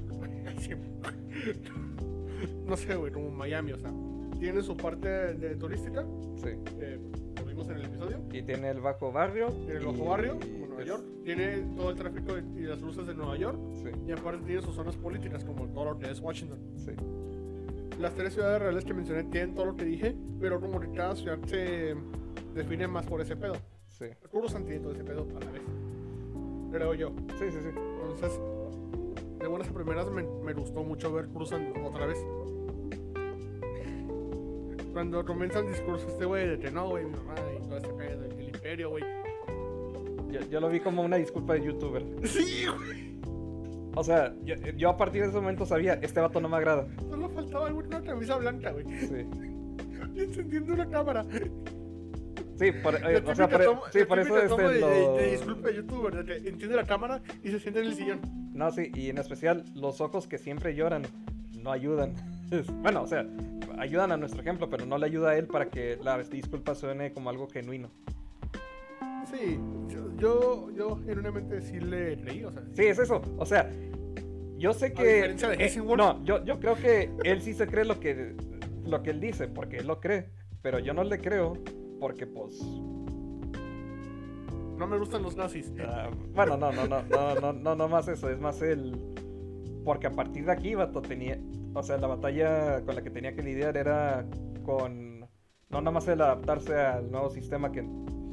No sé, güey, como Miami, o sea. Tiene su parte de turística, Sí. eh, lo vimos en el episodio. Y tiene el bajo barrio. Tiene el y- Ojo Barrio, como Nueva es- York. Tiene todo el tráfico y las luces de Nueva York. Sí, Y aparte tiene sus zonas políticas, como todo lo que es Washington. sí. Las tres ciudades reales que mencioné tienen todo lo que dije, pero como que cada ciudad se define más por ese pedo. Sí, Coruscant tiene todo ese pedo a la vez. Creo yo. sí, sí. sí. Entonces, de buenas a primeras me, me gustó mucho ver Coruscant otra vez. Cuando comienza el discurso este güey de que no, güey, mi mamá y todo este pedo, y el imperio, güey. Yo, yo lo vi como una disculpa de youtuber. Sí, güey. O sea, yo, yo a partir de ese momento sabía, este vato no me agrada. Solo faltaba güey, una camisa blanca, güey. Sí. Y encendiendo una cámara. Sí, por, eh, o sea, por, toma- sí, por eso típica este, de, de- lo- de disculpa de youtuber, de que enciende la cámara y se siente en el sillón. No, sí, y en especial los ojos que siempre lloran no ayudan. Bueno, o sea, ayudan a nuestro ejemplo, pero no le ayuda a él para que la disculpa suene como algo genuino. Sí, yo, yo, yo genuinamente sí le creí, o sea. Sí, es eso. O sea, yo sé que. diferencia de eh, no, yo, yo creo que él sí se cree lo que, lo que él dice, porque él lo cree. Pero yo no le creo, porque pues. No me gustan los nazis. ah, bueno, no, no, no, no, no, no, no más eso, es más el. Porque a partir de aquí, vato, tenía. O sea, la batalla con la que tenía que lidiar era con. No nada más el adaptarse al nuevo sistema que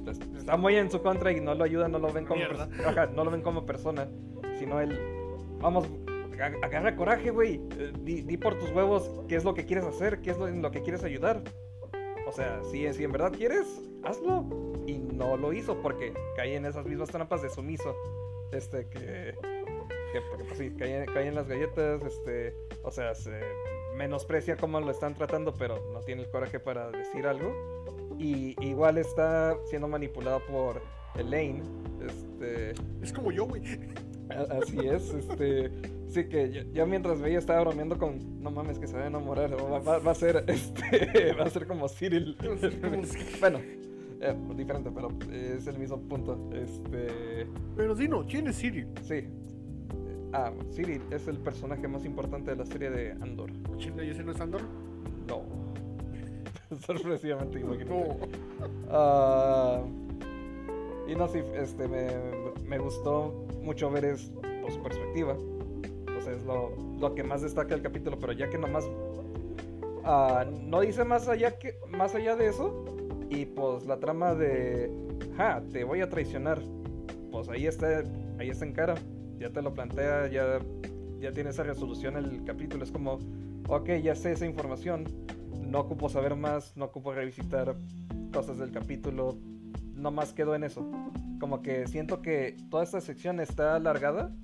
pues, está muy en su contra y no lo ayuda, no lo ven como, ajá, no lo ven como persona, sino él, vamos, ag- agarra coraje, güey, di, di por tus huevos qué es lo que quieres hacer, qué es lo, en lo que quieres ayudar. O sea, si, si en verdad quieres, hazlo. Y no lo hizo porque caí en esas mismas trampas de sumiso. Este, que, que pues, sí, caí, en- caí en las galletas, este, o sea, se menosprecia cómo lo están tratando, pero no tiene el coraje para decir algo. Y igual está siendo manipulado por Elaine. Este, Es como yo, güey. así es, este, sí que yo, yo mientras veía estaba bromeando con, no mames que se va a enamorar, o va, va- va a ser, este, va a ser como Cyril. bueno, eh, diferente, pero es el mismo punto. Este, Pero Dino, ¿quién es Cyril? sí. Ah, Cyril es el personaje más importante de la serie de Andor. ¿Chinga y ese no es Andor? No. Sorpresivamente, imagínate. No. Ah, y no, sí, este, me, me gustó mucho ver es, pues, su perspectiva. O sea, es lo, lo que más destaca el capítulo, pero ya que nomás ah, no dice más allá, que, más allá de eso, y pues la trama de, ja, te voy a traicionar, pues ahí está, ahí está en cara, ya te lo plantea, ya, ya tiene esa resolución el capítulo, es como, ok, ya sé esa información, no ocupo saber más, no ocupo revisitar cosas del capítulo, no más quedo en eso. Como que siento que toda esta sección está alargada,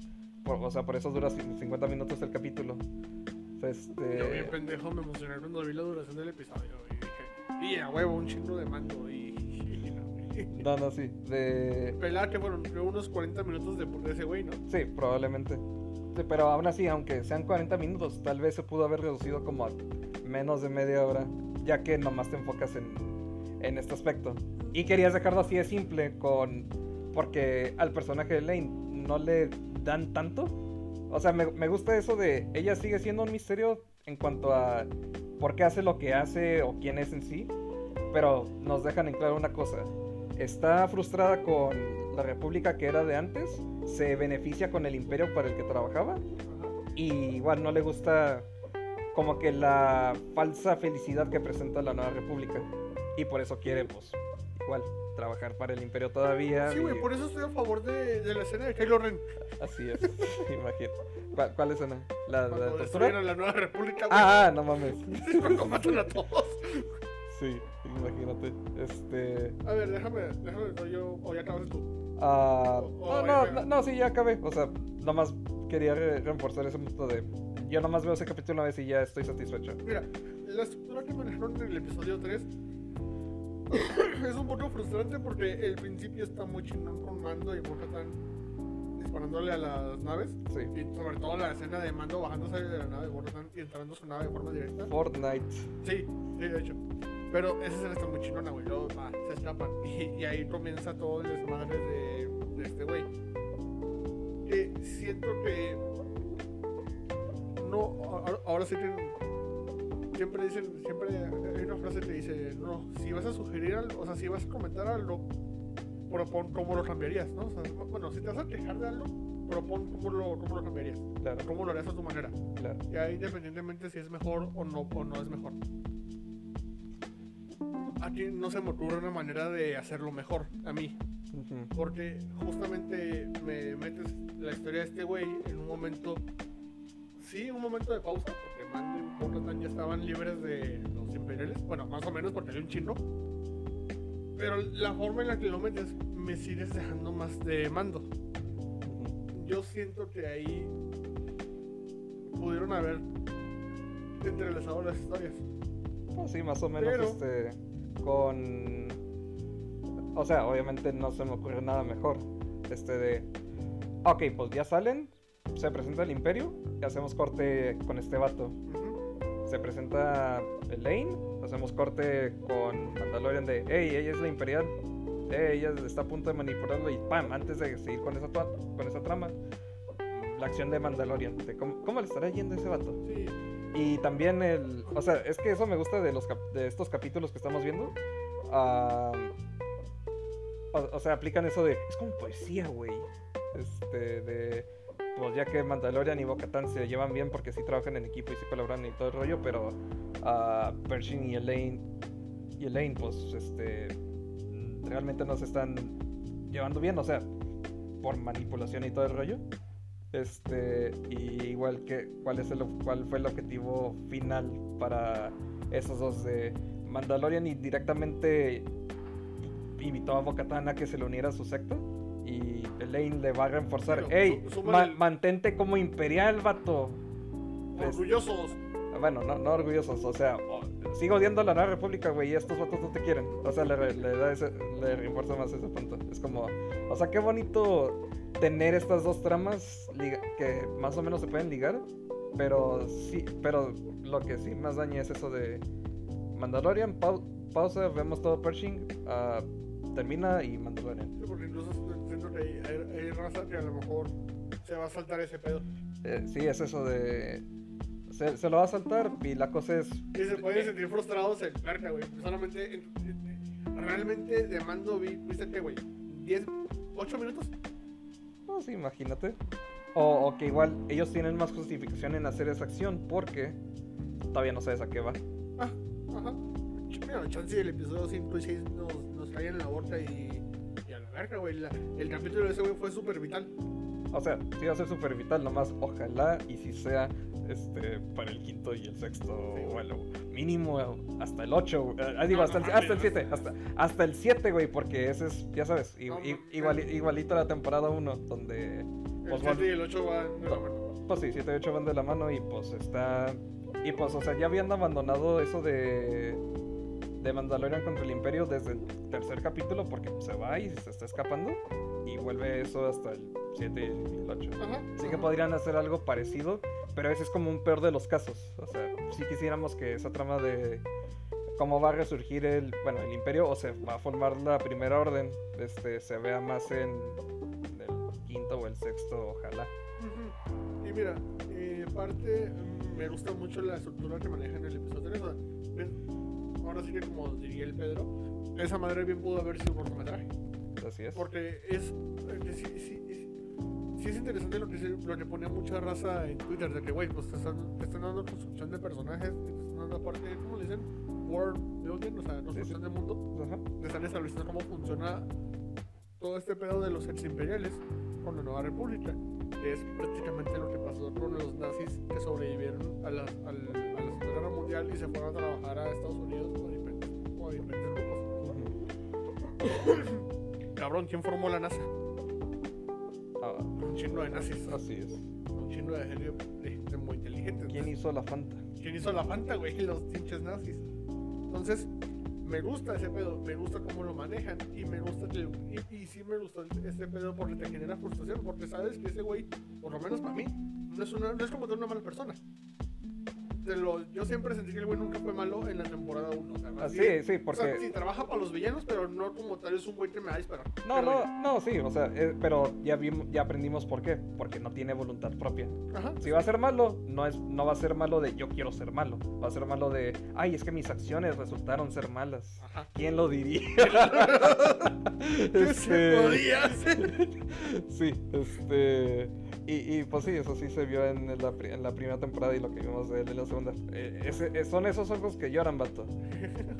por- o sea, por eso dura cin- 50 minutos el capítulo. Este, Yo bien pendejo me emocioné cuando vi la duración del episodio y dije, y a huevo, un chingo de mando y... no, no, sí, de, Pelada que fueron unos 40 minutos de, de ese güey, ¿no? sí, probablemente. Pero aún así, aunque sean 40 minutos, tal vez se pudo haber reducido como a menos de media hora, ya que nomás te enfocas en, en este aspecto. Y querías dejarlo así de simple con... Porque al personaje de Lane no le dan tanto. O sea, me, me gusta eso de... Ella sigue siendo un misterio en cuanto a por qué hace lo que hace o quién es en sí. Pero nos dejan en claro una cosa. Está frustrada con la república que era de antes. Se beneficia con el imperio para el que trabajaba. Y igual no le gusta como que la falsa felicidad que presenta la nueva república. Y por eso quiere, pues, igual, trabajar para el imperio todavía. Sí, güey, y- por eso estoy a favor de, de la escena de Kylo Ren. Así es, imagino. ¿Cuál, cuál escena? ¿La, la la nueva república, güey. Ah, ah, no mames. Cuando matan a todos. Sí, imagínate. Este. A ver, déjame, déjame, yo, o ya acabas tú. ah, O- no, o- no, no, no, sí, ya acabé. O sea, nomás quería re- reforzar ese punto de. Yo nomás veo ese capítulo una vez y ya estoy satisfecho. Mira, la estructura que manejaron en el episodio 3 es un poco frustrante porque el principio está muy chingón con Mando y Bo-Katan disparándole a las naves. Sí. Y sobre todo la escena de Mando bajándose de la nave de y entrando a su nave de forma directa. Fortnite. Sí, sí, de hecho. Pero esa escena está muy chingona, güey. Luego se escapan. Y, y ahí comienza todo el desmadre de, de este güey. Que siento que. No, ahora, ahora sí que. Siempre dicen, siempre hay una frase que dice: No, si vas a sugerir algo, o sea, si vas a comentar algo, propon cómo lo cambiarías, ¿no? O sea, bueno, si te vas a quejar de algo, propon cómo lo, cómo lo cambiarías. Claro, Cómo lo harías a tu manera. claro. Y ahí independientemente si es mejor o no, o no es mejor. Aquí no se me ocurre una manera de hacerlo mejor a mí. Porque justamente me metes la historia de este güey en un momento. Sí, un momento de pausa. Porque Mando y Bo-Katan ya estaban libres de los imperiales. Bueno, más o menos porque hay un chino. Pero la forma en la que lo metes me sigues dejando más de mando yo siento que ahí pudieron haber entrelazado las historias. Pues sí, más o menos Pero- este. Con. O sea, obviamente no se me ocurre nada mejor. Este de. Ok, pues ya salen. Se presenta el Imperio. Y hacemos corte con este vato. Se presenta Elaine. Hacemos corte con Mandalorian de. Hey, ella es la Imperial. eh, ella está a punto de manipularlo y ¡pam! Antes de seguir con esa, tua- con esa trama, la acción de Mandalorian. de cómo, ¿Cómo le estará yendo a ese vato? Sí. Y también el. O sea, es que eso me gusta de, los cap- de estos capítulos que estamos viendo. Ah, o, sea, aplican eso de. Es como poesía, güey. Este, de. Pues ya que Mandalorian y Bo-Katan se llevan bien porque sí trabajan en equipo y sí colaboran y todo el rollo, pero ah, Pershing y Elaine. Y Elaine, pues, este. Realmente no se están llevando bien, o sea, por manipulación y todo el rollo. Este, y igual que cuál es el cuál fue el objetivo final para esos dos de Mandalorian y directamente invitó a Bo-Katan a que se le uniera a su secta y Elaine le va a reforzar, Pero, el- mantente como imperial, vato. Pues, Orgullosos. bueno, no, no orgullosos, o sea, sigo odiando a la Nueva República, güey, y estos vatos no te quieren. O sea, le da ese, le refuerza más ese punto. Es como, o sea, qué bonito tener estas dos tramas que más o menos se pueden ligar, pero sí, pero lo que sí más daña es eso de Mandalorian, pau- pausa, vemos todo Pershing, ah, termina y Mandalorian. Sí, porque incluso siento que hay, hay- hay raza que a lo mejor se va a saltar ese pedo. Eh, sí, es eso de... Se, se lo va a saltar y la cosa es... Y se pueden sentir frustrados en Carca, güey. Solamente, en- en- realmente de mando vi, viste que, güey, 10, 8 minutos. Sí, imagínate. O, o que igual ellos tienen más justificación en hacer esa acción porque todavía no sabes a qué va. Ah, ajá. Mira, chance el episodio 5 y 6 nos, nos caen en la borda y, y a la verga, güey. La- el capítulo de ese güey fue súper vital. O sea, sí va a ser súper vital, nomás ojalá y si sea este para el quinto y el sexto, Sí, o güey. el mínimo hasta el 8, digo, No, hasta, no el, hasta el mames, 7, no. hasta, hasta el 7, güey, porque ese es, ya sabes, No igual, igualito a la temporada 1, donde, El Pues 7 bueno. y el 8 van de la mano. pues sí, 7 y 8 van de la mano y pues está... Y pues, o sea, ya habían abandonado eso de... De Mandalorian contra el Imperio desde el tercer capítulo porque se va y se está escapando y vuelve eso hasta el 7 y el 8. Ajá. Así que podrían hacer algo parecido, pero ese es como un peor de los casos. O sea, si quisiéramos que esa trama de cómo va a resurgir el, bueno, el imperio o se va a formar la primera orden, este, se vea más en el quinto o el sexto, ojalá. Y mira, eh, parte mm, me gusta mucho la estructura que manejan en el episodio 3. o sea, ven, Ahora sí que como diría el Pedro, esa madre bien pudo haber sido un cortometraje. Así es. Porque es, eh, sí, sí, sí, sí es interesante lo que, se- lo que ponía mucha raza en Twitter, de que, güey, pues te están, te están dando construcción de personajes, te están dando aparte, ¿cómo le dicen? World building, o sea, construcción de mundo. Ajá. Te están estableciendo cómo funciona todo este pedo de los ex imperiales con la Nueva República. Que es prácticamente lo que pasó con los nazis que sobrevivieron a la, al- a la Segunda Guerra Mundial y se fueron a trabajar a Estados Unidos o a diferentes, o a diferentes grupos. Cabrón, ¿quién formó la NASA? Ah, Un chingo de nazis. así es. Un chingo de de gente muy inteligente. ¿Quién hizo la Fanta? ¿Quién hizo la Fanta, güey? Los pinches nazis. Entonces, me gusta ese pedo, me gusta cómo lo manejan y me gusta que, y, y sí me gustó este pedo porque te genera frustración, porque sabes que ese güey, por lo menos para mí, no es, una, no es como que una mala persona. Te lo, yo siempre sentí que el güey nunca fue malo en la temporada 1. O sea, Ah, sí, bien- sí, o sea, porque... sí, trabaja para los villanos, pero no como tal es un güey que me va a disparar. No, Pero no, no, sí, o sea, eh, pero ya, vimos, ya aprendimos por qué. Porque no tiene voluntad propia. Ajá. Si va a ser malo, no, es, no va a ser malo de yo quiero ser malo. Va a ser malo de, ay, es que mis acciones resultaron ser malas. Ajá. ¿Quién lo diría? ¿Qué se Este, podía hacer? sí, este. Y, y, pues sí, eso sí se vio en la, en la primera temporada y lo que vimos de él en la segunda. Eh, ese- eh, son esos ojos que lloran, vato.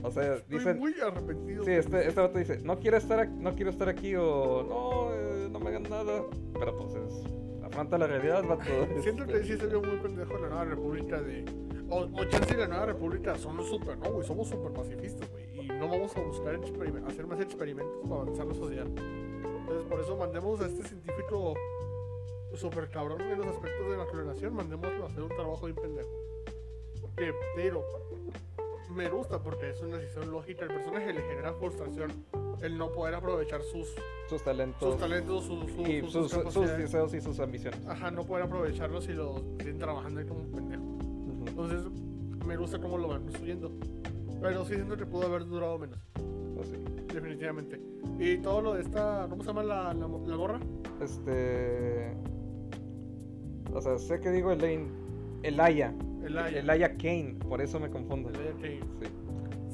O sea, Estoy dicen. muy arrepentido. Sí, este, este vato dice, no quiero estar aquí, no quiero estar aquí o no, eh, no me hagan nada. Pero pues es. Afronta la realidad, vato. Siento que sí se vio muy pendejo la Nueva República de... O, o chance y la Nueva República somos súper, no, güey, somos súper pacifistas, güey. Y no vamos a buscar hacer más experimentos para avanzar la sociedad. Entonces, por eso mandemos a este científico súper cabrón en los aspectos de la clonación, mandémoslo a hacer un trabajo bien pendejo. Que, pero, me gusta porque es una decisión lógica. El personaje le genera frustración el no poder aprovechar sus, Sus talentos. sus talentos, sus, sus, y sus- sus, sus deseos y sus ambiciones. Ajá, no poder aprovecharlos y los siguen trabajando ahí como un pendejo. Ujú. Entonces, me gusta cómo lo van construyendo. Pero sí siento que pudo haber durado menos. Pues sí. definitivamente. Y todo lo de esta, ¿cómo se llama la, la, la gorra? Este. O sea, sé que digo Elaine. Elaya. El Aya. Elaya Kane, por eso me confundo. El Aya Kane. Sí.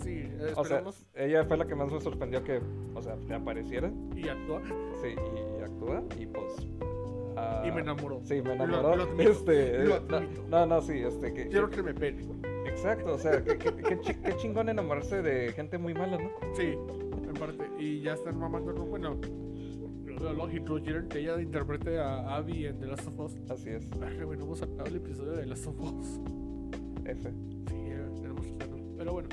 Sí, eh, O sea, ella fue la que más me sorprendió que, o sea, le apareciera. y actúa. Sí, y, actúa. Y pues. ah, Y me enamoró. Sí, me enamoró. lo este, lo eh, no, no, sí, este, que, Quiero que me pene. exacto, o sea, que- qué chingón enamorarse de gente muy mala, ¿no? Sí, en parte. Y ya están mamando, ¿no? bueno, que ella interprete a Abby en The Last of Us. Así es, bueno, hemos sacado el episodio de The Last of Us. F. Sí, tenemos que hacerlo. Pero bueno,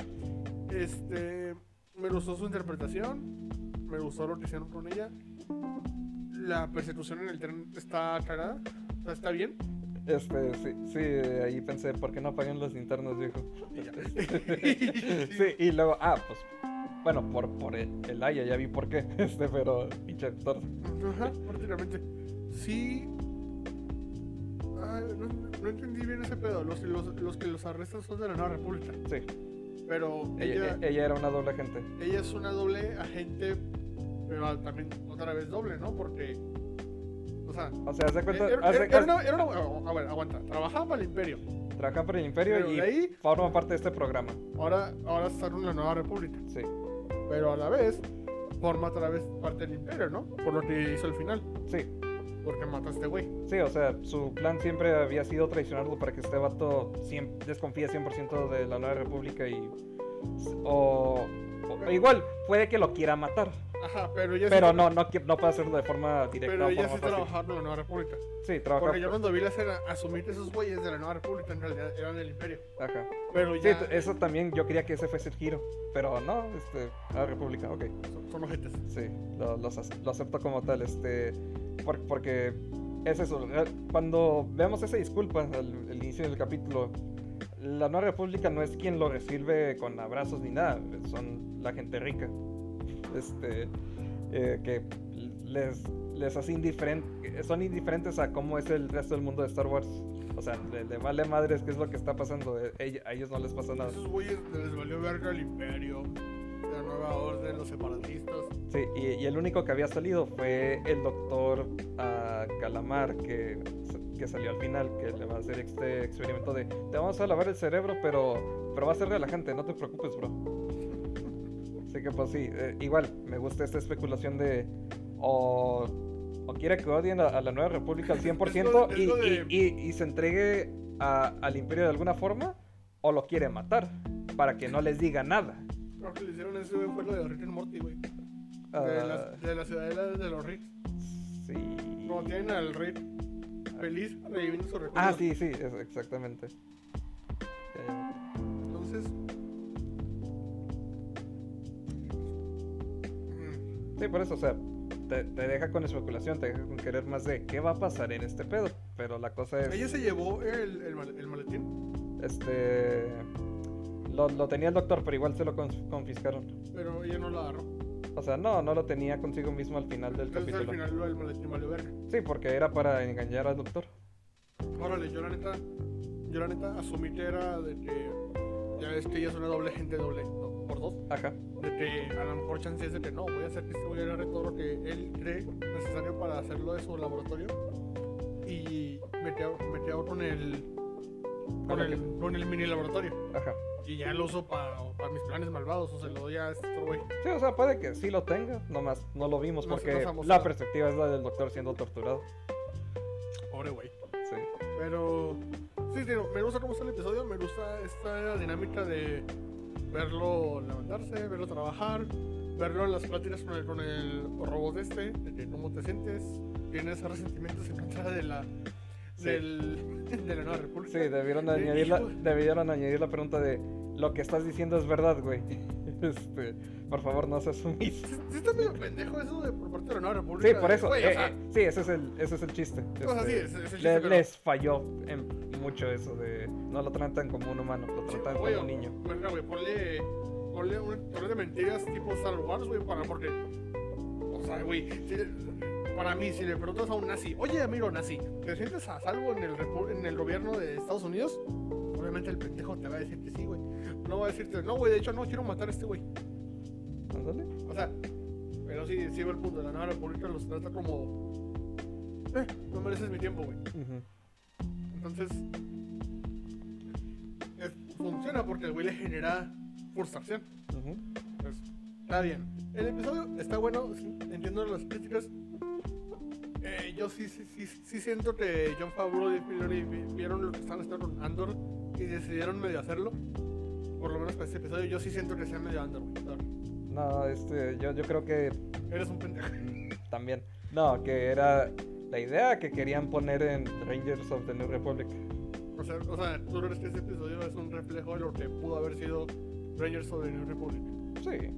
este. Me gustó su interpretación. Me gustó lo que hicieron con ella. La persecución en el tren está cagada. O sea, está bien. Este, sí, sí, ahí pensé, ¿por qué no apagan los linternas, viejo? Sí, y luego, ah, pues, bueno, por, por el, Aya, ya vi por qué, este, pero, pinche actor. Ajá, prácticamente. Sí. Ay, no, no entendí bien ese pedo. Los, los, los que los arrestan son de la Nueva República. Sí, Pero ella, ella, ella era una doble agente. ella es una doble agente, pero también otra vez doble, ¿no? Porque. O sea. O sea, de cuenta, Era, de- era- era una, era una- a ver, aguanta. Trabajaba para el Imperio. trabaja para el Imperio Pero y ahí- forma parte de este programa. Ahora, ahora está en la Nueva República. Sí, Pero a la vez, forma otra vez parte del Imperio, ¿no? Por lo que hizo al final. sí, Porque mató a este güey. sí, o sea, su plan siempre había sido traicionarlo para que este vato desconfíe 100% de la Nueva República y... O, o- igual, puede que lo quiera matar, Ajá, pero sí pero tra- no, no, no puede hacerlo de forma directa Pero forma sí trabajaba en la Nueva República. Sí, trabaja... Porque yo cuando vi la escena, asumí que esos güeyes de la Nueva República en realidad eran del Imperio. Ajá. Pero Sí, ya t- eso también yo quería que ese fuese el giro, pero no, este, la República, ok. son, son ojetes. Sí, lo, lo lo acepto como tal, este, por- porque es eso, real- cuando vemos esa disculpa al el inicio del capítulo, la Nueva República no es quien lo recibe con abrazos ni nada, son la gente rica, este, eh, que les, les hace indiferente, son indiferentes a cómo es el resto del mundo de Star Wars. O sea, le, le vale madres qué es lo que está pasando, ella- a ellos no les pasa nada. Esos güeyes les valió verga el Imperio, la Nueva Orden, los separatistas. Sí, y, y el único que había salido fue el doctor ah, Calamar, que, que salió al final, que le va a hacer este experimento de, te vamos a lavar el cerebro, pero, pero va a ser relajante, no te preocupes, bro. Así que pues sí, eh, igual, me gusta esta especulación de, o, o quiere que odien a, a la Nueva República al 100% Es lo- es y, y- de- y- y se entregue a- al imperio de alguna forma, o lo quiere matar, para que no les diga nada. Lo que le hicieron ese güey fue lo de Rick and Morty, güey. De, Ah, la, de la ciudadela de los Ricks. sí. Como tienen al Rick feliz reviviendo su recuerdo. Ah, sí, sí, exactamente. Entonces. Sí, por eso, o sea, te, te deja con especulación, te deja con querer más de qué va a pasar en este pedo. Pero la cosa es, Ella se llevó el, el, el maletín, este, lo, lo tenía el doctor, pero igual se lo confiscaron. pero ella no la agarró. O sea, no, no lo tenía consigo mismo al final del Entonces al capítulo. final lo del maletín valió verga. Sí, porque era para engañar al doctor. Órale, yo la neta, yo la neta asumí que era de que ya ves que ella es una doble gente doble do- por dos. Ajá. De que a lo mejor chance es de que no, voy a hacer que este güey agarre todo lo que él cree necesario para hacerlo de su laboratorio y metió, metió con el con el, con el mini laboratorio Ajá. y ya lo uso para, para mis planes malvados o se lo doy a este otro güey. Sí, o sea, puede que sí lo tenga, nomás no lo vimos No porque la perspectiva es la del doctor siendo torturado. Pobre güey. Sí. Pero sí, digo, me gusta cómo está el episodio, me gusta esta dinámica de verlo levantarse, verlo trabajar, verlo en las pláticas con el, con el robot este, de que cómo te sientes, tienes resentimientos en contra de la, Sí. del, de la Nueva República. Sí, debieron Eh, añadir, la, hijo- debieron añadir la pregunta de lo que estás diciendo es verdad, güey. Este, por favor, no seas sumiso. Sí, sí está medio pendejo eso de por parte de la Nueva Sí, República. por eso. güey, eh, o sea, eh, sí, ese es el, ese es el chiste. O sea, sí, Este, es- es el chiste, le- pero- Les falló en mucho eso de no lo tratan como un humano, lo tratan como un niño. Verga, güey, ponle, ponle un de mentiras tipo Star Wars, güey, para porque. O sea, güey, si para mí, si le preguntas a un nazi, oye, amigo nazi, ¿te sientes a salvo en el, en el gobierno de Estados Unidos? Obviamente el pendejo te va a decir que sí, güey. No va a decirte, no, güey, de hecho no quiero matar a este güey. Ándale. O sea, pero sí, sí el punto. La Nueva República los trata como. Eh, no mereces mi tiempo, güey. Entonces. es- funciona porque el güey le genera frustración. Pues, está bien. El episodio está bueno, sí, entiendo las críticas. Eh, yo sí, sí, sí, sí siento que John Favreau y Filoni vi- vieron lo que estaban haciendo con Andor y decidieron medio hacerlo. Por lo menos para este episodio, yo sí siento que sea medio. Sorry. No, este, yo, yo creo que Eres un pendejo. también. No, que era la idea que querían poner en Rangers of the New Republic. O sea, o sea, tú crees que este episodio es un reflejo de lo que pudo haber sido Rangers of the New Republic. Sí.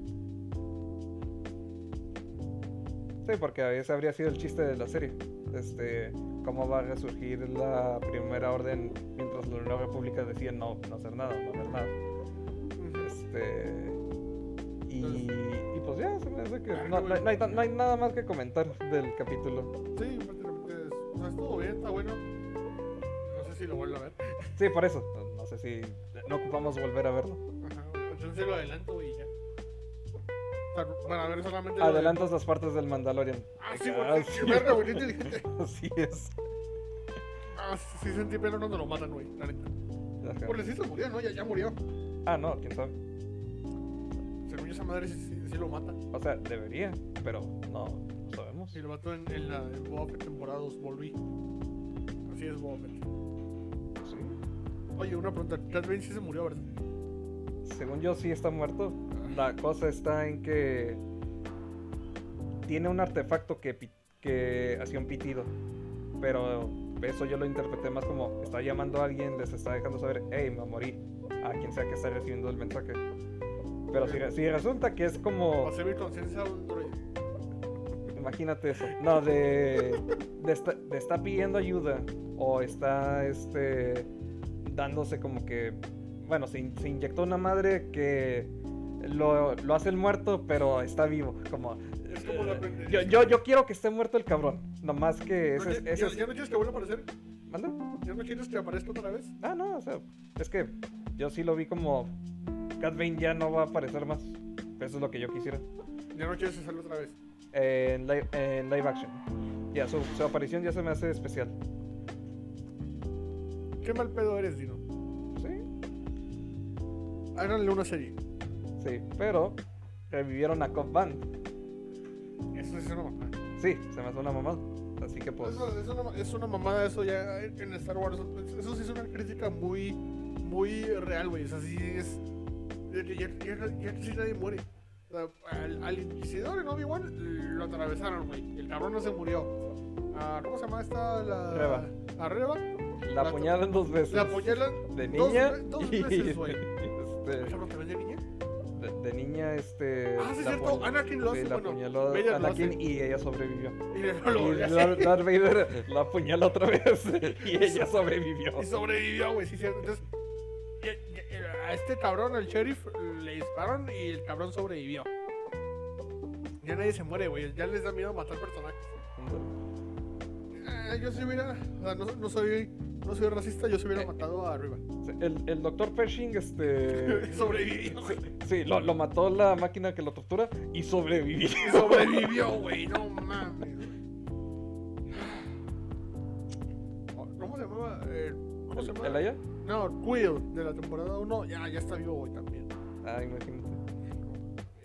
Sí, porque ese habría sido el chiste de la serie. Este, cómo va a resurgir la primera orden mientras la Nueva República decía no, no hacer nada, no hacer nada. Este. Y, y pues ya, se me hace que no, no hay- no hay, no hay nada más que comentar del capítulo. Sí, prácticamente es, o sea, estuvo bien, está bueno. No sé si lo vuelvo a ver. Sí, por eso. No, no sé si no ocupamos volver a verlo. Ajá, entonces lo adelanto y ya. Para ver solamente. lo de- Adelantas las partes del Mandalorian. Ah, sí, Ah, güey. sí. verga, güey. Así es. Ah, sí sentí pena cuando lo matan, güey, la neta. Porque sí se murió, ¿no? Ya, ya murió. Ah, no, quién sabe. Según yo, esa madre sí, sí, sí lo mata. O sea, debería, pero no, no sabemos. Y lo mató en, en la en Boba Fett temporada 2, volví. Así es Boba Fett. Sí. Oye, una pregunta. Cat Bane sí se murió, ¿verdad? Según yo sí está muerto. La cosa está en que tiene un artefacto que, que hacía un pitido. Pero eso yo lo interpreté más como está llamando a alguien, les está dejando saber, hey, me morí. A quien sea que esté recibiendo el mensaje. Pero si, si resulta que es como... Para servir conciencia a un droide. Imagínate eso. No, de, de, esta- de está pidiendo ayuda o está este dándose como que bueno, se, se inyectó una madre que lo, lo hace el muerto, pero está vivo. Como Es como la yo, yo, yo quiero que esté muerto el cabrón. Nomás que ¿No ese, quieres- ese ¿Ya, es- ya no quieres que vuelva a aparecer? ¿Manda? ¿Ya no quieres que aparezca otra vez? Ah, no, o sea, es que yo sí lo vi como Cat Bane ya no va a aparecer más. Eso es lo que yo quisiera. ¿Ya no quieres hacerlo otra vez? En live, en live action. Ya, su, su aparición ya se me hace especial. ¿Qué mal pedo eres, Dino? Sí, Háganle una serie. sí, pero revivieron a Cobb Band. Eso es una mamada. Sí, se me hace una mamada. Así que pues. Eso- es, una, es una mamada eso ya en Star Wars. Eso sí es una crítica muy, muy real, güey. O sea, sí es... Ya, ya, ya- ya casi nadie muere. O sea, al, al inquisidor en Obi-Wan lo atravesaron, güey. El cabrón no se murió. Ah, ¿Cómo se llama esta? La... Reba. A Reba. La la- apuñalan dos veces. La apuñalan De dos niña. ve- dos y- veces, güey. este, ¿Cabrón, también de niña? de, de niña, este. Ah, sí, la cierto, Anakin lo hace, la bueno, apuñaló lo Anakin hace. y ella sobrevivió. Y luego lo Y Darth. Darth Vader la apuñala otra vez y ella sobrevivió. Y sobrevivió, güey, sí, cierto. Entonces, a este cabrón, al sheriff, le dispararon y el cabrón sobrevivió. Ya nadie se muere, güey. Ya les da miedo matar personajes. Eh, yo si hubiera. O sea, no, no soy. No soy racista, yo se hubiera Eh. matado a arriba. El, el doctor Pershing, este. Sobrevivió, güey. Sí, lo, lo mató la máquina que lo tortura y sobrevivió. Y sobrevivió, güey. No mames. güey. ¿Cómo se llamaba? Eh, ¿Cómo se ¿El, llama? el Aya? No, Quill de la temporada 1. Ya, ya está vivo, güey, también. Ah, imagínate.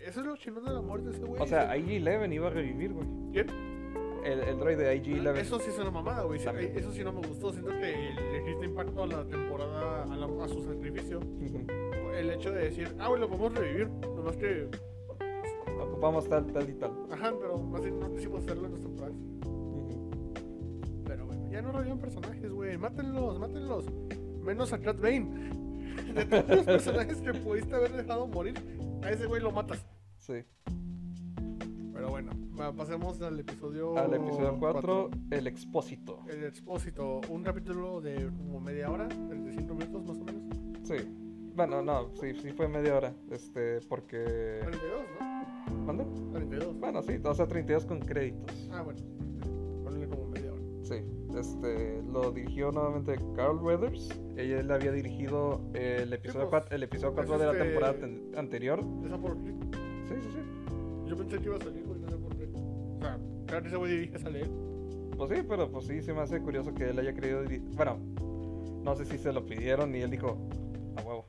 Eso es lo chingón de la muerte de ese güey. O sea, Se- IG-11 iba a revivir, güey. ¿Quién? El, el droide IG-11. Eso sí es una mamada, güey. También. Eso sí no me gustó. Siento que le impacto a la temporada, a, la- a su sacrificio. El hecho de decir, ah, güey, lo podemos revivir. Nomás que, Ocupamos tal, tal y tal. ajá, pero más bien no quisimos hacerlo en las temporadas. Pero bueno, ya no revivan personajes, güey. Mátenlos, mátenlos. Menos a Cat Bane. De todos los personajes que pudiste haber dejado morir, a ese güey lo matas. Sí. Pero bueno, pasemos al episodio Al episodio 4, cuatro. el expósito. El expósito, un capítulo de como media hora, 35 minutos más o menos. Sí. Bueno, no, sí, sí fue media hora. Este, porque. 42, ¿no? ¿Manda? 42. Bueno, sí, o sea, 32 con créditos. Ah, bueno. Ponle como media hora. Sí. Este, lo dirigió nuevamente Carl Weathers. Ella él había dirigido el episodio pues, 4, el episodio pues 4 de la este- temporada ten- anterior. ¿Esa por? Sí, sí, sí. yo pensé que iba a salir, güey, no sé por qué. O sea, claro que güey dirige a leer. Pues sí, pero pues sí, se me hace curioso que él haya querido... diri- Bueno, no sé si se lo pidieron y él dijo, a huevo.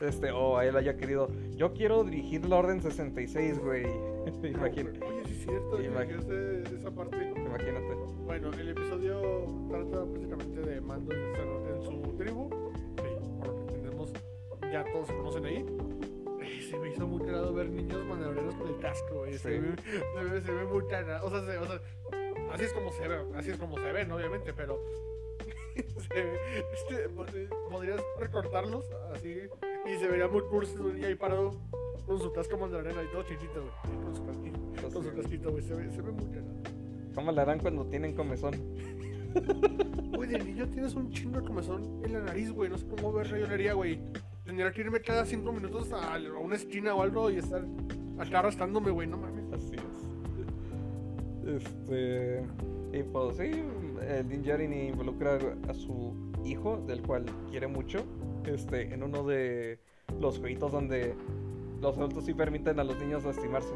Este, o a él haya querido, yo quiero dirigir la Orden 66, güey. Imagínate. Sí cierto, Imag- dirigió ese- esa parte. Imagínate. Bueno, el episodio trata prácticamente de Mando en su- tribu. Sí, por lo que entendemos, ya todos se conocen ahí. Se me hizo muy cagado ver niños manobreros con el casco, güey. Se, Sí. ve, se, ve, se ve muy cagado. O sea, se- o sea, así es como se ve, así es como se ven, obviamente, pero. este, pod- podrías recortarlos así y se vería muy cursi un niño ahí parado con su casco mandarena y todo chiquito, güey. Con su casquito, con su casquito, güey. Se ve, se ve muy cagado. ¿Cómo le harán cuando tienen comezón? Güey, de niño tienes un chingo de comezón en la nariz, güey. No sé cómo ver haría, güey. Tendría que irme cada cinco minutos a, a una esquina o algo y estar acá arrastrándome, güey. No mames. Así es. Este. Y pues sí, el Din Djarin involucra a su hijo, del cual quiere mucho, este, en uno de los jueguitos donde los adultos sí permiten a los niños lastimarse.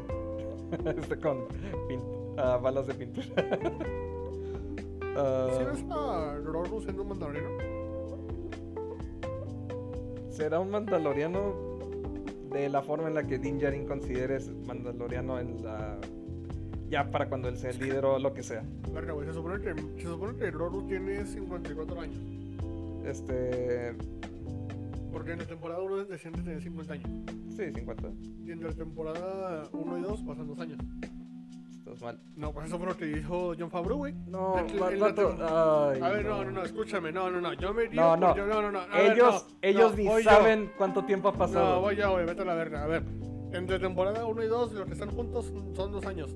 este, con ah, balas de pintura. ¿Sí ves a siendo un mandaloriano? será un mandaloriano de la forma en la que Din Djarin considere mandaloriano en la. Ya para cuando él sea el líder o lo que sea. Verga, güey. Se supone que, se supone que Grogu tiene 54 años. Este. Porque en la temporada 1 decían que tenía 50 años. Sí, 50. Y en la temporada 1 y 2 pasan 2 años. Estás mal. No, pues eso fue lo que dijo John Favreau, güey. No, la vato, tem- ay, A ver, no, no, no, escúchame, no, no, no, yo me río No, no. yo- no, no, no, a ver, Ellos, no, ellos ni voy yo. saben cuánto tiempo ha pasado. No, voy yo, güey, vete a la verga. A ver, entre temporada 1 y 2, los que están juntos son dos años.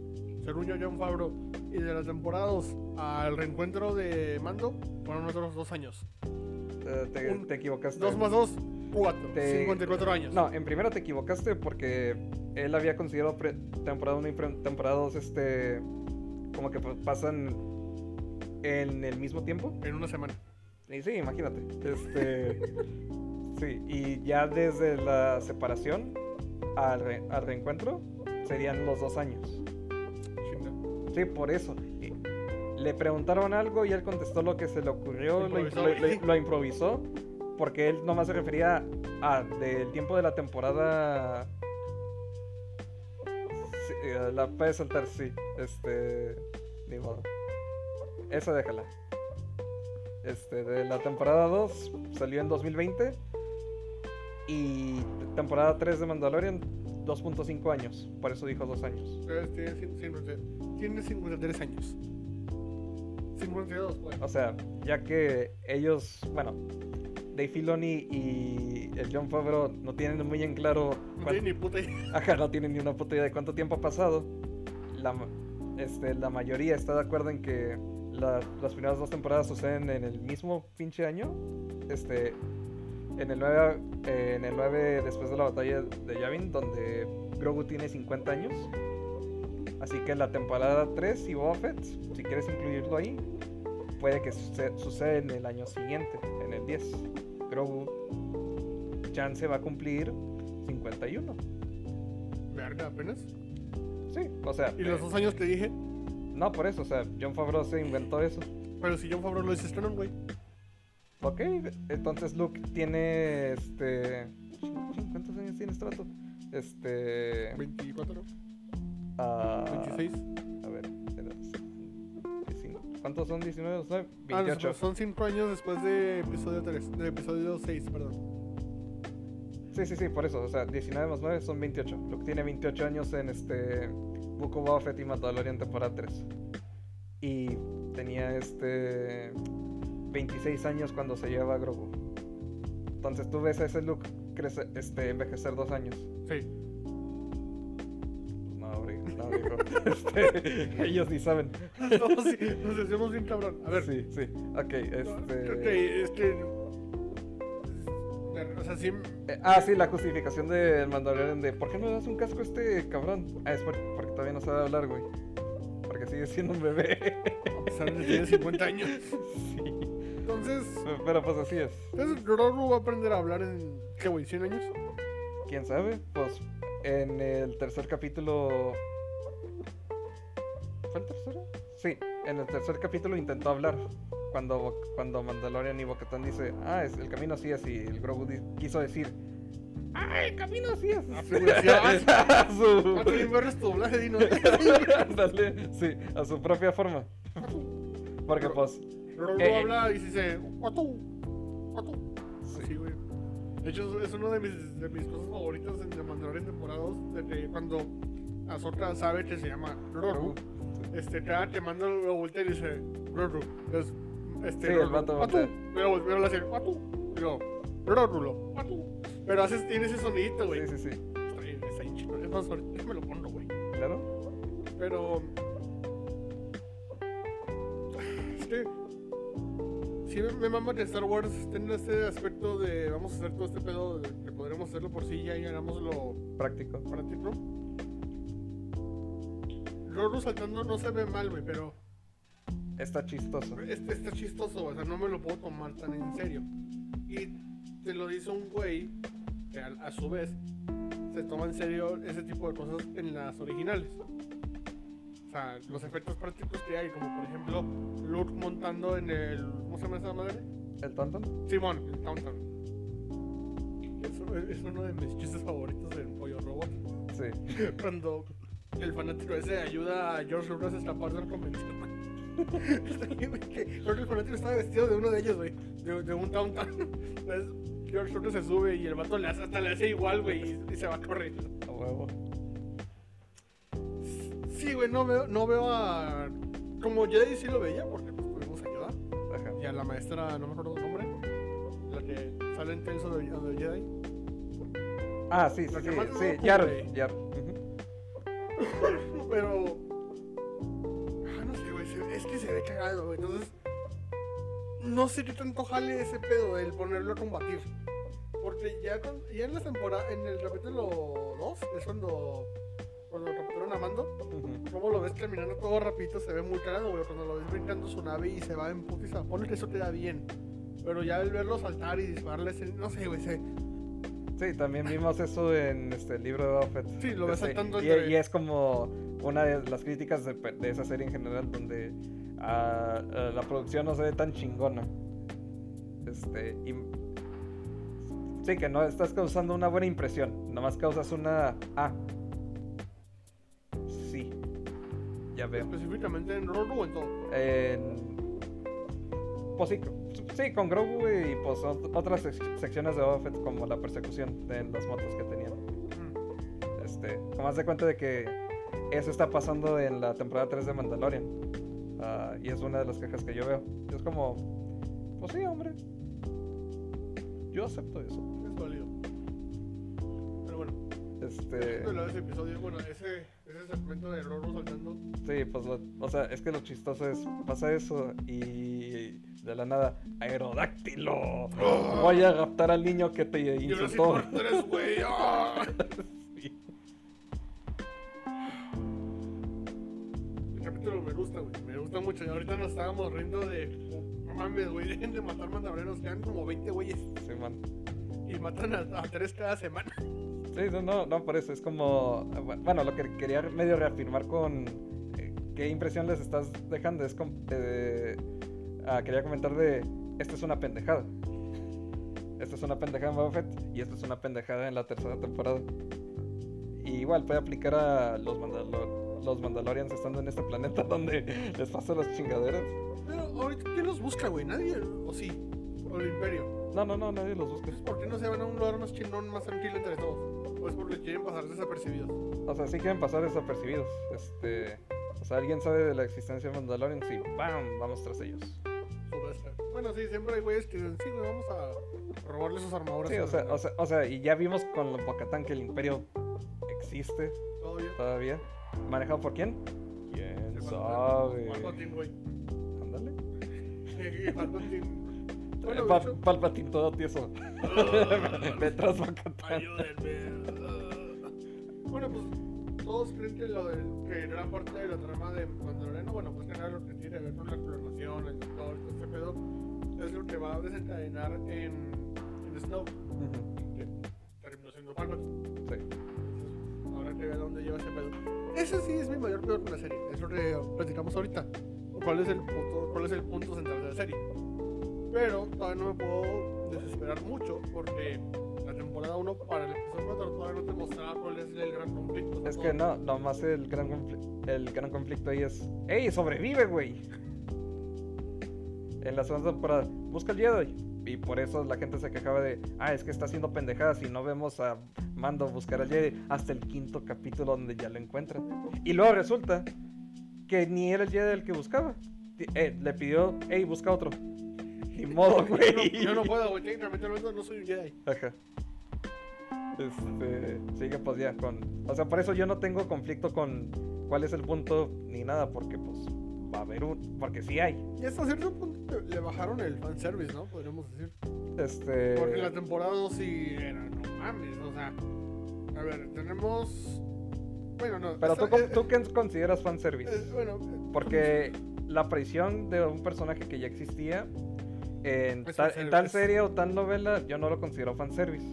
Yo, John Favreau. Y de la temporada 2 al reencuentro de Mando, fueron otros dos años. Eh, te, un- te equivocaste. 2 más 2, 4. Te- 54 años. No, en primera te equivocaste porque él había considerado pre- temporada 1 y pre- temporada 2 este como que pa- pasan en el mismo tiempo. En una semana. Y sí, imagínate. Este sí, y ya desde la separación al, re- al reencuentro serían los dos años. Sí, por eso. Le preguntaron algo y él contestó lo que se le ocurrió, lo, Improvisó, impro- güey. lo- lo improvisó, porque él nomás se refería a del tiempo de la temporada. Sí, eh, la puedes saltar, sí. Este. Ni modo. Esa déjala. Este, de la temporada 2 salió en 2020. Y temporada 3 de Mandalorian, 2.5 años. Por eso dijo 2 años. Entonces, Tiene, cin- cincuenta- tiene 53 años. 52, pues. O sea, ya que ellos, bueno, Dave Filoni y el John Favreau no tienen muy en claro No cuán- tiene ni puta idea. Ajá, no tienen ni una puta idea de cuánto tiempo ha pasado. La, este, la mayoría está de acuerdo en que la- las primeras dos temporadas suceden en el mismo pinche año. Este, en el 9, eh, en el 9 después de la batalla de Yavin, donde Grogu tiene 50 años. Así que la temporada 3 y Boba Fett, si quieres incluirlo ahí, puede que suce- suceda en el año siguiente, en el 10. Grogu chance va a cumplir 51. Verga, apenas. Sí, o sea, Y los eh, dos años que dije. no por eso, o sea, John Favreau se inventó eso. Pero si John Favreau lo dice canon, güey. Ok, entonces Luke tiene este. ¿Cuántos años tiene este vato? Este. 24, ah, 26. A ver, espera, 19. ¿cuántos son 19? ¿No? Ah, 28. no, son 5 años después de episodio 3. De episodio 6, perdón. Sí, sí, sí, por eso, o sea, 19 más 9 son 28. Luke tiene 28 años en este. Book of Boba Fett y Mandalorian temporada 3. Y tenía este. 26 años cuando se lleva a Grogu. Entonces tú ves a ese Luke crece, este, envejecer dos años. Sí. No, bri- no, digo. Este, ellos ni saben. No, sí, nos decimos bien cabrón. A ver. Sí, sí. Ok, este. Ok, este. O sea, sí. Eh, ah, sí, la justificación del Mandalorian de ¿por qué no le das un casco a este cabrón? Ah, es por- porque todavía no sabe hablar, güey. Porque sigue siendo un bebé. Que tiene 50 años. sí. Entonces. Pero pues así es. Entonces, Grogu va a aprender a hablar en. ¿Qué, güey? ¿100 años? ¿Quién sabe? Pues en el tercer capítulo ¿Fue el tercero? Sí, en el tercer capítulo intentó hablar. Cuando, cuando Mandalorian y Bocatán dice, ah, es, el camino así es, y el Grogu quiso decir, ah, el camino así es. Ah, ah, a su... Ah, doblaje, Dino. Ándale, sí, a su propia forma. Porque pues, Luego Eh, habla y dice, "Guatu, guatu". sí, güey. De hecho, es una de mis, de mis cosas favoritas en The Mandalorian temporadas. De que cuando Ahsoka sabe que se llama Grogu, este, te, te manda la vuelta y dice, Grogu. Es, este, Sí, el Grogu, vato voltea. Pero volvió a hacer, Guatu. Y luego, lo, "Guatu". Pero haces, tiene ese sonidito, güey. sí, sí, sí, Está bien, está bien chido. Es más, ahorita me lo pongo, güey. claro. Pero. Es que. Sí, me, me mama que Star Wars tiene este aspecto de. Vamos a hacer todo este pedo de que podremos hacerlo por sí ya y hagámoslo Práctico. práctico. Roro saltando no se ve mal, güey, pero. Está chistoso. Este está chistoso, o sea, no me lo puedo tomar tan en serio. Y te lo dice un güey que a, a su vez se toma en serio ese tipo de cosas en las originales. O sea, los efectos prácticos que hay, como por ejemplo Luke montando en el. ¿Cómo se llama esa madre? ¿El tonton? Simón, el Tauntaun. Eso es, uno de mis chistes favoritos del Pollo Robot. Sí. Cuando el fanático ese ayuda a George Lucas a escapar del convención. Creo que el fanático estaba vestido de uno de ellos, güey. De, de un Tauntaun. Entonces, George Lucas se sube y el vato le hace, hasta le hace igual, güey, y, y se va corriendo. A huevo. Sí, güey, no veo, no veo a. Como Jedi sí lo veía, porque pues tuvimos ayuda. Ajá. Y a la maestra, no me acuerdo su nombre. La que sale en Tales of the Jedi. Ah, sí, sí, sí, sí, Yar. Yar. Pero. Ah, no sé, güey. Es que se ve cagado, güey. Entonces. No sé qué tanto jale ese pedo el ponerlo a combatir. Porque ya, con- ya en la temporada. En el capítulo 2 es cuando. Cuando capturan a Mando. Ujú. Como lo ves caminando todo rapidito, se ve muy cagado, güey. Cuando lo ves brincando su nave y se va en putiza. Ponle que eso queda bien. Pero ya el verlo saltar y dispararles. No sé, güey. Se, Sí, también vimos eso en este el libro de Boba Fett. Sí, lo ves Este, saltando y, y es como una de las críticas de, de esa serie en general, donde ah, ah, la producción no se ve tan chingona. Este, y, sí, que no estás causando una buena impresión, nomás causas una... Ah, específicamente en Roru o en pues sí, sí, con Grogu y pues ot- otras sec- secciones de Boba Fett como la persecución de las motos que tenían. Mm. Este, como haz de cuenta de que eso está pasando en la temporada 3 de Mandalorian. Ah, y es una de las quejas que yo veo. Es como, pues sí, hombre. Yo acepto eso. Es válido. Pero bueno. Este, de lado ese episodio, bueno, ese, ese segmento de Roro saltando. sí, pues, lo- o sea, es que lo chistoso es, pasa eso y de la nada, aerodáctilo. Voy a raptar al niño que te insultó. 3, güey. ¡ah! Sí. El capítulo me gusta, güey. Me gusta mucho. Y ahorita nos estábamos riendo de. No mames, güey. Dejen de matar mandalorianos. Quedan como 20 güeyes. Sí, man. Y matan a, a 3 cada semana. Sí, no, no, no, por eso es como, bueno, lo que quería medio reafirmar con eh, qué impresión les estás dejando es como, eh, ah, quería comentar de, esta es una pendejada. Esta es una pendejada en Boba Fett y esta es una pendejada en la tercera temporada. Y igual puede aplicar a los, Mandalor- los Mandalorians estando en este planeta donde les pasan las chingaderas. Pero ahorita, ¿quién los busca, güey? ¿Nadie? ¿O sí? ¿O el Imperio? No, no, no, nadie los busca. ¿Por qué no se van a un lugar más chingón, más tranquilo entre todos? ¿O es porque quieren pasar desapercibidos? O sea, sí quieren pasar desapercibidos. Este, o sea, alguien sabe de la existencia de Mandalorian, sí, ¡bam! Vamos tras ellos. Bueno, sí, siempre hay güeyes que dicen, sí, güey, vamos a robarle sus armaduras. Sí, o sea, o sea, o sea, y ya vimos con Bocatán que el imperio existe bien. todavía. ¿Manejado por quién? ¿Quién Sí, sabe? Palpatine, güey. Ándale. Palpatine. Bueno, Palpatine todo tieso. Detrás Bocatán. Ayúdenme. Ah. Bueno, pues todos creen que lo del que gran parte de la trama de Mandaloriano, bueno, pues que nada lo que tiene que ver con la clonación, el doctor, todo este pedo, es lo que va a desencadenar en, en Snow, Ujú, que terminó siendo Palpatine. Sí. Entonces, habrá que ver a dónde lleva ese pedo. ese sí es mi mayor peor con la serie. Es lo que platicamos ahorita. ¿Cuál es el punto, cuál es el punto central de la serie? Pero todavía no me puedo desesperar mucho porque la temporada 1 para el episodio 4 todavía no te mostraba cuál es el gran conflicto. Es que no, nomás el gran, el gran conflicto ahí es, ¡Ey, sobrevive, güey! En la segunda temporada, busca el Jedi. Y por eso la gente se quejaba de, ah, es que está haciendo pendejadas y no vemos a Mando buscar al Jedi hasta el quinto capítulo donde ya lo encuentran. Y luego resulta que ni era el Jedi el que buscaba. Eh, le pidió, hey, busca otro. Ni modo, Yo no, güey. yo no puedo, güey. Técnicamente hablando, no soy un Jedi. Ajá. Este, sí que pues ya con, o sea, por eso yo no tengo conflicto con cuál es el punto ni nada, porque pues va a haber un, porque sí hay. Y hasta cierto punto le bajaron el fanservice, ¿no? Podríamos decir. Este, Porque la temporada 2 sí era, no mames, o sea. A ver, tenemos. Bueno, no. pero esta- tú, eh, ¿tú qué consideras fanservice? eh, bueno, eh, Porque la aparición de un personaje que ya existía en, tal, en tal serie o tal novela, yo no lo considero fanservice.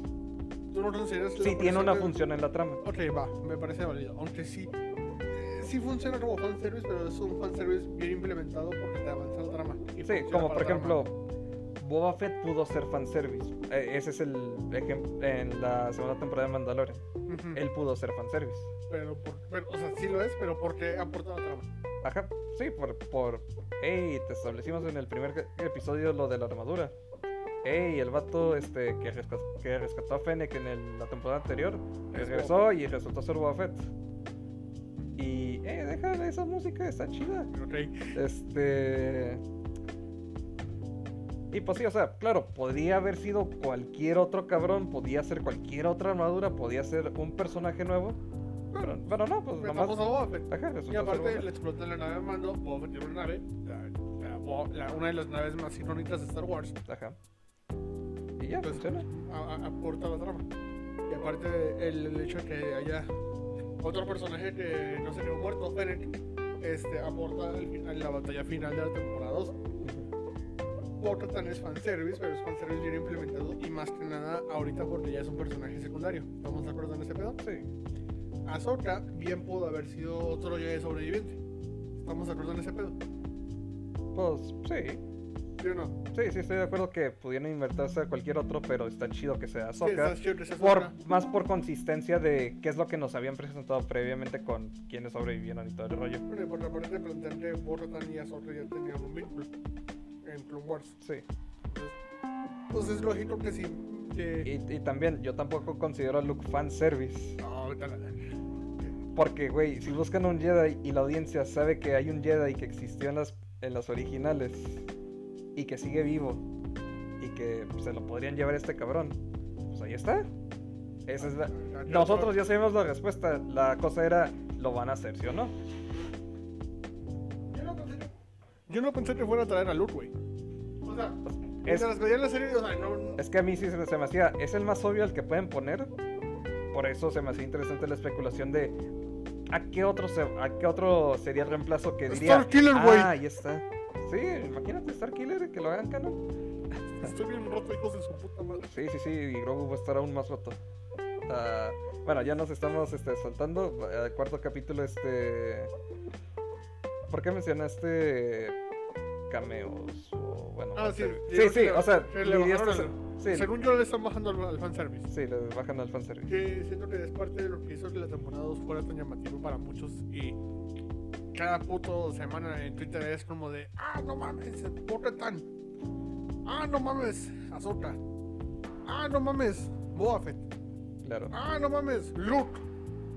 tú no consideras Sí tiene una de- función en la trama. Ok, va, me parece válido. Aunque sí, eh, sí funciona como fanservice, pero es un fanservice bien implementado porque te avanza la trama. y Sí, como por la trama. ejemplo, Boba Fett pudo ser fanservice. Eh, ese es el ejemplo en la segunda temporada de Mandalorian. Ujú. Él pudo ser fanservice. Pero, por, pero, o sea, sí lo es, pero porque aporta la trama. Ajá, sí, por, por. Hey, te establecimos en el primer episodio lo de la armadura. Hey, el vato este, que, resca- que rescató a Fennec en el- la temporada anterior Es regresó y resultó ser Boba Fett. Y, eh, deja esa música, está chida. Ok. Este. Y pues sí, o sea, claro, podría haber sido cualquier otro cabrón, podía ser cualquier otra armadura, podía ser un personaje nuevo. Pero, pero no, pues nomás. A Boba Fett. Ajá, resultó Y aparte le explotan la nave de mando, Boba Fett tiene una nave, la- la una de las naves más icónicas de Star Wars. Ajá. Y ya, Pues, funciona. a- a- aporta la trama. Y aparte el, el hecho de que haya otro personaje que no se quedó muerto, Fennec, este, aporta final, la batalla final de la temporada 2. Otra tan es fanservice, pero es fanservice bien implementado y más que nada ahorita porque ya es un personaje secundario. ¿Estamos de acuerdo en ese pedo? Sí. Ahsoka bien pudo haber sido otro Jedi sobreviviente. ¿Estamos de acuerdo en ese pedo? Pues sí. ¿Sí o no? Sí, sí, estoy de acuerdo que pudieran invertirse a cualquier otro, pero está chido que sea Sí, Ahsoka. está chido que sea Por, Ahsoka. más por consistencia de qué es lo que nos habían presentado previamente con quienes sobrevivieron y todo el rollo. Bueno, y por la parte de plantear que Bo-Katan y Ahsoka ya tenían un vínculo en Clone Wars. Sí. Entonces, pues es lógico que sí. Y, y también, yo tampoco considero a Luke fanservice. No, Porque, güey, si buscan un Jedi y la audiencia sabe que hay un Jedi que existió en las, en las originales y que sigue vivo y que se lo podrían llevar a este cabrón, pues ahí está. Esa es la... Nosotros ya sabemos la respuesta. La cosa era, ¿lo van a hacer, sí o no? Yo no pensé que, yo no pensé que fuera a traer a Luke, güey. O sea, Es, mientras veía la serie, o sea, no. es que a mí sí se, me hacía... Es el más obvio al que pueden poner. Por eso se me hacía interesante la especulación de... ¿A qué otro, se- a qué otro sería el reemplazo que diría... Starkiller, güey. Ah, ahí está. Sí, imagínate Starkiller que lo hagan canon. Estoy bien roto, hijos de su puta madre. Sí, sí, sí, y Grogu va a estar aún más roto. Ah, bueno, ya nos estamos este, saltando. El cuarto capítulo, este. ¿Por qué mencionaste cameos? O, bueno, Ah, sí. sí, sí, o sea, sí, Según yo, le están bajando al, al fanservice. sí, le bajan al fanservice. Que siento que es parte de lo que hizo que la temporada 2 fuera tan llamativo para muchos y cada puto semana en Twitter es como de ah no mames, tan ah no mames, Ahsoka ah no mames, Boba Fett Claro. ah no mames, Luke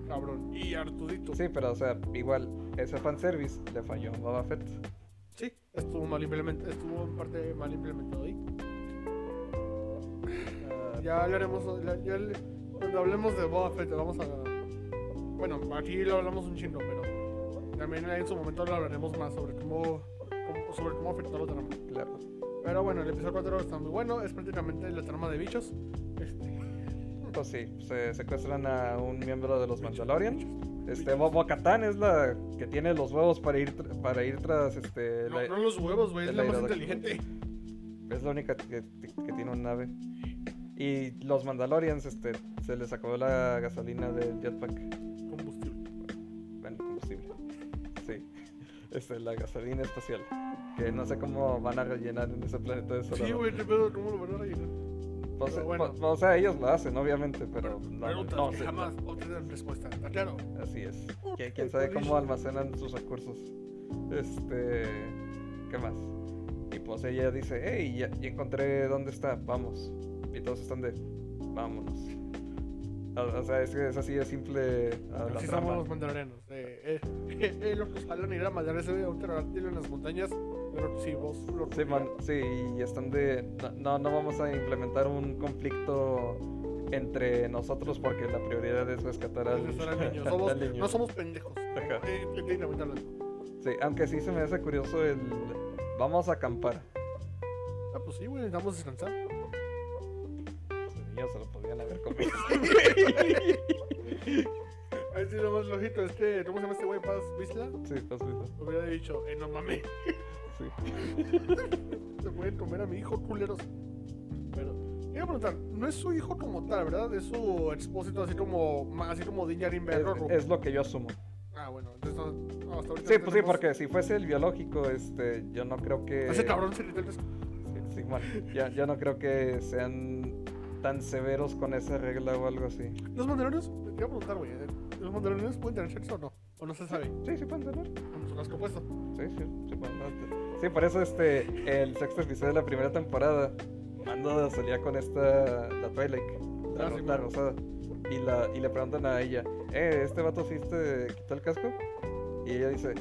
cabrón, y Artudito Sí, pero o sea, igual, ese fanservice le falló a Boba Fett. Sí, estuvo mal implementado, estuvo en parte mal implementado ahí Ah, ya hablaremos ya- ya le- cuando hablemos de Boba Fett vamos a bueno aquí lo hablamos un chingo pero también en su momento lo hablaremos más sobre cómo, cómo- sobre cómo afectó la trama claro. pero bueno el episodio 4 está muy bueno es prácticamente la trama de bichos este, Pues sí, se secuestran a un miembro de los Mandalorian. Este, bichos. Bo- Bo-Katan es la que tiene los huevos para ir, para ir tras este. no, la- no los huevos güey es el la más inteligente Es la única que, que tiene una nave. Y los Mandalorians, este, se les acabó la gasolina del jetpack. combustible Bueno, combustible. Sí. Este, la gasolina espacial. Que no sé cómo van a rellenar en ese planeta de Sí, Solano. güey, qué pedo, ¿cómo lo van a rellenar? Pues, bueno. pues, o sea, ellos lo hacen, obviamente, pero no, Preguntas no que sé, jamás obtienen respuesta. ¿Está claro? Así es. ¿Quién, quién sabe cómo almacenan sus recursos? Este. ¿Qué más? Y pues ella dice: Hey, ya, ya encontré dónde está, vamos. Y todos están de: Vámonos. O, sea, es que es así de simple Así somos los mandalorianos. Eh, eh, eh, los que salen a mandar ese un pterodáctilo en las montañas. Sí, vos lo Sí, man, sí, y están de. No, no vamos a implementar un conflicto entre nosotros porque la prioridad es rescatar al, niño. al Somos- niño. No somos pendejos. Eh, eh, hablando. Sí, aunque sí se me hace curioso el. Vamos a acampar. Ah, pues sí, güey, necesitamos descansar. Los niños se lo podían haber comido. Ahí sí, lo más lógico es que, ¿cómo se llama este güey? Paz Visla. sí, has visto. Hubiera dicho, eh, no mames, Sí. se pueden comer a mi hijo, culeros. Pero, iba a preguntar, no es su hijo como tal, ¿verdad? Es su expósito así como, así como Berro. Es, es lo que yo asumo. Ah, bueno, entonces no, no, hasta ahorita Sí, pues sí, tenemos- porque si fuese el biológico, este, yo no creo que. Ese cabrón se des- Sí, sí, bueno, ya, ya no creo que sean tan severos con esa regla o algo así. Los mandalorianos, te iba a preguntar, güey, ¿eh? ¿los mandalorianos pueden tener sexo o no? ¿O no se sabe? Sí, sí pueden tener. Con su casco puesto. Sí, sí, sí pueden tener. Sí, por eso este, el sexto episodio de la primera temporada, Mando salía con esta, la Twilight, la, Ah, sí, la rosada, y, la, y le preguntan a ella, eh, ¿este vato sí te quitó el casco? Y ella dice,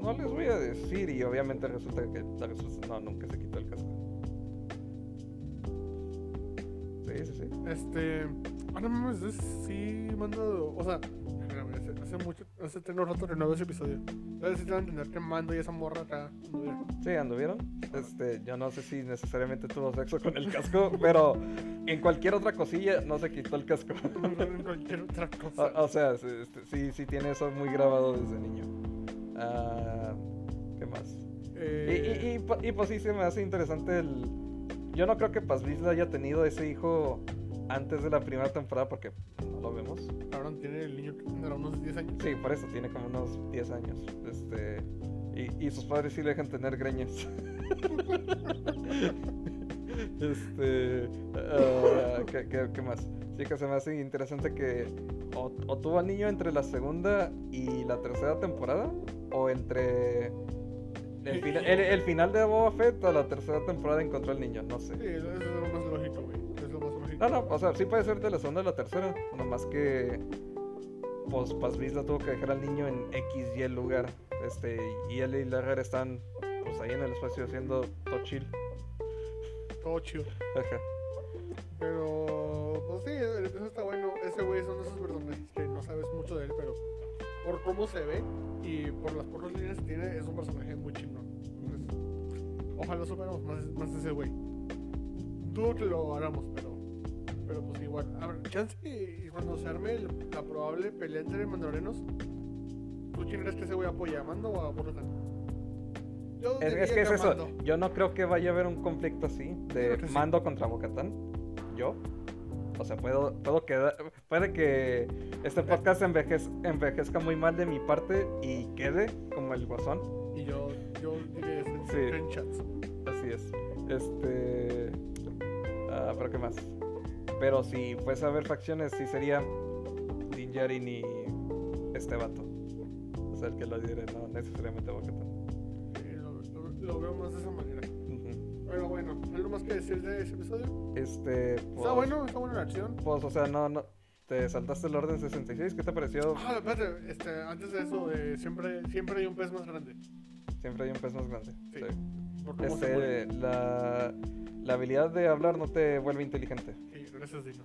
no les voy a decir, y obviamente resulta que la respuesta no, nunca se quitó el casco. Sí, sí, sí. Este. Ah, no mames, es- sí mando. O sea, hace, mucho. Hace tengo rato que no veo ese episodio. Entonces sí te van a entender que mando y esa morra acá. anduvieron. Sí, anduvieron. Este, yo no sé si necesariamente tuvo sexo con el casco, pero en cualquier otra cosilla no se quitó el casco. En cualquier otra cosa. O, o sea, sí, este, sí, sí tiene eso muy grabado desde niño. Ah, ¿Qué más? Y, Eh, y, y, po- y pues sí se me hace interesante el... Yo no creo que Paz Vizla haya tenido ese hijo antes de la primera temporada porque no lo vemos. Cabrón, tiene el niño que tendrá unos 10 años. Sí, por eso tiene como unos 10 años. Este, y, y sus padres sí le dejan tener greñas. este, ah, ¿qué, qué, qué más? Sí que se me hace interesante que o, o tuvo al niño entre la segunda y la tercera temporada o entre el, fina- el, el final de Boba Fett o la tercera temporada encontró al niño, no sé. Sí, eso es No, no, o sea, sí puede ser de la segunda a la tercera, nomás que pues Paz Vizla tuvo que dejar al niño en X y el lugar, este, y él y Larry están pues ahí en el espacio haciendo todo chill. Todo chido. Ajá. Pero, pues sí, episodio está bueno. Ese güey son de esos personajes que no sabes mucho de él, pero por cómo se ve y por las pocas líneas que tiene, es un personaje muy chingón. Entonces, ojalá superemos más, más ese güey. Dudo que lo hagamos, pero, pero pues igual. A ver, chance y cuando se arme la probable pelea entre mandalorianos, ¿tú quién crees que güey apoya? ¿A ¿Mando o a Borratan? Yo Es, es que es eso, yo no creo que vaya a haber un conflicto así de sí. mando contra Bocatán. Yo. O sea, puedo, puedo quedar, puede que este podcast envejez- envejezca muy mal de mi parte y quede como el guasón. Y yo, yo diré Sí. en chats. Así es. Este. Ah, pero qué más. Pero si fuese a haber facciones, sí sería Din Djarin y este vato. O sea, el que lo diré, no necesariamente. Sí, lo, lo- lo veo más de esa manera. Pero bueno, ¿algo más que decir de ese episodio? Este. Está pues- bueno, está buena la acción. Pues, o sea, no, no. Te saltaste el orden 66, ¿qué te pareció? Ah, espérate, este, antes de eso, eh, siempre, siempre hay un pez más grande. Siempre hay un pez más grande. Sí. Sí. Este, la, la habilidad de hablar no te vuelve inteligente. Sí, gracias, Dino.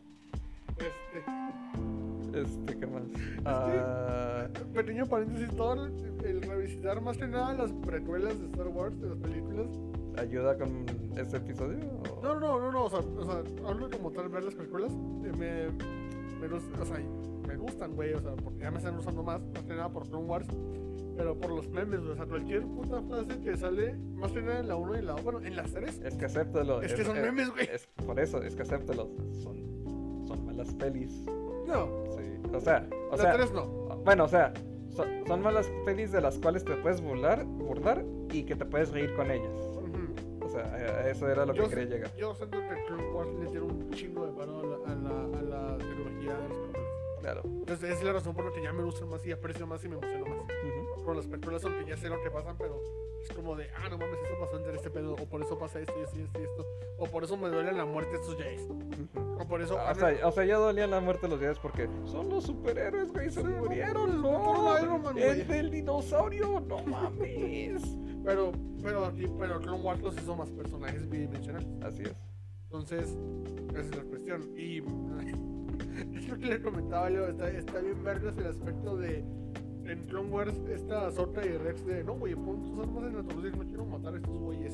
Este, Este, ¿qué más? Ah, pequeño paréntesis, todo el, el revisitar más que nada las precuelas de Star Wars, de las películas. ¿Ayuda con este episodio? o- No, no, no, no, o sea, o sea hablo como tal ver las películas. eh, me, me, o sea, me gustan, güey, o sea, porque ya me están usando más, más que nada por Clone Wars. Pero por los memes, o sea, cualquier puta frase que sale, más que nada en la 1 y en la 2, bueno, en las 3. Es que acéptalo. Es que son memes, güey. es- por eso, es que acéptalo. Son, son malas pelis. No, Sí. O sea, o la sea, 3 no. bueno, o sea, son, son malas pelis de las cuales te puedes burlar, burlar y que te puedes reír con ellas. O sea, eso era lo que Yo, quería llegar. yo siento que Clone Wars le tiene un chingo de paro a la, a la, a la tecnología de. Claro. Entonces, esa es la razón por la que ya me gustan más y aprecio más y me emociono más. Ujú. Con las películas, aunque ya sé lo que pasan, pero es como de, ah, no mames, eso pasó entre este pedo, o por eso pasa esto y esto y esto esto, o por eso me duele la muerte estos Jays, o por eso. O sea, o sea, ya dolía la muerte de los días porque son los superhéroes, güey, se Sí, murieron, no, Iron Man, El del dinosaurio, no mames. Pero, pero, aquí- pero Clone Wars los hizo más personajes bidimensionales. Así es. Entonces, esa es la cuestión. Y es lo que le comentaba Leo, está, está bien vergas el aspecto de en Clone Wars esta Sota y Rex de no, güey, pon tus armas en la torre no quiero matar a estos güeyes.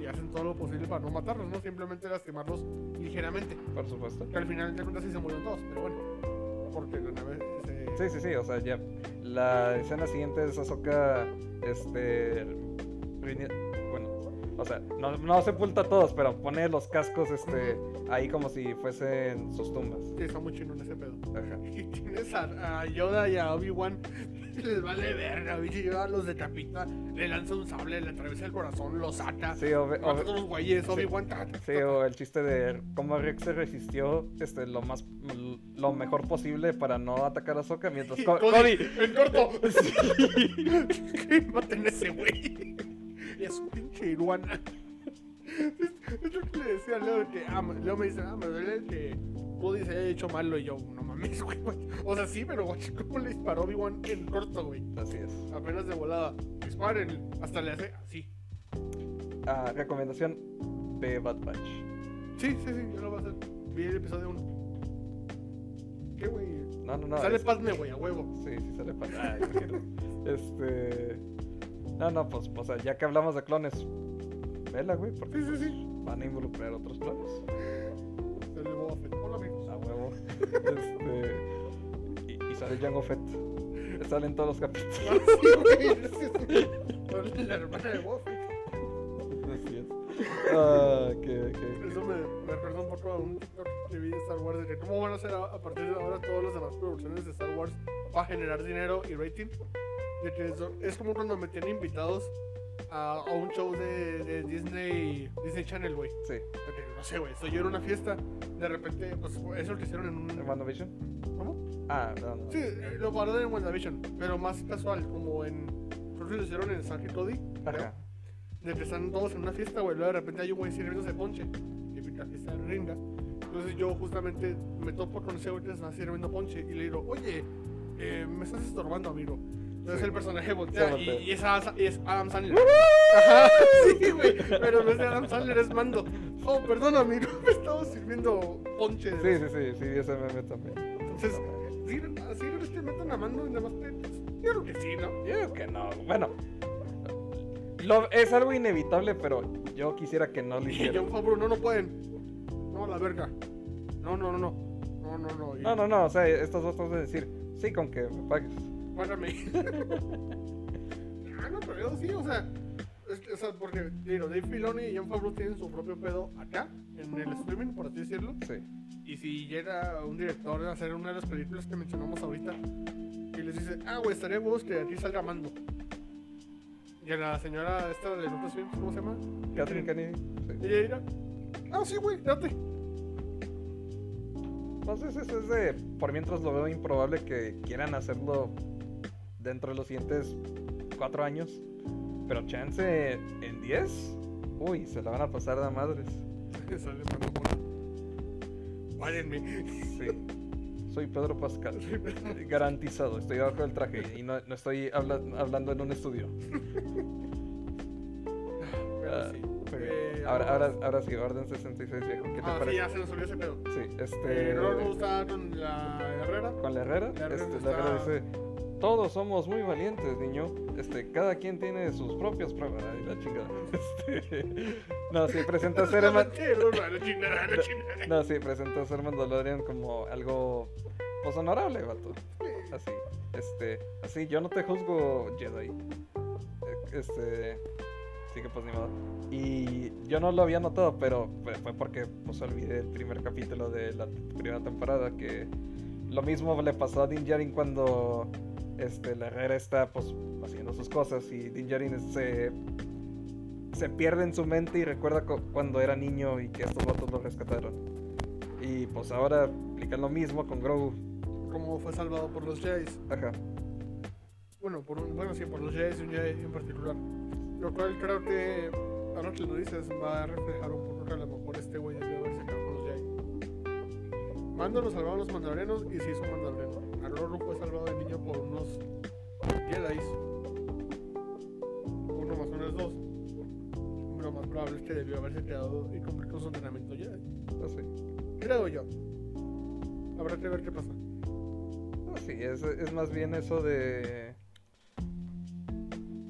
Y hacen todo lo posible para no matarlos, ¿no? Simplemente lastimarlos ligeramente. Por supuesto. Que al final de cuentas sí se murieron todos, pero bueno. Porque la nave se... Sí, sí, sí, o sea, ya. La escena siguiente es Ahsoka, este. O sea, no, no sepulta a todos, pero pone los cascos, este. Ahí como si fuesen sus tumbas. Sí, está muy chino en ese pedo. Ajá. Y tienes a, a Yoda y a Obi-Wan, les vale verga, bicho, Yoda los decapita, le lanza un sable, le atraviesa el corazón, los ata, Sí, o, los güeyes, Obi-Wan, sí, o el chiste de cómo Rex se resistió este, lo más lo mejor posible para no atacar a Ahsoka mientras Co- Cody, Cody. en corto. A ese güey. Es un pinche iguana. Es, lo que le decía a Leo, que, ah, me- Leo me dice, ah, me duele que Cody se haya hecho malo y yo, no mames, güey. O sea, sí, pero güey, ¿cómo le disparó Obi-Wan en corto, güey? Así es. Apenas de volada. Disparen, hasta le hace así. Ah, recomendación de Bad Batch. Sí, sí, sí, yo lo voy a hacer. Vi el episodio 1. ¿Qué, güey? No, no, no. Sale es- Padme, güey, a huevo. Sí, sí sale. Ah, imagino. este. No, no, pues, o sea, ya que hablamos de clones, vela, güey, porque Sí, sí, sí. van a involucrar otros clones. Sale Boba Fett. Hola, amigos. A huevo. este. Y, y sale Jango Fett. Salen todos los capítulos. Ah, sí, güey. sí, sí. La hermana de Boba Fett. Así es. Ah. Eso me, me recuerda un poco a un TikTok que vi de Star Wars, de que cómo van a hacer a, a partir de ahora todas las demás producciones de Star Wars para generar dinero y rating. De que eso- es como cuando metían invitados a, a un show de, de Disney, Disney Channel, güey. Sí. No sé, güey, estoy yo en una fiesta, de repente, pues eso lo que hicieron en un... ¿WandaVision? ¿Cómo? Ah, no, no. Sí, lo pararon en WandaVision, pero más casual, como en... Creo que lo hicieron en San Cody. Ajá. De que están todos en una fiesta, güey. Luego de repente hay un güey sirviéndose ponche. Y la fiesta de ringa. Entonces yo justamente me topo con ese güey que está sirviendo ponche. Y le digo, oye, eh, me estás estorbando, amigo. Entonces Sí. el personaje voltea y, y es, Adam, y es Adam Sandler. Ajá, sí, güey. Pero no es de Adam Sandler, es Mando. Oh, perdón, amigo. Me estaba sirviendo ponche. Sí, sí, sí, sí, ese meme también. Entonces, ¿sí, no es que metan a Mando y nada más te- pues, Yo creo que sí, ¿no? Yo creo que no. Bueno, lo, es algo inevitable, pero yo quisiera que no lo hicieran. Favreau, no, no pueden. No, la verga. No, no, no, no. No, no, no. Y- No, no, no, o sea, estos dos van a decir, sí, con que me pagues. Págame. ah, no, pero yo sí, o sea. es que, o sea, porque, digo, Dave Filoni y John Favreau tienen su propio pedo acá, en el streaming, por así decirlo. Sí. Y si llega un director a hacer una de las películas que mencionamos ahorita, y les dice, ah, güey, estaría huevos que aquí salga Mando. Y a la señora esta de Lucasfilm, ¿cómo se llama? Catherine Kennedy. Sí. Ella ah, sí, güey, date. Entonces, eso es de. Por mientras lo veo improbable que quieran hacerlo dentro de los siguientes cuatro años. Pero chance en 10. Uy, se la van a pasar de madres. Sale. Párenme. Sí. Soy Pedro Pascal. Garantizado, estoy abajo del traje y no, no estoy habla- hablando en un estudio. Pero Ah, sí. Eh, ahora, ahora, ahora sí, Orden 66 viejo. ¿Qué te Ah, sí, parece? ya se nos olvidó ese pedo. Sí, Eh, este. no me gusta con la Herrera. Con la Herrera, La Herrera este, está- la Herrera dice, todos somos muy valientes, niño. Este, cada quien tiene sus propias pruebas. Ay, la chingada. Este, no, sí, presenta a ser Sí. No, sí, presenta a ser Mandalorian como algo pues honorable, vato. Así. Este, así, yo no te juzgo, Jedi. Este, sí que pues ni modo. Y yo no lo había notado, pero fue porque pues olvidé el primer capítulo de la primera temporada que lo mismo le pasó a Din Djarin cuando este, la herrera está pues haciendo sus cosas y Din Djarin se, se pierde en su mente y recuerda cu- cuando era niño y que estos vatos lo rescataron. Y pues ahora aplican lo mismo con Grogu. Como fue salvado por los Jedi. Ajá. Bueno, por un, bueno, sí, por los Jedi y un Jedi en particular. Lo cual creo que, ahora que lo dices, va a reflejar un poco que a lo mejor este güey debió haberse quedado con los Jedi. Mando lo salvaron los mandalorianos y se hizo mandaloriano. Arroru fue salvado de niño por unos Jedi. Uno más uno es dos. Lo más probable es que debió haberse quedado y cumplir con su entrenamiento Jedi. Así. Creo yo. Habrá que ver qué pasa. Sí, es, es más bien eso de.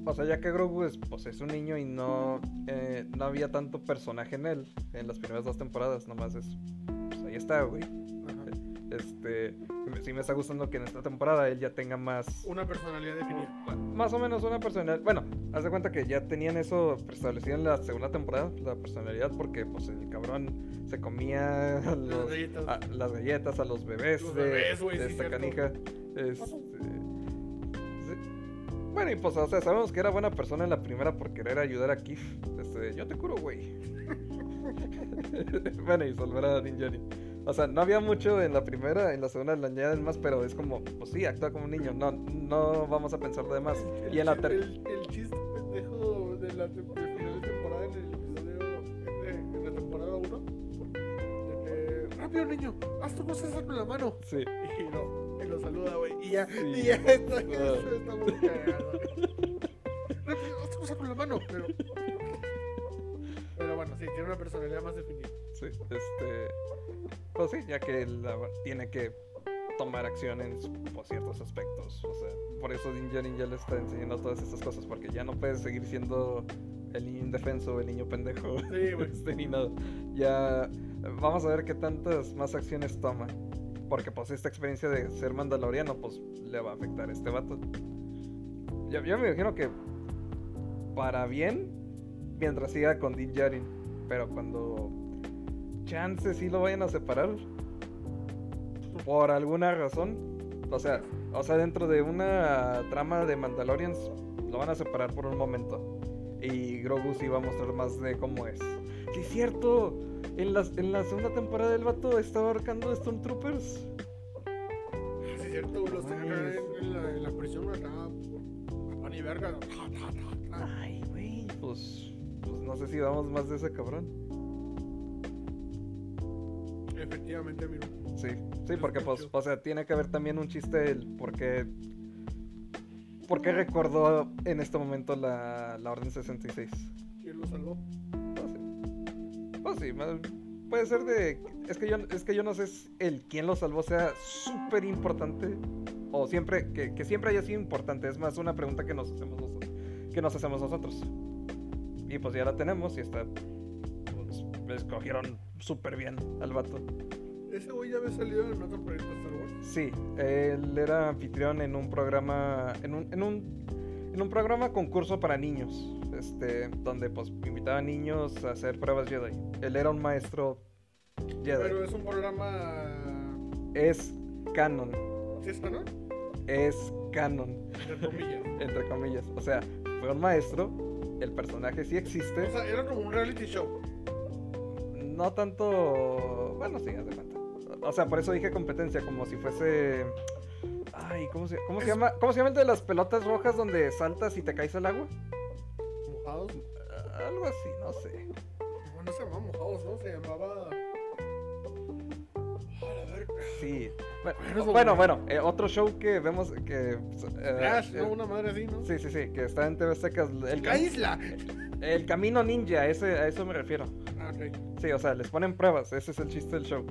O sea, ya que Grogu es, pues, es un niño y no, eh, no había tanto personaje en él en las primeras dos temporadas, nomás es. Pues ahí está, güey. Este. Sí me está gustando que en esta temporada él ya tenga más. Una personalidad definida. Más o menos una personalidad. Bueno, haz de cuenta que ya tenían eso preestablecido en la segunda temporada, la personalidad, porque pues el cabrón se comía a los- galletas. a- las galletas a los bebés, Los de, sí, esta canija. Este. Bueno, y pues, o sea, sabemos que era buena persona en la primera por querer ayudar a Kif. Este, yo te curo, güey. bueno, y salvar a Din Djarin. O sea, no había mucho en la primera, en la segunda le añaden más, pero es como, pues sí, actúa como un niño. No, no vamos a pensar de más. El Y en la el, el chiste pendejo de la final de temporada en el episodio en la temporada 1 de que rápido niño haz tu cosa con la mano Sí. y lo, y lo saluda güey y ya Sí. y ya está, Ah. está muy cagado rápido haz tu cosa con la mano pero pero bueno sí tiene una personalidad más definida Sí, este. Pues sí, ya que él tiene que tomar acción en por ciertos aspectos. O sea, por eso Din Djarin ya le está enseñando todas estas cosas, porque ya no puede seguir siendo el niño indefenso, el niño pendejo, Sí, güey. este, ni nada. Ya vamos a ver qué tantas más acciones toma. Porque pues esta experiencia de ser mandaloriano, pues le va a afectar a este vato. Yo, yo me imagino que para bien, mientras siga con Din Djarin. Pero cuando chance sí lo vayan a separar por alguna razón. O sea, o sea, dentro de una trama de Mandalorians lo van a separar por un momento. Y Grogu sí va a mostrar más de cómo es. Sí, es cierto. En la, en la segunda temporada el vato estaba ahorcando Stormtroopers. sí es cierto los en, en la, en la prisión acá a pan y verga. Ay, güey. Pues, pues no sé si vamos más de ese cabrón. Efectivamente amigo. Sí, sí, porque pues, o sea, tiene que haber también un chiste el por qué, por qué recordó en este momento la, la Orden 66. quién lo salvó Pues sí, Pues sí, ma- puede ser de, es que yo, es que yo no sé si el quién lo salvó sea súper importante o siempre, que, que siempre haya sido importante, es más una pregunta que nos hacemos, nos- que nos hacemos nosotros. Y pues ya la tenemos y está, pues escogieron súper bien al vato. Ese güey ya había salido en otro proyecto de Star Wars. Sí, él era anfitrión en un programa, en un, en un, en un programa concurso para niños, este, donde pues invitaba a niños a hacer pruebas Jedi. Él era un maestro Jedi. Pero es un programa. Es canon, ¿Sí es canon? es canon, Entre comillas. entre comillas. O sea, fue un maestro, el personaje sí existe, O sea, era como un reality show. No tanto, bueno, sí, haz de cuenta. O sea, por eso dije competencia, como si fuese... Ay, ¿cómo se, cómo se Es- llama? ¿Cómo se llama el de las pelotas rojas donde saltas y te caes al agua? Mojados. Ah, Algo así, no sé. No, no se llamaba mojados, ¿no? Se llamaba. A ver. Sí. Bueno, bueno, bueno. eh, otro show que vemos que... eh, Flash, eh, ¿no? Una madre así, ¿no? Sí, sí, sí, que está en TV Azteca, El, La isla. El Camino Ninja, ese, a eso me refiero. Ah, ok. Sí, o sea, les ponen pruebas, ese es el chiste del show.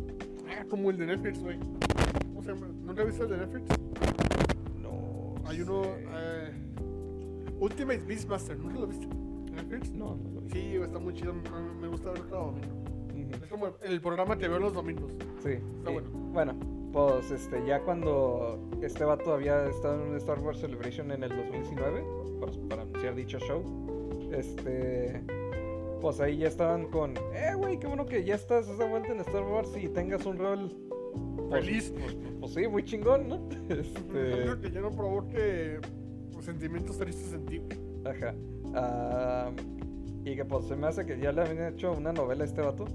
Ah, como el de Netflix, güey. ¿Cómo se llama? ¿Nunca viste el de Netflix? No. Hay uno. sé. eh, Ultimate Beastmaster, ¿nunca lo viste? ¿Netflix? No, no lo vi. Sí, está muy chido. Me, gusta verlo cada domingo. Es como el, el programa que veo los domingos. Sí. Está bueno. Bueno, pues este, ya cuando este vato había estado en un Star Wars Celebration en el 2019, pues, para anunciar dicho show, este, pues ahí ya estaban con, eh, güey, qué bueno que ya estás de vuelta en Star Wars y tengas un rol Pues- feliz. Pues, pues- pues sí, muy chingón, ¿no? Este, Creo que ya no provoque sentimientos tristes en ti. ajá. Y que pues se me hace que ya le habían hecho una novela a este vato.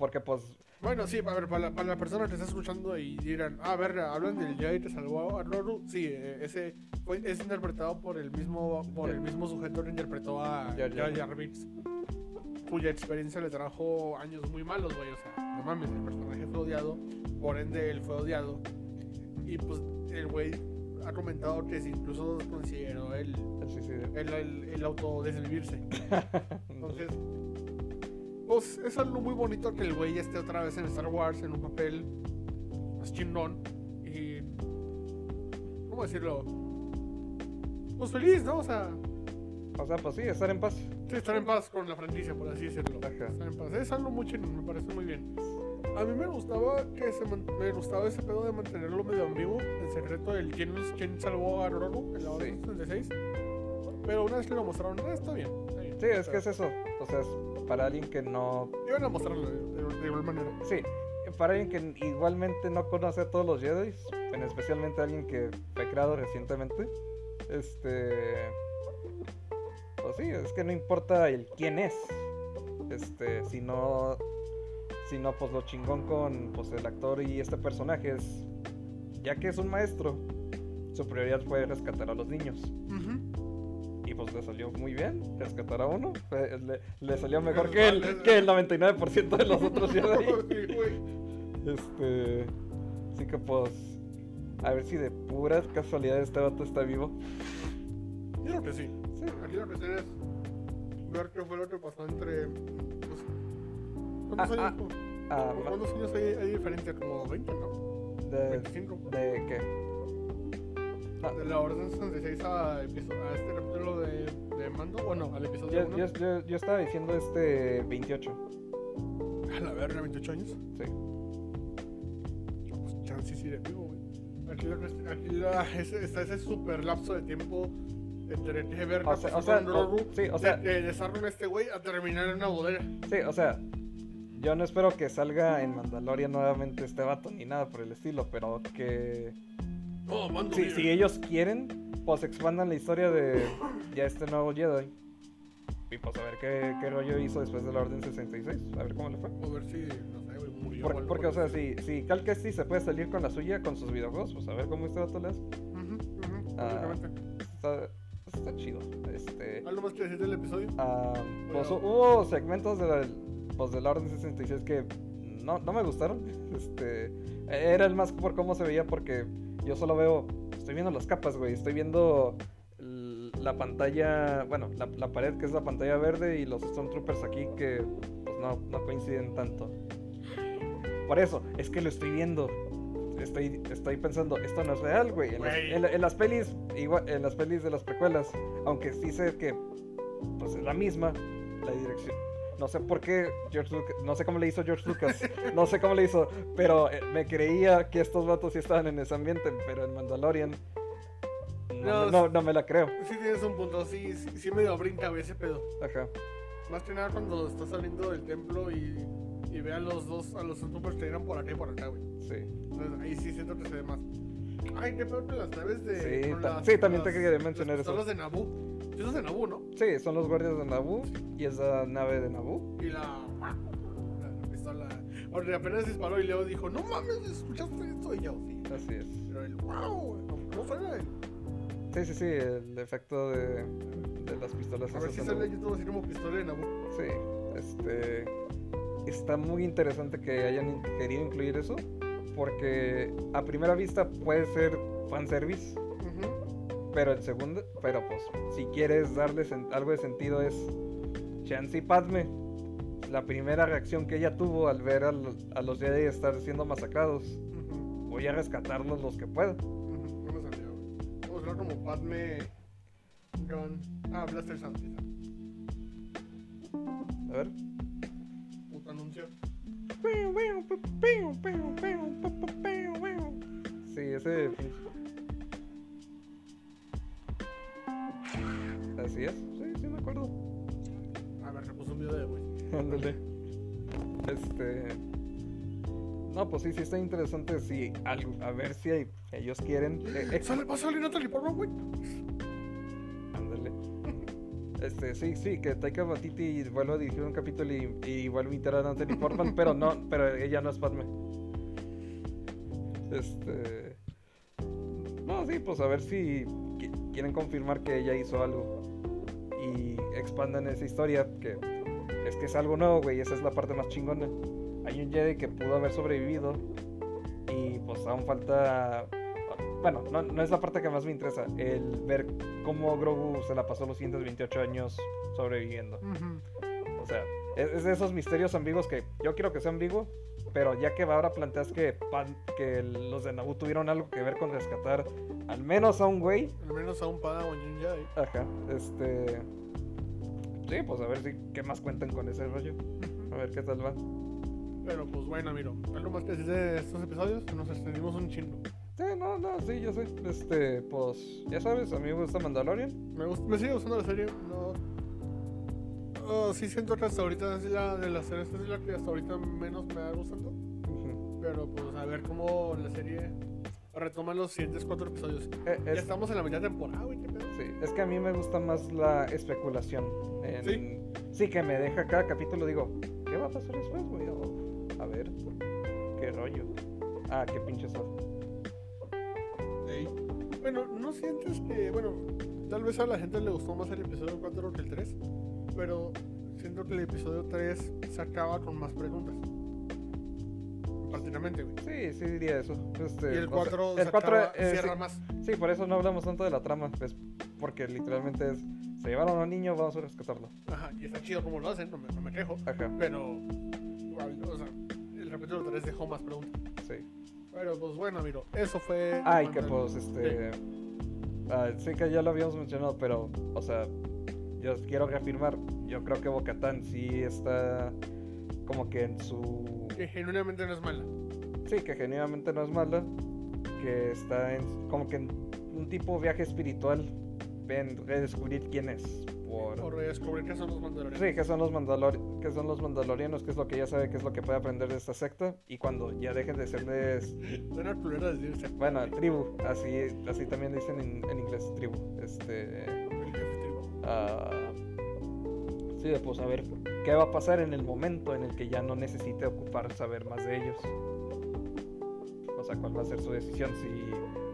Porque pues, Bueno, sí, a ver, para la, para la persona que está escuchando y dirán, ah, a ver, hablan del Jedi que salvó a Roru. Sí, eh, ese fue, es interpretado por el mismo por el mismo sujeto que interpretó a Jar Binks, cuya experiencia le trajo años muy malos, güey. O sea, no mames, el personaje fue odiado, por ende él fue odiado. Y pues el güey ha comentado que si incluso consideró el, el el, el, el. Entonces, pues es algo muy bonito que el güey esté otra vez en Star Wars en un papel más chingón y. ¿Cómo decirlo? Pues feliz, ¿no? O sea, O sea, pues sí, estar en paz. sí, estar en paz con la franquicia, por así decirlo. Ajá. Estar en paz. Es algo muy chingón, me parece muy bien. A mí me gustaba que se man- me gustaba ese pedo de mantenerlo medio ambiguo, el secreto del quién, quién salvó a Roru en la Orden Sí. 66. Pero una vez que lo mostraron, está bien. está bien. Sí, es que es eso. O sea, es para alguien que no. Iban a mostrarlo de, igual manera. Sí, para alguien que igualmente no conoce a todos los Jedi, en especialmente alguien que fue creado recientemente. Este. Pues sí, es que no importa el quién es. Este, sino. Sino, pues lo chingón con pues, el actor y este personaje es. Ya que es un maestro, su prioridad fue rescatar a los niños. Y pues le salió muy bien rescatar a uno. Le, le salió mejor que el, que el 99% de los otros güey. Este. Así que pues. A ver si de pura casualidad este vato está vivo. Yo creo que sí. Sí. Aquí lo que sé es ver qué fue lo que pasó entre. pues, ¿Cuántos Ah, años? Ah, ¿cu- ma- ¿Cuántos años hay, hay diferencia? Como 20, ¿no? de, 25. ¿De qué? De la Orden 66 a, a este capítulo de, de Mando. Bueno, al episodio yo, 1. yo, yo, yo estaba diciendo este 28. A la verga, 28 años. Sí. Pues chance sí de vivo, güey. Aquí, aquí la, ese, está ese super lapso de tiempo entre que ver O sea- o sea, o- sí, o sea- de, de a este güey a terminar en una bodega. Sí, o sea. Yo no espero que salga en Mandalorian nuevamente este vato ni nada por el estilo, pero que. Oh, mando. Si, si ellos quieren, pues expandan la historia de ya este nuevo Jedi. Y pues a ver qué, qué rollo hizo después de la Orden 66. A ver cómo le fue. A ver si, no sé, murió. Por- porque, o sea, si, si Cal Kestis se puede salir con la suya con sus videojuegos, pues a ver cómo este vato le hace. estilo. Ujú, ujú, Ah. básicamente. Está, está chido. Este. ¿Algo más que decir del episodio? ah, pues hubo segmentos de la, pues, de la Orden 66 que no, no me gustaron. Este. Era el más por cómo se veía porque yo solo veo. Estoy viendo las capas, güey. Estoy viendo la pantalla. Bueno, la, la pared que es la pantalla verde y los Stormtroopers aquí que pues no, no coinciden tanto. Por eso, es que lo estoy viendo. Estoy, estoy pensando, esto no es real, güey. En, en las pelis, igual, en las pelis de las precuelas, aunque sí sé que pues es la misma, la dirección. No sé por qué George Lucas, no sé cómo le hizo George Lucas, no sé cómo le hizo, pero eh, me creía que estos vatos sí estaban en ese ambiente, pero en Mandalorian no, No, no, no me la creo. Sí tienes un punto, sí, sí, sí medio brinca güey, ese pedo. Ajá. Más que nada cuando estás saliendo del templo y, y ve a los dos, a los troopers que irán por acá y por acá, güey. Sí. Entonces ahí sí siento que se ve más. Ay, qué peor que las naves de. Sí, ta- las- sí, también te las- quería mencionar las eso. pistolas de Naboo. Eso es de Naboo, ¿no? Sí, son los guardias de Naboo y esa nave de Naboo. Y la. La pistola. Apenas disparó y Leo dijo: No mames, ¿escuchaste esto? Y yo, sí. Así es. Pero el wow, no suena. Sí, sí, sí, el efecto de, de las pistolas. A ver si sale YouTube así como pistola de Naboo. Sí, este. Está muy interesante que hayan querido incluir eso. Porque a primera vista puede ser fanservice. Pero el segundo. Pero pues, si quieres darle algo de sentido, es. Chance y Padme. La primera reacción que ella tuvo al ver al- a los Jedi estar siendo masacrados. Voy a rescatarlos los que pueda. No me salió. Vamos a hablar como Padme. Gun. Ah, Blaster quizá. A ver. Puto anuncio. Sí, ese. Así es, sí, sí me acuerdo. A ver, se puso un video de güey. Ándale. Este. No, pues sí, sí está interesante. Sí, a ver si hay- ellos quieren. eh, eh, ¿Sale, ¿Va a salir Natalie Portman, güey? ándale. Este, sí, sí, que Taika Waititi vuelva a dirigir un capítulo y, y vuelva a invitar a Natalie Portman, pero no, pero ella no es Padme. Este. No, sí, pues a ver si quieren confirmar que ella hizo algo y expandan esa historia, que es que es algo nuevo, güey, esa es la parte más chingona. Hay un Jedi que pudo haber sobrevivido y pues aún falta... Bueno, no, no es la parte que más me interesa, el ver cómo Grogu se la pasó los siguientes 28 años sobreviviendo. O sea, es, es de esos misterios ambiguos que yo quiero que sea ambiguo, pero ya que ahora planteas que, Pan- que los de Naboo tuvieron algo que ver con rescatar al menos a un güey, Al menos a un Padawan un Jedi. Ajá, este. Sí, pues a ver si qué más cuentan con ese rollo. A ver qué tal va. Pero pues bueno, miro. ¿Algo más que decir de estos episodios? Nos extendimos un chingo. Sí, no, no, sí, yo sé. Este, pues, ya sabes, a mí me gusta Mandalorian. Me, gusta, me sigue gustando la serie. No. Oh, sí siento que hasta ahorita es la de las series es la que hasta ahorita menos me va gustando. Ujú. Pero pues a ver cómo la serie retoma los siguientes cuatro episodios. Eh, Ya es, estamos en la mitad de temporada, güey, qué pedo. sí, es que a mí me gusta más la especulación. en- ¿Sí? Sí, que me deja cada capítulo, digo, ¿qué va a pasar después, güey? O, a ver, qué rollo. Ah, qué pinche. Ey. Bueno, ¿no sientes que, bueno, tal vez a la gente le gustó más el episodio 4 que el 3? Pero siento que el episodio 3 se acaba con más preguntas. Prácticamente, güey. Sí, sí diría eso. Este, Y el o sea, 4 el se 4 acaba- eh, cierra sí. más. Sí, por eso no hablamos tanto de la trama, pues, porque literalmente es, se llevaron a un niño, vamos a rescatarlo. Ajá, y está chido como lo hacen, no me, no me quejo. Ajá, Pero, igual, o sea, el capítulo 3 dejó más preguntas. sí. Pero pues bueno, miro, eso fue. Ay, que pues, este, ah, sí que ya lo habíamos mencionado, pero, o sea, yo quiero reafirmar, yo creo que Bocatán sí está como que en su... Que genuinamente no es mala. Sí, que genuinamente no es mala, que está en como que en un tipo viaje espiritual, en redescubrir quién es. Por... O redescubrir que son los mandalorianos. Sí, que son los mandalor que son los mandalorianos, que es lo que ella sabe que es lo que puede aprender de esta secta y cuando ya dejen de culero decirse. bueno, tribu, así así también dicen en, en inglés tribu. Este Ah, sí, pues a ver qué va a pasar en el momento en el que ya no necesite ocupar saber más de ellos. O sea, cuál va a ser su decisión si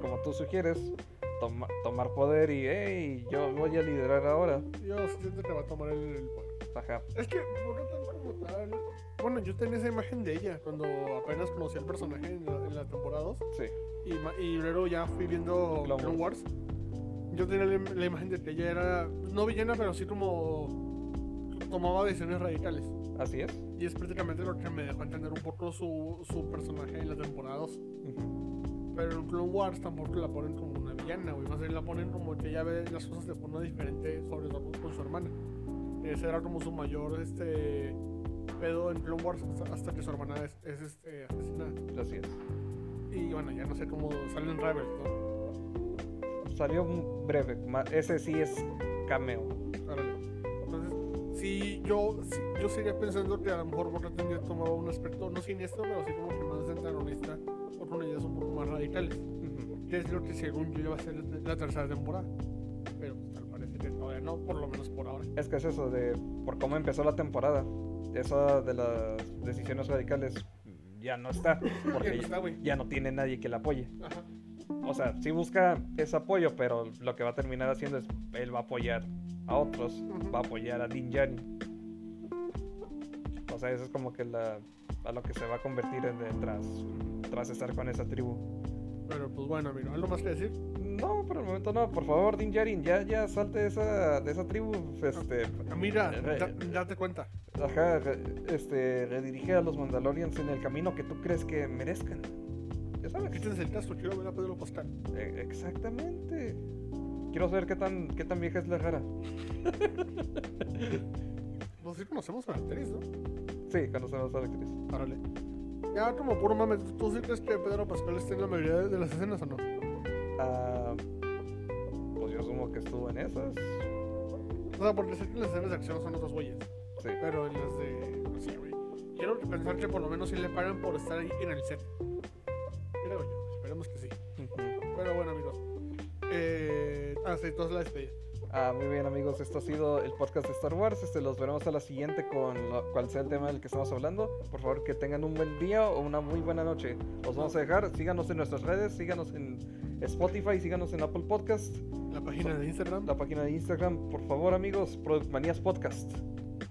como tú sugieres toma- tomar poder y hey, yo voy a liderar ahora. Yo siento que va a tomar el, el poder. Ajá. Es que, por tan como tal. Bueno, yo tenía esa imagen de ella cuando apenas conocí al personaje en la, en la temporada 2. Sí. Y, y luego ya fui viendo Clone Clone Wars. Yo tenía la, la imagen de que ella era, no villana, pero sí como tomaba decisiones radicales. Así es. Y es prácticamente lo que me dejó entender un poco su, su personaje en la temporada 2. Ujú. Pero en Clone Wars tampoco la ponen como una villana, güey. Más bien la ponen como que ella ve las cosas de forma diferente, sobre todo con su hermana. Ese era como su mayor este pedo en Clone Wars hasta, hasta que su hermana es, es, este, asesinada. Así es. Y bueno, ya no sé cómo salen Rebels, ¿no? Salió un breve. Ese sí es cameo. Entonces, sí, yo, sí, yo seguía pensando que a lo mejor Boca ya tomaba un aspecto no siniestro, pero sí como que más o con ideas un poco más radicales. Ujú. Que es lo que según yo iba a ser la tercera temporada. Pero pues, tal parece que todavía no, por lo menos por ahora. Es que es eso de por cómo empezó la temporada. Eso de las decisiones radicales ya no está. Ya Porque no está, ya no tiene nadie que la apoye. Ajá. O sea, sí busca ese apoyo, pero lo que va a terminar haciendo es él va a apoyar a otros, va a apoyar a Din Djarin. O sea, eso es como que la, a lo que se va a convertir en, en tras, tras estar con esa tribu. Pero pues bueno, amigo, ¿algo más que decir? No, por el momento no. Por favor, Din Djarin, ya, ya salte de esa, de esa tribu. Este, Ah, Mira, Re- da- date cuenta. ajá, re- este, redirige a los Mandalorians en el camino que tú crees que merezcan. Ya sabes. Aquí tienes el caso, quiero ver a Pedro Pascal. E- exactamente. Quiero saber qué tan, qué tan vieja es la rara. Pues sí conocemos a la actriz, ¿no? Sí, conocemos a la actriz. Árale. Ya como puro mame, ¿tú- ¿tú sí crees que Pedro Pascal esté en la mayoría de, de las escenas o no? Ah, pues yo asumo que estuvo en esas. O sea, porque sé que las escenas de acción son otros güeyes. Sí. Pero en las de. No sé, güey. quiero pensar que por lo menos sí le pagan por estar ahí en el set. Creo yo, esperemos que sí. Pero bueno, amigos. Eh, ah, sí, entonces la despedida. Ah, muy bien amigos, esto ha sido el podcast de Star Wars. Este, los veremos a la siguiente con lo, cual sea el tema del que estamos hablando. Por favor, que tengan un buen día o una muy buena noche. Los vamos a dejar. Síganos en nuestras redes, síganos en Spotify, síganos en Apple Podcast, La página de Instagram. la página de Instagram. Por favor, amigos, Product Manías Podcast.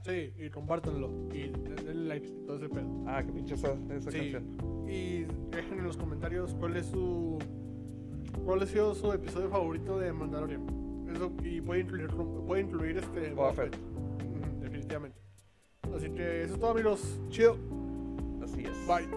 Sí, y compártanlo. Y denle like y todo ese pedo. Ah, que pinche esa, esa Sí. canción. Y dejen en los comentarios cuál es su. cuál ha sido su episodio favorito de Mandalorian. Eso, y puede incluir, puede incluir este. Boba Fett. Ujú, definitivamente. Así que eso es todo, amigos. Chido. Así es. Bye.